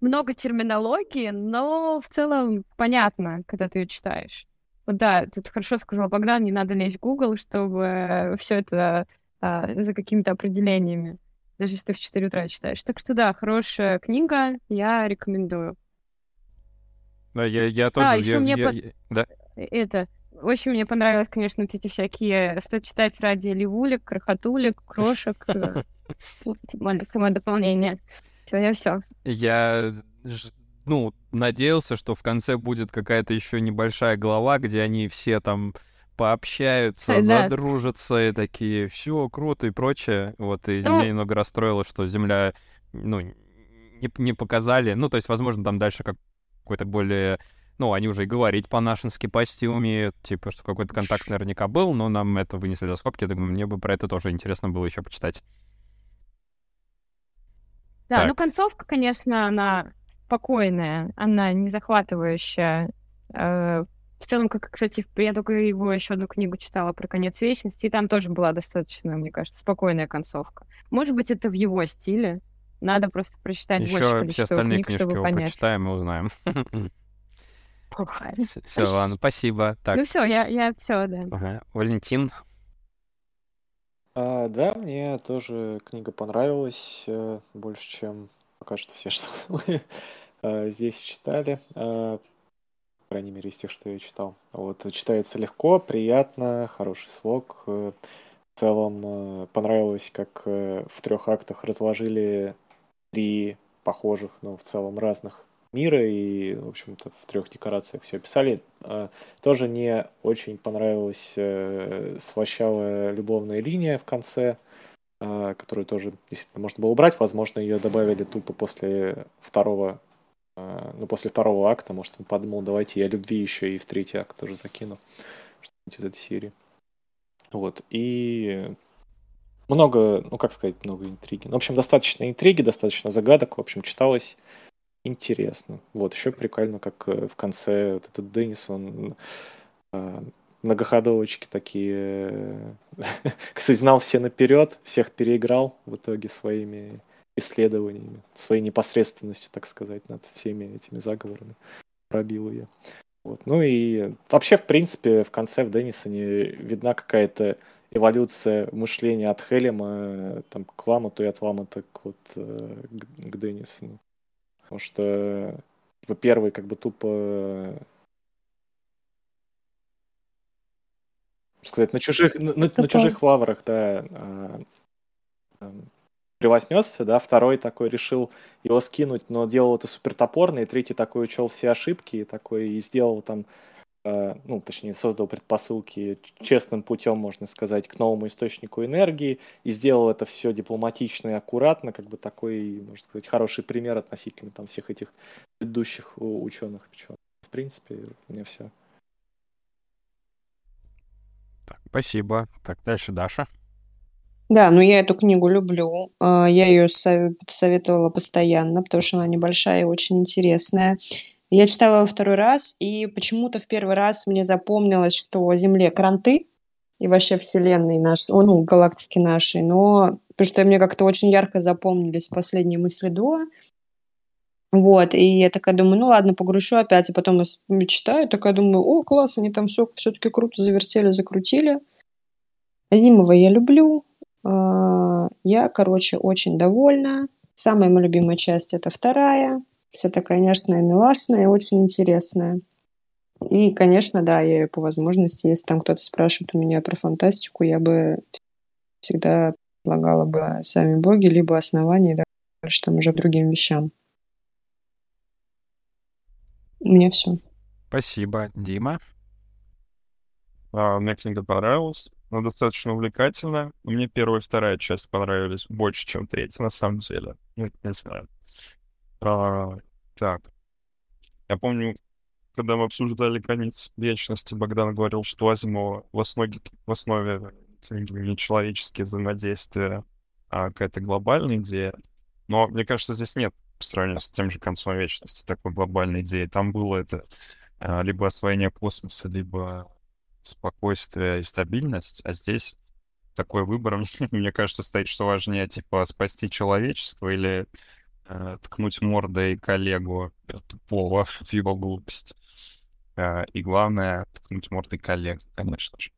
много терминологии, но в целом понятно, когда ты ее читаешь. Вот да, тут хорошо сказал Богдан, не надо лезть в Google, чтобы все это а, за какими-то определениями, даже если ты в 4 утра читаешь. Так что да, хорошая книга, я рекомендую. Да, я, я тоже... А, еще я, мне... Я, по... я, да. Это... Очень мне понравилось, конечно, вот эти всякие... Что читать ради ливулек, крохотулек, крошек. Маленькое дополнение. Все, я все. Я, ну, надеялся, что в конце будет какая-то еще небольшая глава, где они все там пообщаются, да. задружатся и такие, все круто и прочее. Вот, и ну... меня немного расстроило, что Земля, ну, не, не показали. Ну, то есть, возможно, там дальше как какой-то более ну, они уже и говорить по-нашенски почти умеют, типа, что какой-то контакт наверняка был, но нам это вынесли за скобки, я думаю, мне бы про это тоже интересно было еще почитать. Да, так. ну концовка, конечно, она спокойная, она не захватывающая. Э, в целом, как, кстати, я только его еще одну книгу читала про конец вечности, и там тоже была достаточно, мне кажется, спокойная концовка. Может быть, это в его стиле. Надо просто прочитать еще больше количество все остальные книг, книжки чтобы понять. почитаем и узнаем. Все, ладно, спасибо. Так. Ну все, я, я все, да. Ага. Валентин. А, да, мне тоже книга понравилась э, больше, чем пока что все, что мы э, здесь читали. Э, по крайней мере, из тех, что я читал. Вот, читается легко, приятно, хороший слог. В целом понравилось, как в трех актах разложили три похожих, но в целом разных мира и, в общем-то, в трех декорациях все описали. А, тоже не очень понравилась э, слащавая любовная линия в конце, а, которую тоже действительно можно было убрать. Возможно, ее добавили тупо после второго а, ну, после второго акта, может, он подумал, давайте я любви еще и в третий акт тоже закину что-нибудь из этой серии. Вот, и много, ну, как сказать, много интриги. Ну, в общем, достаточно интриги, достаточно загадок, в общем, читалось интересно. Вот, еще прикольно, как э, в конце вот этот Деннис, он а, многоходовочки такие. Кстати, знал все наперед, всех переиграл в итоге своими исследованиями, своей непосредственностью, так сказать, над всеми этими заговорами. Пробил ее. Вот. Ну и вообще, в принципе, в конце в Деннисоне видна какая-то эволюция мышления от Хелема э, там, к Ламуту и от Ламута к, вот, э, к, к Деннисону. Потому что типа, первый как бы тупо сказать, на чужих, на, на чужих лаврах, да, превознесся, да, второй такой решил его скинуть, но делал это супер топорно, и третий такой учел все ошибки, и такой и сделал там Э, ну, точнее, создал предпосылки честным путем, можно сказать, к новому источнику энергии и сделал это все дипломатично и аккуратно, как бы такой, можно сказать, хороший пример относительно там всех этих предыдущих ученых. В принципе, у меня все. Так, спасибо. Так, дальше Даша. Да, ну я эту книгу люблю. Э, я ее советовала постоянно, потому что она небольшая и очень интересная. Я читала его второй раз, и почему-то в первый раз мне запомнилось, что Земле кранты, и вообще Вселенной нашей, ну, галактики нашей, но потому что мне как-то очень ярко запомнились последние мысли до. Вот, и я такая думаю, ну ладно, погрущу опять, и потом я читаю, такая думаю, о, класс, они там все все-таки круто завертели, закрутили. Азимова я люблю, а, я, короче, очень довольна. Самая моя любимая часть это вторая, все такая нежная, милашная и очень интересная. И, конечно, да, я по возможности, если там кто-то спрашивает у меня про фантастику, я бы всегда предлагала бы сами боги, либо основания, да, дальше там уже другим вещам. У меня все. Спасибо. Дима? А, мне книга понравилась. Она достаточно увлекательная. Мне первая и вторая часть понравились больше, чем третья, на самом деле. Ну, не знаю. А, так. Я помню, когда мы обсуждали конец вечности, Богдан говорил, что Азимова в основе, в основе книги человеческие взаимодействия, а какая-то глобальная идея. Но мне кажется, здесь нет по сравнению с тем же концом вечности такой глобальной идеи. Там было это а, либо освоение космоса, либо спокойствие и стабильность, а здесь такой выбор, мне кажется, стоит, что важнее, типа, спасти человечество или э, ткнуть мордой коллегу тупого в его глупость. Э, и главное, ткнуть мордой коллегу, конечно же.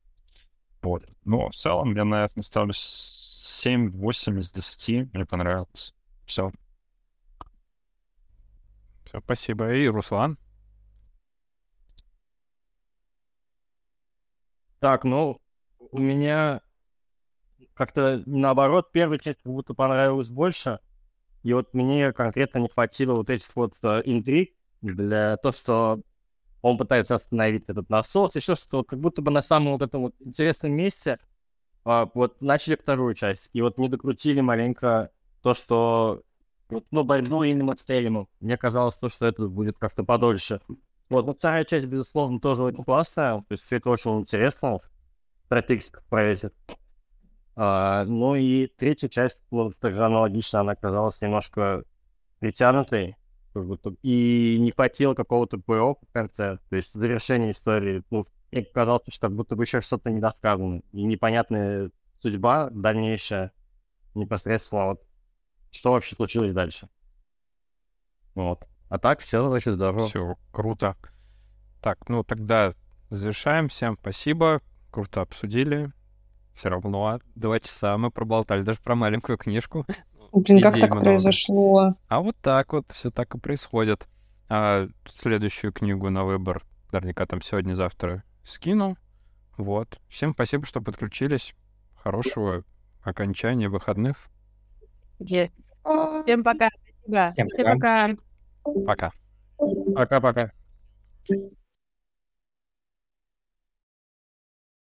Вот. Но в целом я, наверное, ставлю 7-8 из 10. Мне понравилось. Все. Все, спасибо. И Руслан? Так, ну, у меня как-то наоборот, первая часть как будто понравилась больше. И вот мне конкретно не хватило вот этих вот э, интриг для того, что он пытается остановить этот насос, еще что как будто бы на самом вот этом вот интересном месте а, вот начали вторую часть, и вот не докрутили маленько то, что вот, ну, борьбу именно с Телемом. Мне казалось, то, что это будет как-то подольше. Вот, но вторая часть, безусловно, тоже очень классная, то есть все это очень интересно, стратегически проезд. А, ну и третья часть, вот, также аналогично, она оказалась немножко притянутой, как будто, и не хватило какого-то ПО в конце, то есть завершение истории, ну, мне казалось, что как будто бы еще что-то недосказано, и непонятная судьба дальнейшая, непосредственно вот, что вообще случилось дальше. Вот. А так все очень здорово. Все, круто. Так, ну тогда завершаем. Всем спасибо. Круто обсудили. Все равно два часа мы проболтали даже про маленькую книжку. Блин, как так много. произошло? А вот так вот все так и происходит. А следующую книгу на выбор наверняка там сегодня-завтра скину. Вот. Всем спасибо, что подключились. Хорошего окончания выходных. Всем пока. Спасибо. Всем пока. Пока. Пока-пока.